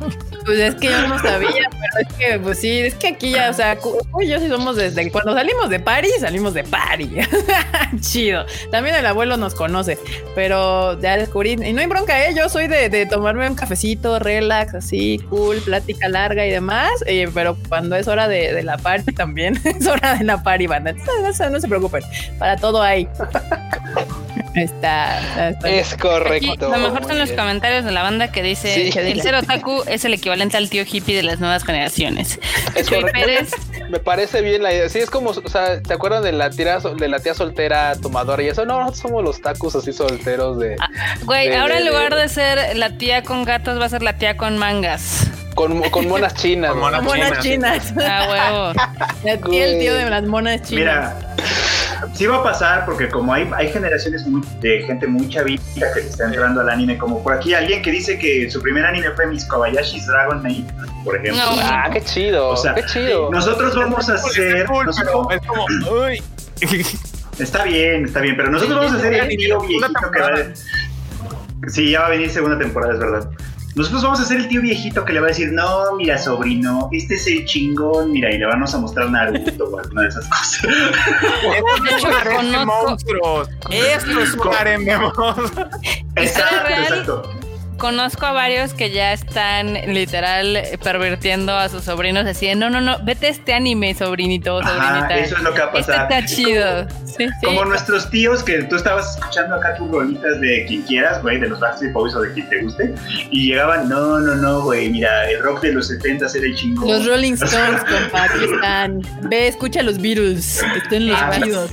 Pues es que yo no sabía, pero es que, pues sí, es que aquí ya, o sea, cu- Cu y yo sí somos desde cuando salimos de París, salimos de París. Chido. También el abuelo nos conoce, pero ya descubrí, y no hay bronca, ¿eh? Yo soy de, de tomarme un cafecito, relax, así, cool, plática larga y demás, eh, pero cuando es hora de, de la party también, es hora de la party, banda. No, no, no se preocupen, para todo hay. Está, está- Es Aquí, correcto. lo mejor son los bien. comentarios de la banda que dice Sí. que el ser otaku es el equivalente al tío hippie de las nuevas generaciones. Es. Pérez, Me parece bien la idea. Sí, es como, o sea, ¿te acuerdan de la tía, de la tía soltera tomadora y eso? No, nosotros somos los tacos así solteros de güey, De- ahora de- en lugar de- de ser la tía con gatos va a ser la tía con mangas. Con, con monas chinas. Con monas monas chinas. Ah, huevo. El tío de las monas chinas. Mira, sí va a pasar porque como hay, hay generaciones muy- de gente muy chavita que se está entrando al anime, como por aquí alguien que dice que su primer anime fue Mis Kobayashi's Dragon Maid, por ejemplo. No. Ah, qué chido. O sea, qué chido. Nosotros vamos a hacer... Cool, nosotros- pero es como, uy. Está bien, está bien, pero nosotros vamos a hacer el tío viejito que va temporada. a... Sí, ya va a venir segunda temporada, es verdad. Nosotros vamos a ser el tío viejito que le va a decir, no, mira, sobrino, este es el chingón, mira, y le vamos a mostrar Naruto o alguna de esas cosas. Monstruos. Esto es un harem de monstruos. exacto, exacto. Conozco a varios que ya están literal pervirtiendo a sus sobrinos así, de, no, no, no, vete a este anime, sobrinito, Ajá, sobrinita. eso es lo que va a Este está chido. Sí, sí. Como nuestros tíos que tú estabas escuchando acá tus rolitas de quien quieras, güey, de los Backstreet Boys o de quien te guste, y llegaban, no, no, no, güey, mira, el rock de los 70 era el chingón. Los Rolling Stones, compa, aquí están. Ve, escucha los Beatles, que estén los Ah, chidos.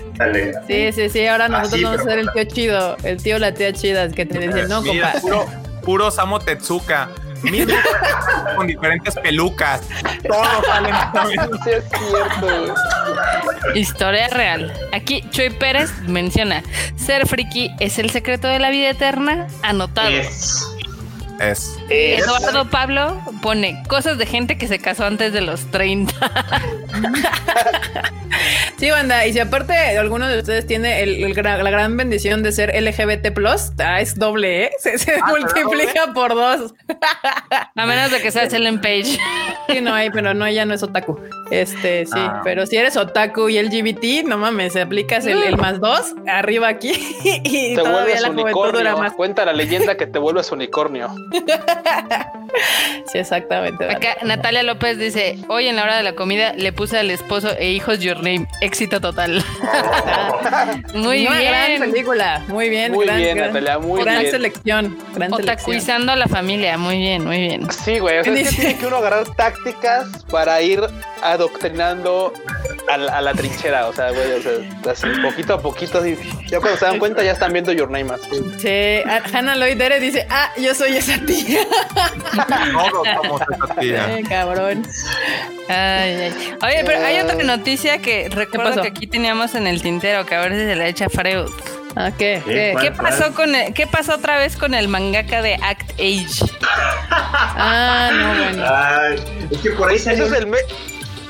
Sí, sí, sí, ahora nosotros sí, vamos a ser el tío chido, el tío la tía chida, que te dicen, no, Mira, compa. puro, puro Samu Tetsuka. Mismo con diferentes pelucas. Todos salen Sí, es cierto, güey. Historia real. Aquí Chuy Pérez menciona, ser friki es el secreto de la vida eterna, anotado. Es. Es- Eduardo Pablo pone cosas de gente que se casó antes de los 30. Sí, banda, y si aparte alguno de ustedes tiene el, la gran bendición de ser LGBT, ah, es doble, ¿eh? Se, se multiplica por dos. A menos de que seas Ellen Page. Sí, no hay, pero no, ella no es otaku. Este, sí, Ah. pero si eres otaku y LGBT, no mames, aplicas el, el más dos arriba aquí y Te todavía vuelves la juventud dura unicornio. más. Cuenta la leyenda que te vuelves unicornio. Sí, exactamente. Acá Natalia López dice, hoy en la hora de la comida le puse al esposo e hijos Your Name. Éxito total. Muy Una gran bien. película, muy bien. Muy gran, bien, gran- Natalia, muy gran bien. selección, gran selección. Otakuizando a la familia. Muy bien, muy bien. Sí, güey. O sea, es que tiene que uno agarrar tácticas para ir adoctrinando a, la- a la trinchera. O sea, güey, o sea, así, poquito a poquito. Así. Ya cuando se dan cuenta, ya están viendo Your Name. así. Sí, ah, Hannah Lloyd Dere dice, ah, yo soy esa tía. Todos somos esa tía. Eh, cabrón. Ay, ay. Oye, pero hay otra noticia que recuerdo que aquí teníamos en el tintero, que a ver si se la echa Freud. Ah, ¿qué? ¿Qué? ¿Qué? ¿Cuál? ¿Qué pasó con el- qué pasó otra vez con el mangaka de Act Age? Ah, no, bueno. Ay, es que por ahí Ese salió. es el me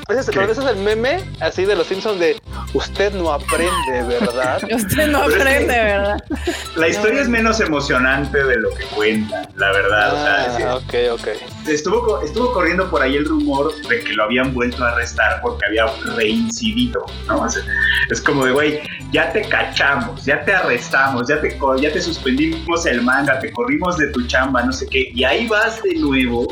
ese es, pero ese es el meme así de los Simpsons de usted no aprende, ¿verdad? Usted no Pero es que- aprende, ¿verdad? La historia es menos emocionante de lo que cuenta, la verdad. o sea, es que- Ah, ok, ok. estuvo, co- estuvo corriendo por ahí el rumor de que lo habían vuelto a arrestar porque había reincidido, ¿no? O sea, es como de, güey, ya te cachamos, ya te arrestamos, ya te, ya te suspendimos el manga, te corrimos de tu chamba, no sé qué, y ahí vas de nuevo.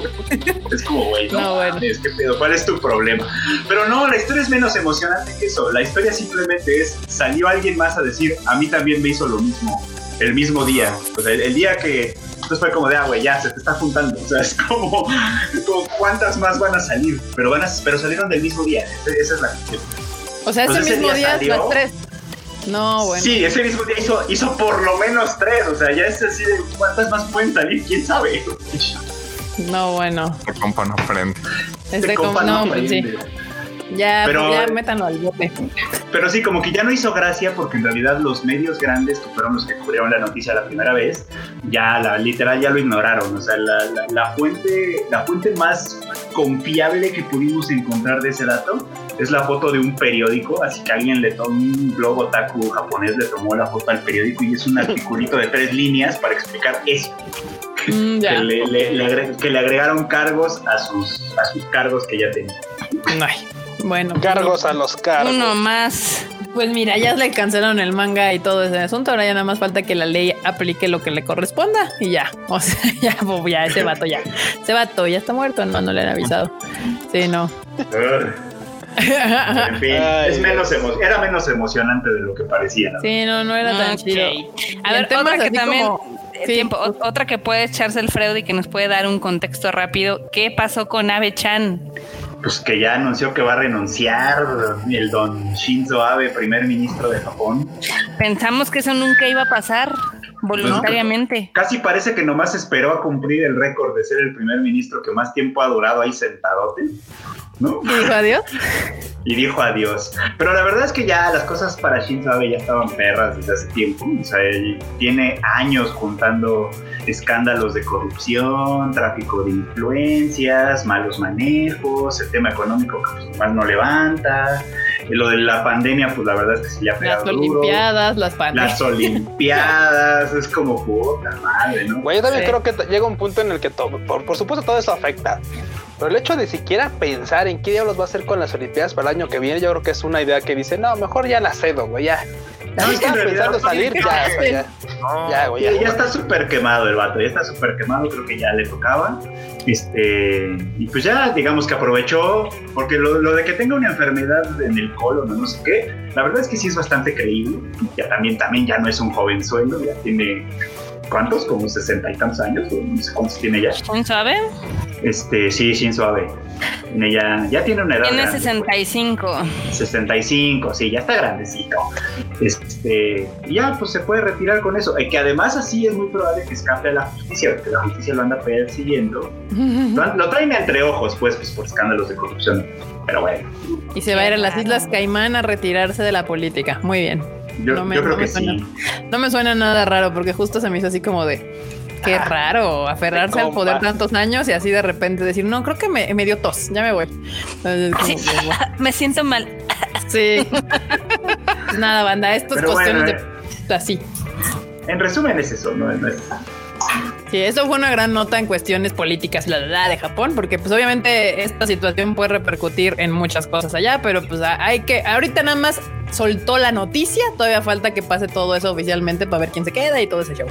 Es como, güey, no, No, bueno. mames, ¿qué pedo? ¿Cuál es tu problema? Pero no, la historia es menos emocionante que eso. La historia simplemente es, salió alguien más a decir, a mí también me hizo lo mismo, el mismo día. O sea, el, el día que... Entonces fue como de, ah, güey, ya se te está juntando. O sea, es como, ¿cuántas más van a salir? Pero van a, pero salieron del mismo día. Esa es la cuestión. O sea, ese Pues ese mismo día día, salió. las tres. No, bueno. Sí, ese mismo día hizo, hizo por lo menos tres. O sea, ya es así de, ¿cuántas más pueden salir? ¿Quién sabe? No, bueno. El compa no aprende. Este compa como, no, pues sí. Ya, Pero- ya métanlo al bote. Pero sí, como que ya no hizo gracia porque en realidad los medios grandes, que fueron los que cubrieron la noticia la primera vez, ya la literal ya lo ignoraron. O sea, la, la- la fuente, la fuente más confiable que pudimos encontrar de ese dato es la foto de un periódico, así que alguien le tomó un blog otaku japonés, le tomó la foto al periódico y es un articulito de tres líneas para explicar eso. Mm, ya. Que le, le- le agre- que le agregaron cargos a sus, a sus cargos que ya tenía. Ay, bueno. Cargos a los cargos. Uno más. Pues mira, ya le cancelaron el manga y todo ese asunto. Ahora ya nada más falta que la ley aplique lo que le corresponda y ya. O sea, ya, pues, ya ese vato ya. Ese vato ya está muerto. No, no le han avisado. Sí, no. En fin, Ay, es menos emo- era menos emocionante de lo que parecía. ¿no? Sí, no, no era tan Ok. chido. A ver, otra que también. como- eh, sí. tiempo, otra que puede echarse el Freud y que nos puede dar un contexto rápido. ¿Qué pasó con Abe Chan? Pues que ya anunció que va a renunciar el don Shinzo Abe, primer ministro de Japón. Pensamos que eso nunca iba a pasar voluntariamente. Casi parece que nomás esperó a cumplir el récord de ser el primer ministro que más tiempo ha durado ahí sentadote, ¿no? ¿Y dijo adiós? Y dijo adiós. Pero la verdad es que ya las cosas para Shinzo Abe ya estaban perras desde hace tiempo. O sea, él tiene años juntando escándalos de corrupción, tráfico de influencias, malos manejos, el tema económico que pues, más no levanta. Y lo de la pandemia, pues la verdad es que sí le ha Las pegado duro. Olimpiadas, las pandemias. Las Olimpiadas, es como puta madre, ¿no? Güey, yo también Sí. creo que llega un punto en el que todo, por, por supuesto todo eso afecta. Pero el hecho de siquiera pensar en qué diablos va a hacer con las Olimpiadas para el año que viene, yo creo que es una idea que dice, no, mejor ya la cedo, güey, ya. Ya No, es que en realidad, salir, sí, ya, güey, ya. No. Ya, güey, Ya, ya. ya está súper quemado el vato, ya está súper quemado, creo que ya le tocaba. Este, y pues ya, digamos que aprovechó, porque lo, lo de que tenga una enfermedad en el colon o no sé qué, la verdad es que sí es bastante creíble. Ya también, también ya no es un jovenzuelo, ya tiene, ¿cuántos? Como sesenta y tantos años, o no sé cuántos tiene ya. ¿Quién sabe? Este, sí, sin suave. Tiene Ya, ya tiene una edad. Tiene grande, 65. 65, sí, ya está grandecito. Este, ya pues se puede retirar con eso. Y que además así es muy probable que escape a la justicia, porque la justicia lo anda persiguiendo. Lo, lo traen entre ojos, pues, pues, por escándalos de corrupción. Pero bueno, Y se va a ir a las Islas Caimán a retirarse de la política. Muy bien. Yo, No me- yo creo no que suena. sí. No me suena nada raro porque justo se me hizo así como de qué Ah, raro aferrarse al poder tantos años y así de repente decir, no, creo que me, me dio tos, ya me voy. Entonces, Sí. que, Me siento mal. sí. Pues Nada, banda, estas Pero cuestiones bueno, de así. En resumen es eso, ¿no? No es- Sí, eso fue una gran nota en cuestiones políticas la, la, de Japón, porque pues obviamente esta situación puede repercutir en muchas cosas allá, pero pues hay que, ahorita nada más soltó la noticia, todavía falta que pase todo eso oficialmente para ver quién se queda y todo ese show.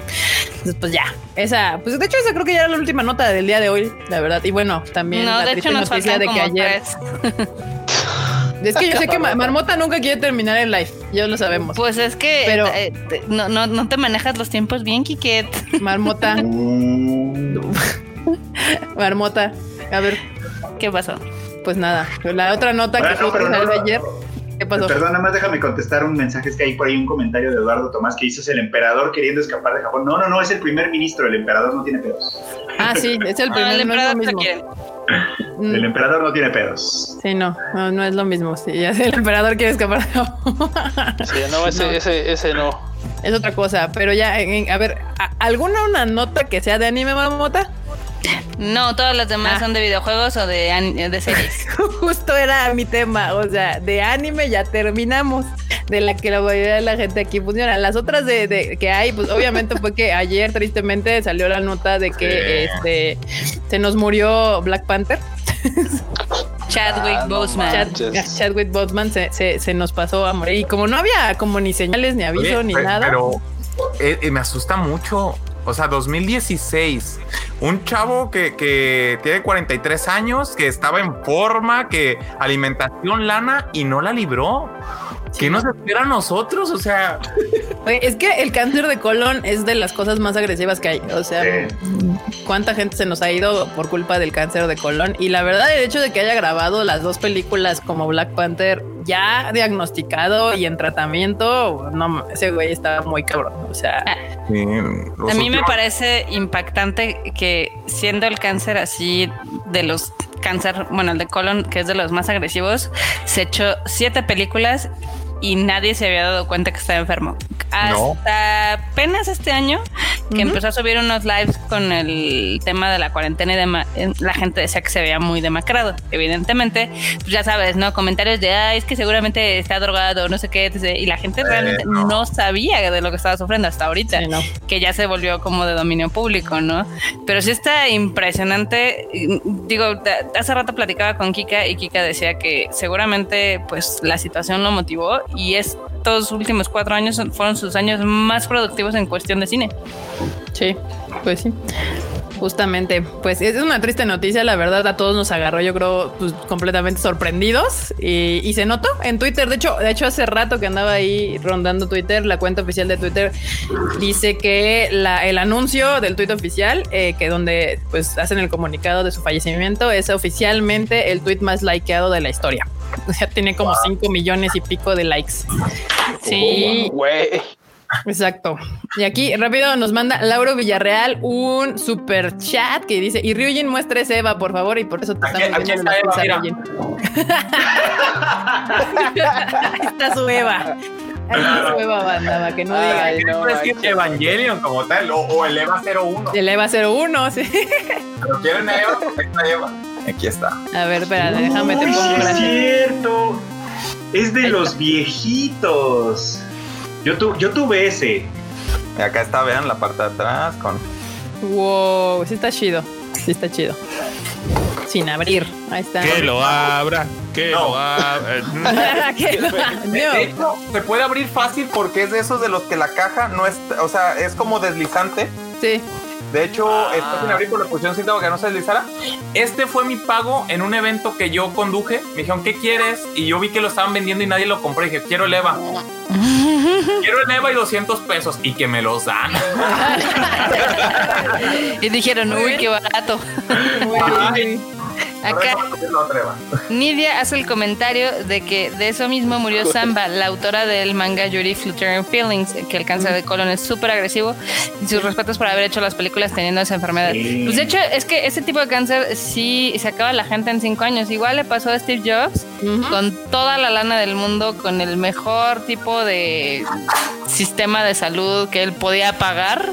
Entonces pues ya, esa, pues de hecho esa creo que ya era la última nota del día de hoy, la verdad, y bueno, también No, la de triste hecho nos noticia de que ayer. es que yo sé que Ma- Marmota nunca quiere terminar el live, ya lo sabemos, Pues es que Pero- eh, te- no, no, no te manejas los tiempos bien, Kiket. Marmota, Marmota, a ver, ¿Qué pasó? pues nada, la otra nota que Bueno, salió no. ayer, ¿qué pasó? Perdón, nada más déjame contestar un mensaje. Es que hay por ahí un comentario de Eduardo Tomás que dice: es el emperador queriendo escapar de Japón. No, no, no, es el primer ministro. El emperador no tiene pedos. Ah, sí, es el Ah, primer, el no es lo emperador te mismo. quiere. Mm, El emperador no tiene pedos. Sí, no, no, no es lo mismo. Sí, ya sé, el emperador quiere escapar. Sí, no, ese, No. ese, ese no. es otra cosa, pero ya, a ver, ¿a- ¿alguna una nota que sea de anime, mamota? No, todas las demás Ah. son de videojuegos o de, series. Justo era mi tema, o sea, de anime ya terminamos, de la que la mayoría de la gente aquí funciona. Las otras de, de- que hay, pues obviamente fue que ayer tristemente salió la nota de que este se nos murió Black Panther. Chadwick Ah, no Boseman. Chad-. Chadwick Boseman se, se, se nos pasó a morir. Y como no había como ni señales, ni aviso, Oye, ni nada. Pero eh, eh, me asusta mucho. O sea, 2016. Un chavo que, que tiene 43 años, que estaba en forma, que alimentación lana y no la libró. ¿Qué nos espera a nosotros? O sea, Oye, es que el cáncer de colon es de las cosas más agresivas que hay. O sea, Sí. cuánta gente se nos ha ido por culpa del cáncer de colon. Y la verdad, el hecho de que haya grabado las dos películas como Black Panther ya diagnosticado y en tratamiento, no, ese güey está muy cabrón. O sea, sí, los A mí me parece impactante que siendo el cáncer así de los cáncer, bueno, el de colon, que es de los más agresivos, se echó siete películas y nadie se había dado cuenta que estaba enfermo. Hasta apenas este año que empezó a subir unos lives con el tema de la cuarentena y demás, la gente decía que se veía muy demacrado. Evidentemente, pues ya sabes, ¿no? Comentarios de, ay, es que seguramente está drogado, no sé qué, y la gente realmente no. sabía de lo que estaba sufriendo hasta ahorita, que ya se volvió como de dominio público, ¿no? Pero sí está impresionante. Digo, hace rato platicaba con Kika y Kika decía que seguramente pues la situación lo motivó y estos últimos cuatro años fueron sus años más productivos en cuestión de cine. Sí, pues sí. Justamente, pues es una triste noticia, la verdad a todos nos agarró, yo creo, pues, completamente sorprendidos y, se notó en Twitter. De hecho, de hecho hace rato que andaba ahí rondando Twitter, la cuenta oficial de Twitter dice que la, el anuncio del tweet oficial, eh, que donde pues hacen el comunicado de su fallecimiento, es oficialmente el tweet más likeado de la historia. O sea, tiene como 5 millones y pico de likes. Sí. Güey. Exacto. Y aquí rápido nos manda Lauro Villarreal un super chat que dice: Y Ryujin muestre Eva, por favor, y por eso te estamos viendo Ryujin. Ahí está su Eva. Ahí está su Eva banda, que no diga. no, es que Evangelion como tal, o, el Eva 01. El Eva 01, sí. Pero quieren Eva porque está Eva. Aquí está. A ver, espérate, déjame te pongo Es cierto. Es de los viejitos. Yo, yo tuve ese. Y acá está, vean la parte de atrás con. Wow, sí está chido. Sí está chido. Sin abrir. Ahí está. Que lo abra. Que lo abra. De hecho, se puede abrir fácil porque es de esos de los que la caja no es. O sea, es como deslizante. Sí. De hecho, ah. está sin abrir por la posición para que no se deslizara. Este fue mi pago en un evento que yo conduje. Me dijeron, ¿qué quieres? Y yo vi que lo estaban vendiendo y nadie lo compró. Y dije, quiero el EVA. quiero el EVA y 200 pesos. Y que me los dan. y dijeron, uy, qué barato. Acá Nidia hace el comentario de que de eso mismo murió Samba, la autora del manga Yuri Fluttering Feelings, que el cáncer de colon es súper agresivo y sus respetos por haber hecho las películas teniendo esa enfermedad. Pues de hecho es que ese tipo de cáncer sí se acaba la gente en cinco años. Igual le pasó a Steve Jobs con toda la lana del mundo, con el mejor tipo de sistema de salud que él podía pagar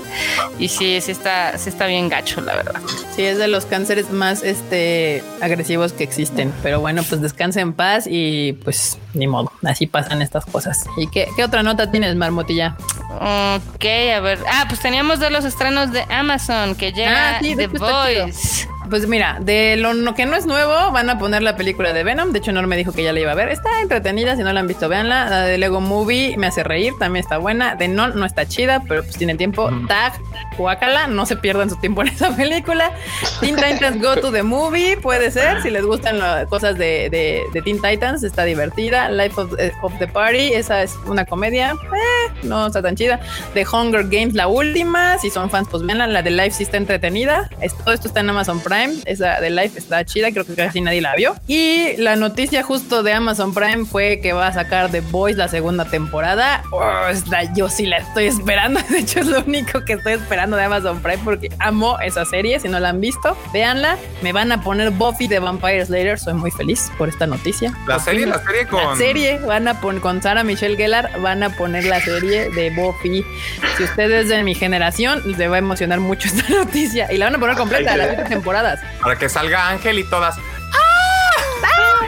y sí, sí está, sí está bien gacho, la verdad. Sí, es de los cánceres más este agresivos que existen. Pero bueno, pues descansa en paz y pues ni modo, así pasan estas cosas. ¿Y qué, qué otra nota tienes, Marmotilla? Ok, a ver. Ah, pues teníamos de los estrenos de Amazon que llega ah, The Voice. Pues mira, de lo que no es nuevo, van a poner la película de Venom. De hecho, Nor me dijo que ya la iba a ver. Está entretenida, si no la han visto, véanla. La de Lego Movie me hace reír, también está buena. De Non no está chida, pero pues tiene tiempo. Tag, Huacala, no se pierdan su tiempo en esa película. Teen Titans Go to the Movie, puede ser. Si les gustan las cosas de, de, Teen Titans, está divertida. Life of, eh, the Party, esa es una comedia. Eh, no está tan chida. The Hunger Games, la última. Si son fans, pues véanla. La de Life sí está entretenida. todo esto está en Amazon Prime esa de Life está chida, creo que casi nadie la vio. Y la noticia justo de Amazon Prime fue que va a sacar The Boys la segunda temporada. Oh, yo sí la estoy esperando. De hecho, es lo único que estoy esperando de Amazon Prime porque amo esa serie. Si no la han visto, véanla. Me van a poner Buffy de Vampire Slayer. Soy muy feliz por esta noticia. La serie, la serie con. La serie van a poner con Sarah Michelle Gellar. Van a poner la serie de Buffy. Si ustedes de mi generación, les va a emocionar mucho esta noticia. Y la van a poner completa, las temporada para que salga Ángel y todas. ¡Ah!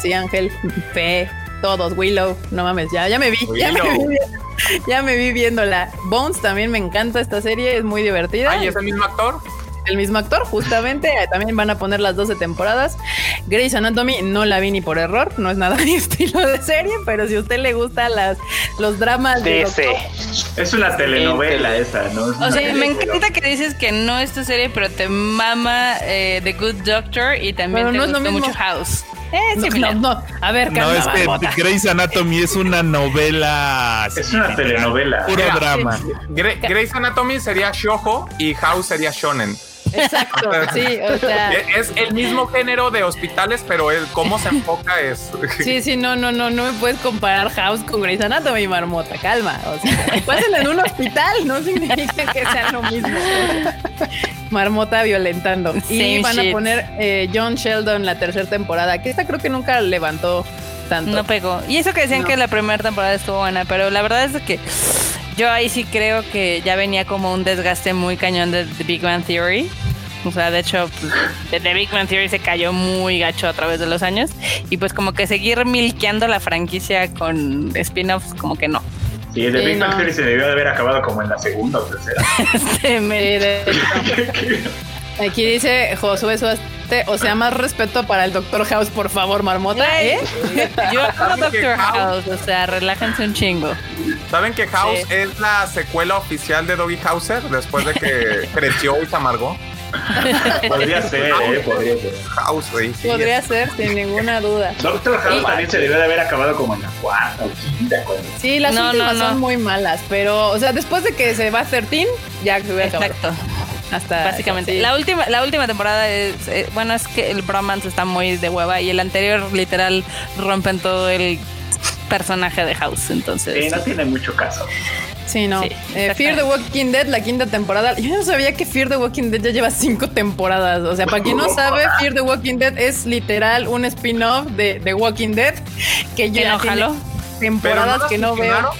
Sí, Ángel, Fe, todos, Willow, no mames, ya, ya me vi, ya me vi, ya me vi viéndola. Bones también me encanta esta serie, es muy divertida. Ay, ¿es el mismo actor? El mismo actor, justamente. También van a poner las 12 temporadas. Grey's Anatomy no la vi ni por error, no es nada mi estilo de serie, pero si a usted le gusta las, los dramas de. es una telenovela esa, ¿no? o sea, me encanta que dices que no es tu serie, pero te mama eh, The Good Doctor y también te gusta mucho House. Eh, no, no, A ver, No, es que Grey's Anatomy es una novela. Es una telenovela. Puro drama. Grey's Anatomy sería Shojo y House sería Shonen. Exacto, sí, o sea. Es el mismo género de hospitales, pero el cómo se enfoca es. Sí, sí, no, no, no, no me puedes comparar House con Grey's Anatomy, marmota, calma. O sea, pásenlo en un hospital, no significa que sea lo mismo. Marmota violentando. y Same van shit. a poner eh, John Sheldon la tercera temporada, que esta creo que nunca levantó tanto. No pegó. Y eso que decían No. que la primera temporada estuvo buena, pero la verdad es que yo ahí sí creo que ya venía como un desgaste muy cañón de The Big Bang Theory. O sea, de hecho, pues, The Big Bang Theory se cayó muy gacho a través de los años. Y pues como que seguir milkeando la franquicia con spin-offs, como que no. Sí, The Sí, Big Bang no. Theory se debió de haber acabado como en la segunda o tercera. Este, me-. Aquí dice Josué Suaste, o sea, más respeto para el Doctor House, por favor, Marmota, ¿eh? Yo amo ¿Saben que Doctor House- House, o sea, relájense un chingo. ¿Saben que House Sí. es la secuela oficial de Doggy Hauser después de que creció y se amargó? Podría ser, ¿eh? Podría ser. House, güey. sí. Podría ser, sin ninguna duda. Doctor House Y- también se debió de haber acabado como en la cuarta o quinta. Sí, las No, últimas no, no. son muy malas, pero, o sea, después de que se va 13, ya se hubiera acabado. Hasta Básicamente. sí. La última, la última temporada es, eh, bueno, es que el bromance está muy de hueva y el anterior literal rompen todo el personaje de House. Entonces, Sí, no tiene mucho caso. Sí, no. Sí, Eh, Fear the Walking Dead, la quinta temporada. Yo no sabía que Fear the Walking Dead ya lleva cinco temporadas. O sea, para quien no sabe, Fear the Walking Dead es literal un spin-off de The Walking Dead que ¿Que ya no tiene jaló? temporadas que no veo.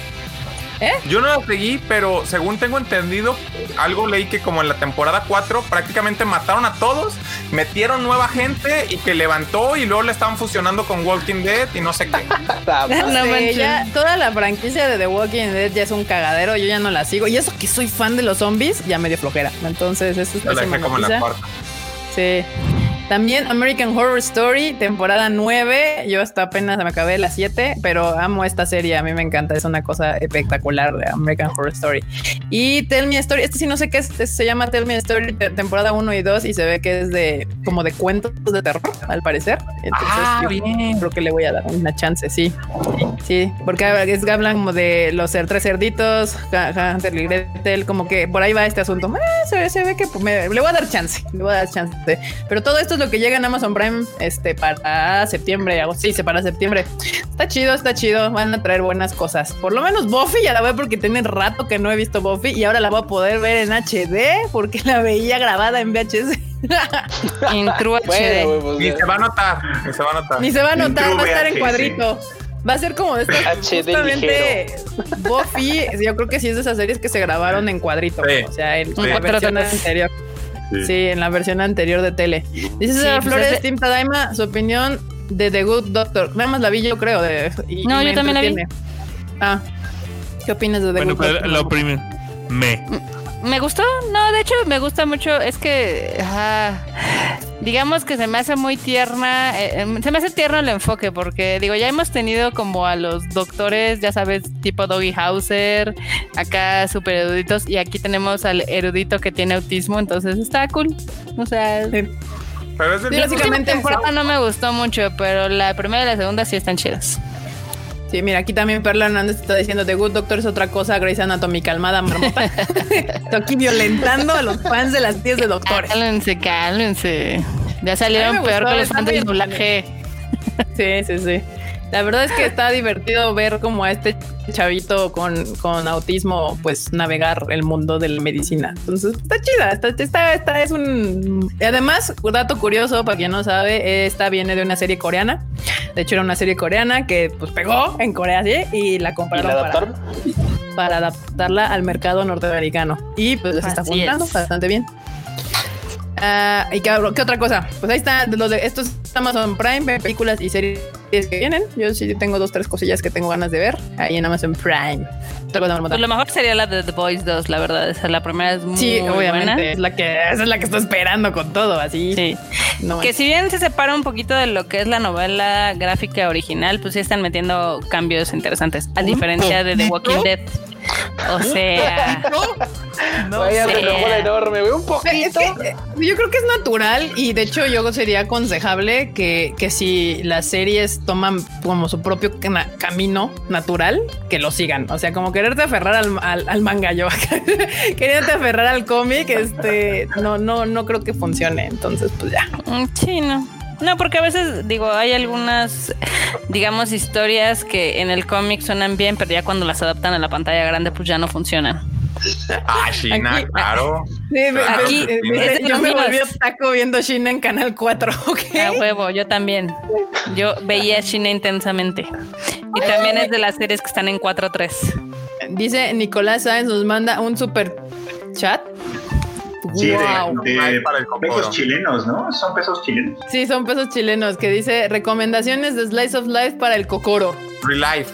¿Eh? Yo no la seguí, pero según tengo entendido, algo leí que como en la temporada 4 prácticamente mataron a todos, metieron nueva gente y que levantó y luego le estaban fusionando con Walking Dead y no sé qué. Ah, No manches. ya toda la franquicia de The Walking Dead ya es un cagadero, yo ya no la sigo. Y eso que soy fan de los zombies, ya medio flojera. Entonces, eso es Yo la dejé como en la cuarta. Sí. También American Horror Story, temporada 9. Yo hasta apenas me acabé la 7, pero amo esta serie. A mí me encanta. Es una cosa espectacular de American Horror Story. Y Tell Me a Story. Este sí no sé qué es. este se llama Tell Me a Story, te- temporada 1 y 2. Y se ve que es de como de cuentos de terror, al parecer. Entonces, Ah, yo bien. creo que le voy a dar una chance. Sí, sí, porque es que hablan como de los tres cerditos, Hansel y Gretel. Como que por ahí va este asunto. Ah, se, ve, se ve que me- le voy a dar chance. Le voy a dar chance. Pero todo esto es lo que llega en Amazon Prime este, para septiembre, agosto. Sí, se para septiembre. Está chido, está chido. Van a traer buenas cosas. Por lo menos Buffy ya la veo porque tiene rato que no he visto Buffy y ahora la voy a poder ver en HD porque la veía grabada en VHS. en True Bueno, HD. pues, Ni se va a notar, ni se va a notar. Ni se va a notar, va a estar en cuadrito. Va a ser como de estas HD justamente Buffy, yo creo que sí es de esas series que se grabaron en cuadrito, Sí. o sea, en, Sí. la versión anterior. Sí. en la versión anterior de tele. Dice Sí, pues Flores, ese- Tim Tadaima, su opinión de The Good Doctor. Nada más la vi yo creo. De, y- No, y yo también la vi. Ah, ¿qué opinas de The Bueno, Good Doctor? lo primero, me. ¿Me gustó? No, de hecho me gusta mucho. Es que, ah, digamos que se me hace muy tierna. eh, eh, se me hace tierno el enfoque porque, digo, ya hemos tenido como a los doctores, ya sabes, tipo Doggy Hauser, acá super eruditos, y aquí tenemos al erudito que tiene autismo, entonces está cool. O sea, Sí. Pero es mismo- la última básicamente- temporada no me gustó mucho, pero la primera y la segunda sí están chidas. Sí, mira, aquí también Perla Hernández está diciendo The Good Doctor es otra cosa, Grey's Anatomy, calmada, marmota. Estoy aquí violentando a los fans de las 10 de doctores. Cálmense, cálmense. Ya salieron peor que los fans del doblaje. Sí, sí, sí. La verdad es que está divertido ver como a este chavito con, con autismo pues navegar el mundo de la medicina. Entonces está chida, está, está, está- es un... y Además, un dato curioso para quien no sabe, esta viene de una serie coreana. De hecho era una serie coreana que pues pegó en Corea, ¿sí? Y la ¿Y compraron la para, adaptaron? para adaptarla al mercado norteamericano. Y pues les está funcionando es. bastante bien. Ah, ¿Y qué, qué otra cosa? Pues ahí está, lo de estos Amazon Prime, películas y series que vienen. Yo sí tengo dos, tres cosillas que tengo ganas de ver ahí en Amazon Prime. Pues lo mejor sería la de The Boys 2, la verdad. Esa, la primera es muy Sí, obviamente. buena. Es la que, esa es la que estoy esperando con todo, así. Sí. No, Que si bien se separa un poquito de lo que es la novela gráfica original, pues sí están metiendo cambios interesantes. A diferencia de The Walking Dead. O sea, No Vaya sé. reloj enorme, güey. Un Es poquito. que, eh, yo creo que es natural y de hecho yo sería aconsejable que, que si las series toman como su propio camino natural, que lo sigan. O sea, como quererte aferrar al, al, al manga yo, quererte aferrar al cómic, este, no, no, no creo que funcione. Entonces, pues ya. mm, sí, no. No, porque a veces, digo, hay algunas, digamos, historias que en el cómic suenan bien, pero ya cuando las adaptan a la pantalla grande, pues ya no funcionan. Ah, China, Aquí- claro. Sí, me- Aquí, es yo me volví taco viendo China en Canal 4, ¿ok? A huevo, yo también. Yo veía China intensamente. Y también es de las series que están en 4-3. Dice Nicolás Sáenz nos manda un super chat. Sí, de- wow. de, Ay, para el pesos chilenos, ¿no? Son pesos chilenos. Sí, son pesos chilenos que dice recomendaciones de Slice of Life para el Cocoro. Relife.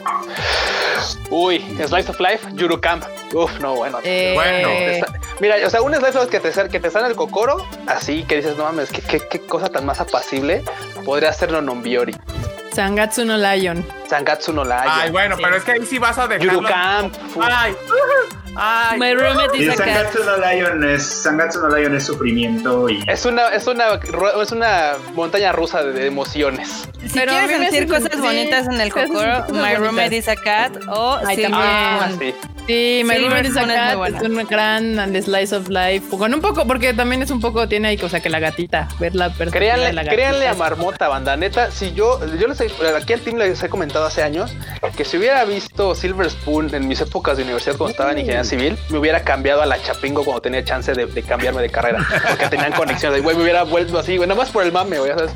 Uy, Slice of Life, Yuru Camp. Uf, no, bueno. Eh, Bueno, Está- Mira, o sea, un Slice of Life que te, que te sale el cocoro, así que dices, no mames, qué, qué, qué cosa tan más apacible podría hacerlo Nonbiori. Sangatsu no Lion. Sangatsu no la Ay, bueno, pero es que ahí sí vas a dejarlo. Yuru Camp. uf. Ay, ay. My roommate Y is a cat. Sangatsu no Lion es, Sangatsu no Lion es sufrimiento y Es una, es una, es una montaña rusa de, de emociones. Si Pero a quieres sentir cosas sí, bonitas en el cosas My bonitas. Roommate is a Cat o Ay, Silver. Ah, sí. Sí, My Silver Roommate is a es Cat buena. es un gran slice of life. Con un poco, porque también es un poco, tiene ahí cosa que la gatita, ver la de Créanle, la gatita. créanle a Marmota, banda. Neta, si yo, yo les he, aquí al team les he comentado hace años que si hubiera visto Silver Spoon en mis épocas de universidad cuando estaba en ingeniería civil, me hubiera cambiado a la Chapingo cuando tenía chance de, de cambiarme de carrera. Porque tenían conexiones. Güey, me hubiera vuelto así, güey, nada más por el mame, güey. sabes.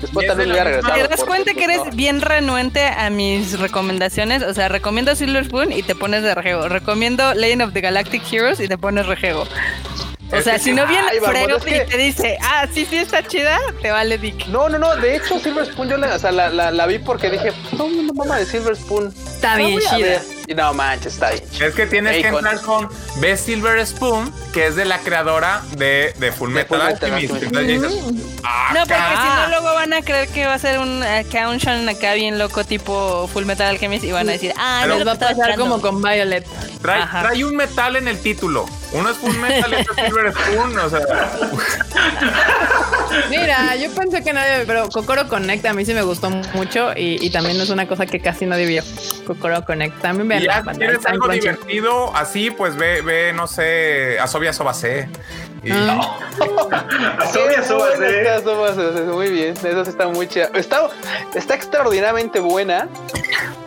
Después también me hubiera regresado. ¿Te das cuenta que eres no. bien renuente a mis recomendaciones? O sea, recomiendo Silver Spoon y te pones de rejego. Recomiendo Legend of the Galactic Heroes y te pones rejego. O sea, si no viene Frego es que- y te dice, ah, sí, sí está chida, te vale dick. No, no, no. De hecho, Silver Spoon yo la, o sea, la, la, la vi porque dije, todo el mundo mama de Silver Spoon. Está bien chida. No manches, está ahí. Es que tienes Ey, que entrar con Best Silver Spoon, que es de la creadora de, de Full De Metal Alchemist. Ah, No, porque si no, luego van a creer que va a ser un, acá un shonen acá bien loco, tipo Full Metal Alchemist, y van a decir, ah, no Les va a pasar como con Violet. Trae, un metal en el título. Uno es Full Metal, otro es Silver Spoon. O sea, Mira, yo pensé que nadie, pero Kokoro Connect a mí sí me gustó mucho y, y también es una cosa que casi nadie vio. Kokoro Connect también vean ya banda, quieres algo divertido así, pues ve, ve no sé, Asobia Sobase. Y Ah. Qué buena Sobase, Muy bien, eso sí está muy chida. Está, está extraordinariamente buena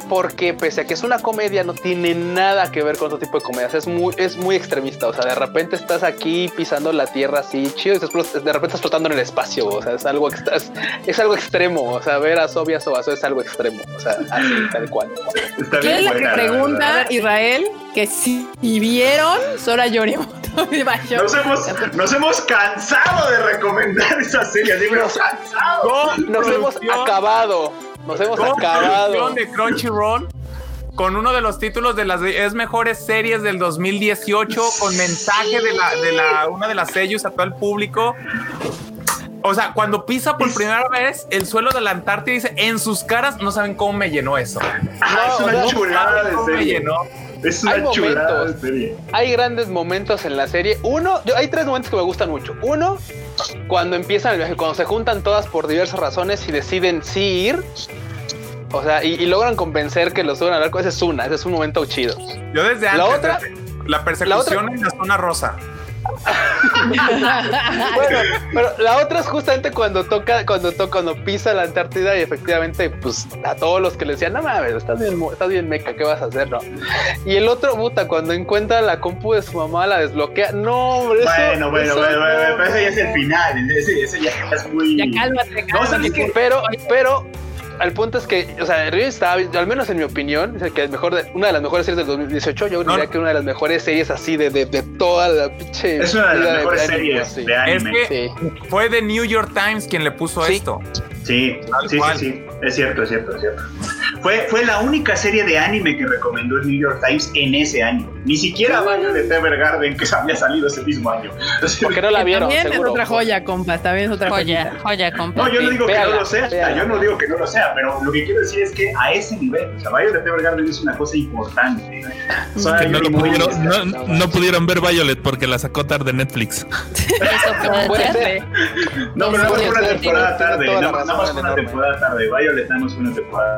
porque pese a que es una comedia, no tiene nada que ver con otro tipo de comedias. Es muy, es muy extremista. O sea, de repente estás aquí pisando la tierra así chido y de repente estás flotando en el espacio. O sea, es algo, extra- es, es algo extremo. O sea, ver a Sobia Sobaso es algo extremo. O sea, así, tal cual. Está ¿Quién es bien la que buena, pregunta. Israel, que si vieron Sora Yorimoto? Nos hemos, nos hemos cansado de recomendar esa serie, así, pero cansado. Nos hemos acabado. Nos hemos con acabado. de Crunchyroll. Con uno de los títulos de las 10 mejores series del 2018, con mensaje de la, de la una de las sellos a todo el público. O sea, cuando pisa por primera vez el suelo de la Antártida, dice en sus caras, no saben cómo me llenó eso. Ah, es una no, chulada de ¿Cómo me serie. llenó? Es una Hay chulada de momentos. serie. hay grandes momentos en la serie. Uno, yo- hay tres momentos que me gustan mucho. Uno, cuando empiezan el viaje, cuando se juntan todas por diversas razones y deciden sí ir. O sea, y, y logran convencer que los suban al arco. Ese es una, ese es un momento chido. Yo desde La antes, otra- desde la persecución en la zona rosa. Bueno, pero la otra es justamente cuando toca, cuando toca, cuando pisa la Antártida y efectivamente, pues a todos los que le decían, no mames, estás bien, estás bien meca, ¿qué vas a hacer? No. Y el otro, puta, cuando encuentra la compu de su mamá, la desbloquea. No, hombre, eso- Bueno, bueno, eso bueno, bueno, no. pero ese ya es el final. Ese, ese ya es muy. Ya cálmate, No, cálmate. ¿sabes qué? Pero, pero, el punto es que, o sea, Río está, al menos en mi opinión, es el que es mejor de, una de las mejores series del 2018. Yo No. diría que una de las mejores series así de, de, de toda la pinche. Es una de las mejores series sí. de Es anime. que Sí. fue The New York Times quien le puso Sí. esto. Sí, sí, sí, sí. Es cierto, es cierto, es cierto. Fue, fue la única serie de anime que recomendó el New York Times en ese año. Ni siquiera Violet Evergarden, que había salido ese mismo año. Porque no la vieron, También seguro. es otra joya, compa. También es otra Joya, joya. joya, compa. No, yo no digo que no lo sea, véala. yo no digo que no lo sea, pero lo que quiero decir es que a ese nivel, o sea, Violet Evergarden es una cosa importante. O sea, Que no, lo pudieron, no, no pudieron ver Violet porque la sacó tarde Netflix. Eso puede ser. No, pero fue una temporada tarde. toda fue una enorme. temporada tarde. Violet nada más fue una temporada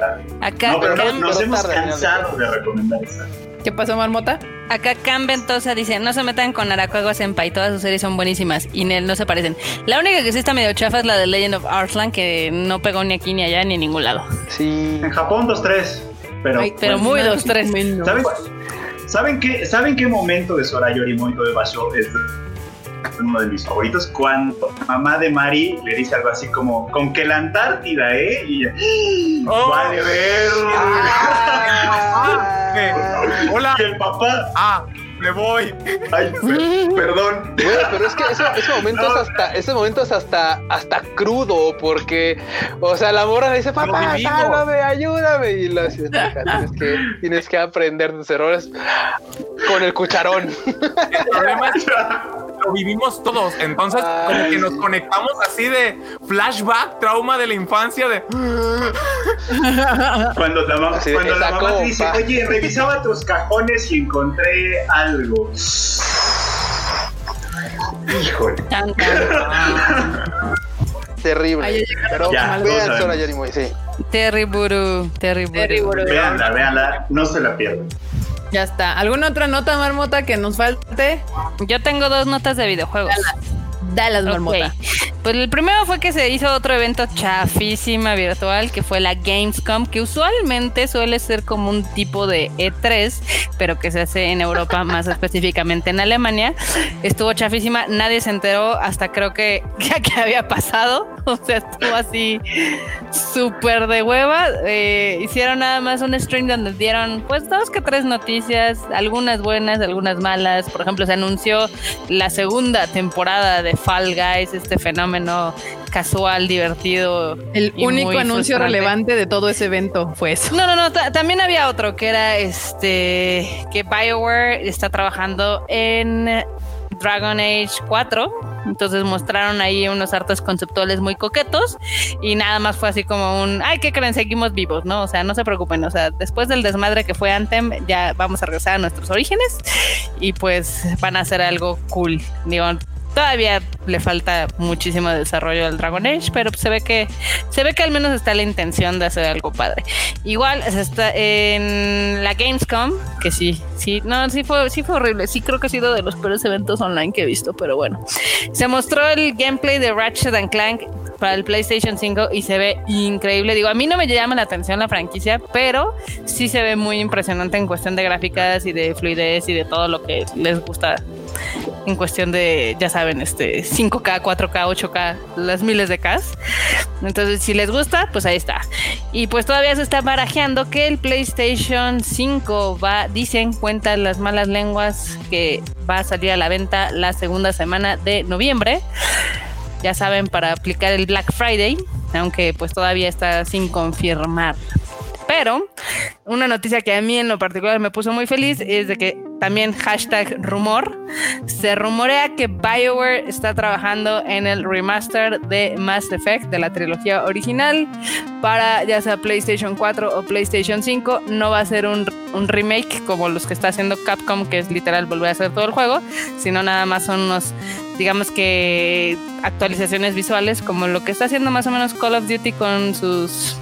tarde. Acá, No, pero no- nos hemos tarde, cansado de recomendar esa. ¿Qué pasó, Marmota? acá Cam Ventosa dice, no se metan con Aracuago Senpai, todas sus series son buenísimas y Nel no se parecen. La única que sí está medio chafa es la de Legend of Arslan, que no pegó ni aquí ni allá ni en ningún lado. Sí. En Japón 2-3. Pero, Pero muy No, dos, tres. menos. ¿sabes? ¿Saben qué, ¿Saben qué momento de Sora Yorimoy de Basho es uno de mis favoritos? Cuando mamá de Mari le dice algo así como, con que la Antártida, ¿eh? Y ella, Oh. vale ver. Ah, Hola. Y el papá, Ah, me voy. ay, per- perdón. Pero es que ese, ese momento es hasta, ese momento es hasta, hasta crudo, porque, o sea, la morra le dice, papá, sálvame, ayúdame. Y la dice, "Hija, tienes que, tienes que aprender tus errores con el cucharón. El problema es que lo vivimos todos. Entonces, como que nos conectamos así de flashback, trauma de la infancia, de Cuando la, mamá, de, cuando la mamá te dice, oye, revisaba tus cajones y encontré algo. Híjole. Tan, tan. Terrible. Llegaron Pero Ya, vean sabemos. Sora Yorimoy, sí. Terry Buru, Terry Buru. Terry Buru. Véanla, véanla, no se la pierdan. Ya está. ¿Alguna otra nota, Marmota, que nos falte? Yo tengo dos notas de videojuegos. Dalas. Marmota. Pues el primero fue que se hizo otro evento chafísima virtual que fue la Gamescom, que usualmente suele ser como un tipo de E3, pero que se hace en Europa, más específicamente en Alemania. Estuvo chafísima, nadie se enteró hasta creo que, que había pasado. O sea, estuvo así súper de hueva. Eh, hicieron nada más un stream donde dieron pues dos que tres noticias, algunas buenas, algunas malas. Por ejemplo, se anunció la segunda temporada de Fall Guys, este fenómeno casual, divertido. El único anuncio relevante de todo ese evento fue eso. No, no, no, ta- también había otro que era este que BioWare está trabajando en Dragon Age 4. Entonces mostraron ahí unos artes conceptuales muy coquetos y nada más fue así como un, ay, ¿qué creen? Seguimos vivos, ¿no? O sea, no se preocupen, o sea, después del desmadre que fue Anthem, ya vamos a regresar a nuestros orígenes y pues van a hacer algo cool. Digo, todavía le falta muchísimo desarrollo al Dragon Age, pero se ve que se ve que al menos está la intención de hacer algo padre. Igual está en la Gamescom, que sí, sí, no, sí fue, sí fue horrible. Sí creo que ha sido de los peores eventos online que he visto, pero bueno. Se mostró el gameplay de Ratchet and Clank para el PlayStation 5 y se ve increíble. Digo, a mí no me llama la atención la franquicia, pero sí se ve muy impresionante en cuestión de gráficas y de fluidez y de todo lo que les gusta en cuestión de, ya saben, este 5K, 4K, 8K, las miles de Ks. Entonces, si les gusta, pues ahí está. Y pues todavía se está barajeando que el PlayStation 5 va, dicen, cuentan las malas lenguas que va a salir a la venta la segunda semana de noviembre. Ya saben, para aplicar el Black Friday, aunque pues todavía está sin confirmar. Pero una noticia que a mí en lo particular me puso muy feliz es de que también hashtag rumor, se rumorea que BioWare está trabajando en el remaster de Mass Effect de la trilogía original para ya sea PlayStation 4 o PlayStation 5. No va a ser un, un remake como los que está haciendo Capcom, que es literal volver a hacer todo el juego, sino nada más son unos, digamos que actualizaciones visuales como lo que está haciendo más o menos Call of Duty con sus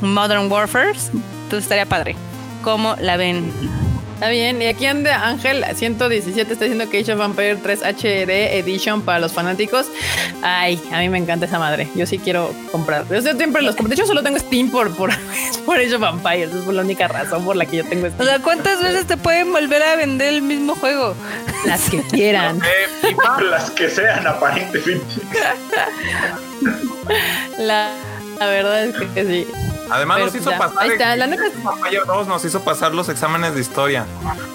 Modern Warfare. Entonces estaría padre. ¿Cómo la ven? Está bien. Y aquí anda Ángel 117 está diciendo que Age of Empire 3 HD Edition para los fanáticos. Ay, a mí me encanta esa madre. Yo sí quiero comprar. Yo siempre los compro. De hecho, solo tengo Steam por, por, por Age of Empires. Es la única razón por la que yo tengo O Steam. sea, ¿cuántas veces te pueden volver a vender el mismo juego? Las que quieran. eh, Las que sean, aparentemente. La, la verdad es que sí. Además Pero nos hizo ya, pasar. ahí está, la neta- Papaya 2 nos hizo pasar los exámenes de historia.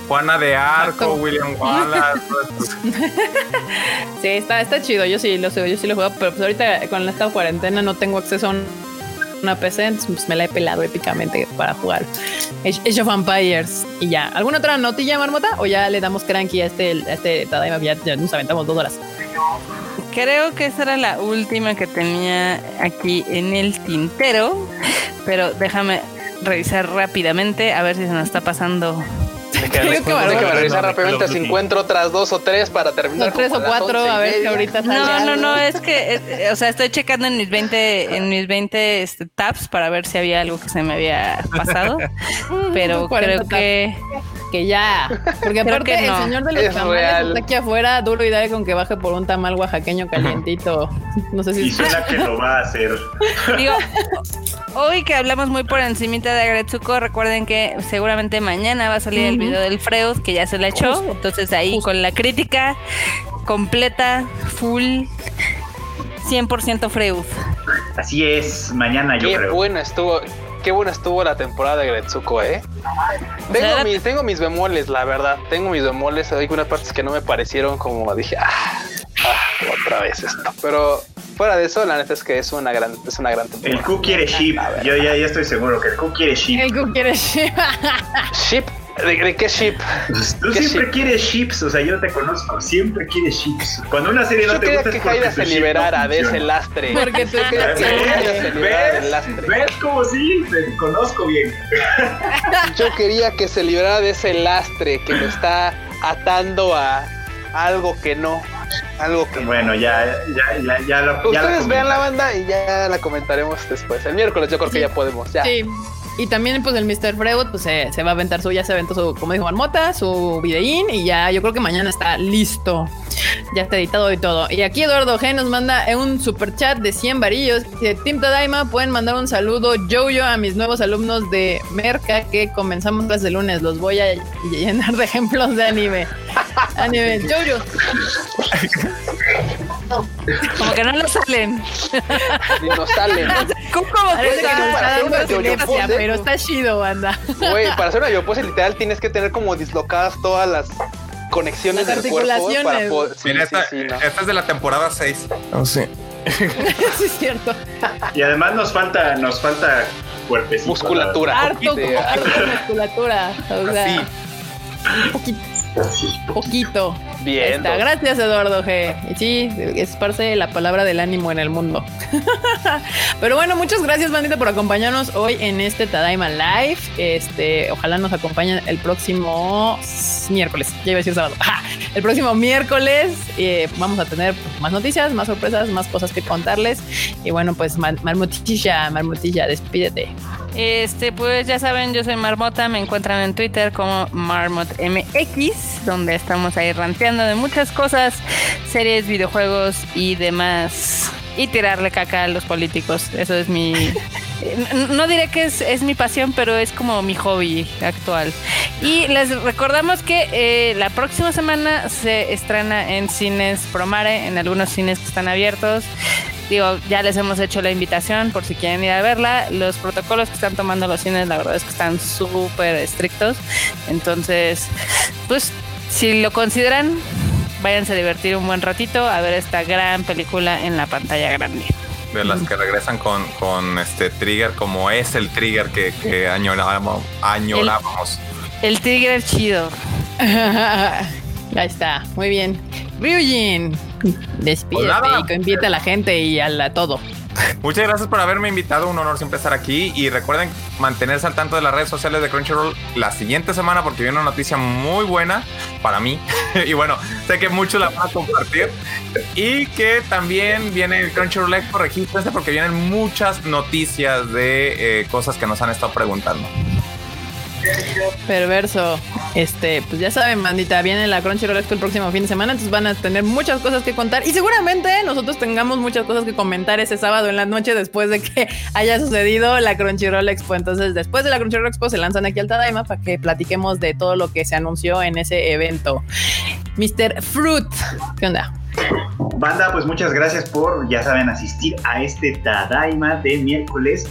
Juana de Arco, Exacto. William Wallace. Sí, está, está chido. Yo sí lo sé, yo sí lo juego, pero pues ahorita con esta cuarentena no tengo acceso a un- una PC, entonces pues, me la he pelado épicamente para jugar Age of Empires. Y ya, ¿alguna otra notilla, Marmota? O ya le damos cranky a este, a este ya, ya nos aventamos dos horas. Creo que esa era la última que tenía aquí en el tintero, pero déjame revisar rápidamente a ver si se nos está pasando. Creo que revisar no, rápidamente si encuentro otras dos o tres para terminar. No, tres o cuatro, a ver si ahorita sale No, no, no, es que, eh, o sea, estoy checando en mis 20, en mis 20 este, tabs para ver si había algo que se me había pasado, pero 40 creo que que ya. Porque Creo aparte que no. el señor de los Es tamales real. está aquí afuera, duro y dale con que baje por un tamal oaxaqueño calientito. No sé si Y suena que lo va a hacer. Digo, hoy que hablamos muy por encimita de Agretsuko, recuerden que seguramente mañana va a salir el video del Freud, que ya se la echó. Entonces ahí con la crítica completa, full, 100% Freud. Así es, mañana yo Qué creo. buena estuvo, qué buena estuvo la temporada de Gretsuko, ¿eh? Tengo, sea, mis, tengo mis bemoles, la verdad. Tengo mis bemoles. Hay unas partes que no me parecieron como dije, ah, ah, otra vez esto. Pero fuera de eso, la neta es que es una gran, es una gran El temporada. Q quiere ship. Yo ya, ya estoy seguro que el Q quiere ship. el que quiere Ship, ¿de, de qué ship? Tú ¿Qué siempre ship? quieres ships, o sea, yo te conozco, siempre quieres ships. Cuando una serie no Yo te quería gusta que es porque Jaira se no liberara de ese lastre. Porque tú que Jaira se ¿Ves? liberara del ¿Ves? lastre. ¿Ves cómo sí? Te conozco bien. Yo quería que se librara de ese lastre que lo está atando a algo que no. Algo que no. Bueno, ya, ya, ya, ya lo ya Ustedes lo vean la banda y ya la comentaremos después. El miércoles yo creo que ya podemos. Ya. Sí. Y también, pues, el Mr. Freud, pues, se, se va a aventar su, ya se aventó su, como dijo Marmota, su videín y ya, yo creo que mañana está listo. Ya está editado y todo. Y aquí Eduardo G nos manda un super chat de 100 varillos. Dice, Team Tadaima, pueden mandar un saludo yo-yo a mis nuevos alumnos de Merca que comenzamos clases de lunes. Los voy a llenar de ejemplos de anime. Anime, yo-yo. Como que no lo salen. Y nos salen. ¿Cómo, Parece que nos para hacer una. Pero está chido, banda. Güey, para hacer una yopose literal tienes que tener como dislocadas todas las conexiones Las del cuerpo para articulaciones. poder. Sí, Mira, sí, esta, sí, no. esta es de la temporada 6. sí. sí, es cierto. Y además nos falta, nos falta cuerpecito. Musculatura. Harto, harto musculatura. O sea, Así. poquito. Así. poquito. Bien. está. Gracias, Eduardo G. Y sí, esparce la palabra del ánimo en el mundo. Pero bueno, muchas gracias, bandita, por acompañarnos hoy en este Tadaima Live. Este, ojalá nos acompañen el próximo miércoles. Ya iba a decir sábado. ¡Ja! El próximo miércoles eh, vamos a tener más noticias, más sorpresas, más cosas que contarles. Y bueno, pues Mar- Marmotilla, Marmotilla, despídete. Este, pues ya saben, yo soy Marmota, me encuentran en Twitter como MarmotMX, donde estamos ahí ranteando de muchas cosas, series, videojuegos y demás. Y tirarle caca a los políticos. Eso es mi. No diré que es, es mi pasión, pero es como mi hobby actual. Y les recordamos que eh, la próxima semana se estrena en cines Promare, en algunos cines que están abiertos. Digo, ya les hemos hecho la invitación por si quieren ir a verla. Los protocolos que están tomando los cines, la verdad es que están súper estrictos. Entonces, pues, si lo consideran, váyanse a divertir un buen ratito a ver esta gran película en la pantalla grande. De las que regresan con, con este trigger, como es el trigger que, que añorábamos. añorábamos. El Tigre chido. Ahí está, muy bien. Ryujin, despídete Pues nada. y invita a la gente y a la todo. Muchas gracias por haberme invitado, un honor siempre estar aquí. Y recuerden mantenerse al tanto de las redes sociales de Crunchyroll la siguiente semana porque viene una noticia muy buena para mí. Y bueno, sé que muchos la van a compartir. Y que también viene el Crunchyroll Expo, regístrense porque vienen muchas noticias de eh, cosas que nos han estado preguntando. Perverso. Este, pues ya saben, bandita, viene la Crunchyroll Expo el próximo fin de semana, entonces van a tener muchas cosas que contar y seguramente nosotros tengamos muchas cosas que comentar ese sábado en la noche después de que haya sucedido la Crunchyroll Expo. Entonces, después de la Crunchyroll Expo se lanzan aquí al Tadaima para que platiquemos de todo lo que se anunció en ese evento. Mr. Fruit, ¿qué onda? Banda, pues muchas gracias por, ya saben, asistir a este Tadaima de miércoles.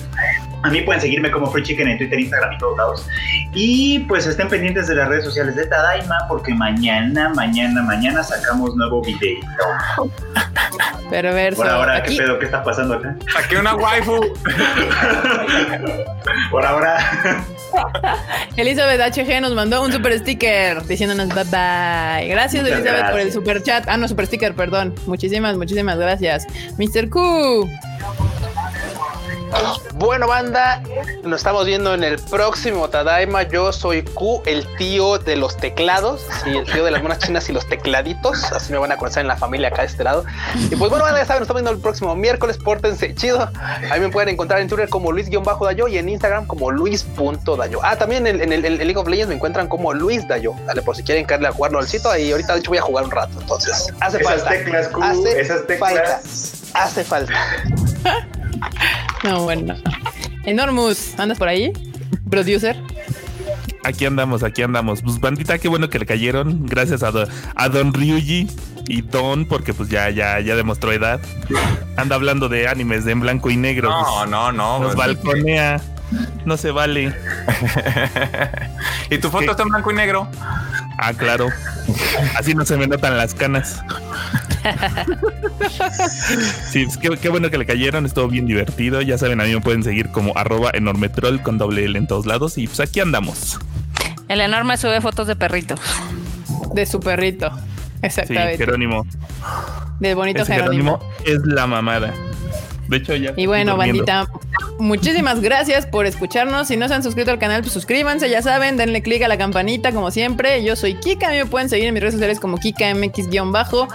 A mí pueden seguirme como Free Chicken en Twitter, Instagram y todos lados. Y pues estén pendientes de las redes sociales de Tadaima porque mañana, mañana, mañana sacamos nuevo video. Perverso. Por ahora, Aquí- ¿qué pedo? ¿Qué está pasando acá? Aquí una waifu. Por ahora. Elizabeth HG nos mandó un super sticker diciéndonos bye bye. Gracias, Muchas Elizabeth, por el super chat. Ah, no, super sticker, perdón. Muchísimas, muchísimas gracias. Mr. Q. Bueno, banda, nos estamos viendo en el próximo Tadaima. Yo soy Q, el tío de los teclados, y el tío de las monas chinas y los tecladitos. Así me van a conocer en la familia acá de este lado. Y pues bueno, banda, ya saben, nos estamos viendo el próximo miércoles. Pórtense chido. Ahí me pueden encontrar en Twitter como Luis-Dayo y en Instagram como Luis.dayo. Ah, también en, en el, en el League of Legends me encuentran como Luis Dayo. Dale, por si quieren caerle a jugarlo al sitio. Y ahorita, de hecho, voy a jugar un rato. Entonces, hace Esas falta. teclas, Q, hace esas teclas. falta. Hace falta. No, bueno. Enormous, ¿andas por ahí? Producer. Aquí andamos, aquí andamos. Pues bandita, qué bueno que le cayeron. Gracias a, do- a Don Ryuji y Don, porque pues ya, ya, ya demostró edad. Anda hablando de animes de en blanco y negro. No, pues, no, no. Nos balconea. No se vale. y tu foto está en blanco y negro. Ah, claro. Así no se me notan las canas. Sí, pues, qué, qué bueno que le cayeron, estuvo bien divertido. Ya saben, a mí me pueden seguir como arroba enormetrol con doble L en todos lados. Y pues aquí andamos. El enorme sube fotos de perritos. De su perrito. Sí, Exactamente. Jerónimo. Del bonito Ese Jerónimo. Jerónimo es la mamada. De hecho, ya. Y bueno, bandita, muchísimas gracias por escucharnos. Si no se han suscrito al canal, pues suscríbanse, ya saben, denle click a la campanita como siempre. Yo soy Kika, a mí me pueden seguir en mis redes sociales como KikaMX-bajo.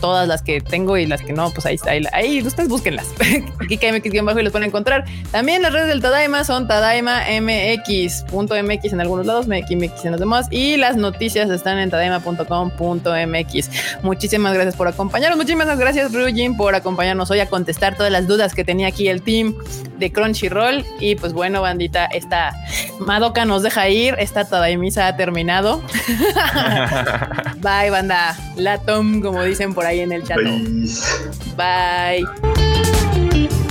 Todas las que tengo y las que no, pues ahí, ahí, ahí ustedes búsquenlas. KikaMX-bajo y los pueden encontrar. También las redes del Tadaima son TadaimaMX.mx en algunos lados, MX en los demás. Y las noticias están en tadaima.com.mx. Muchísimas gracias por acompañarnos. Muchísimas gracias, Ryujin, por acompañarnos hoy a contestar todas las dudas que tenía aquí el team de Crunchyroll. Y pues bueno, bandita, esta Madoka nos deja ir. Esta Tadaimisa ha terminado. Bye, banda. La Tom, como dicen por ahí en el chat. Bye. Bye.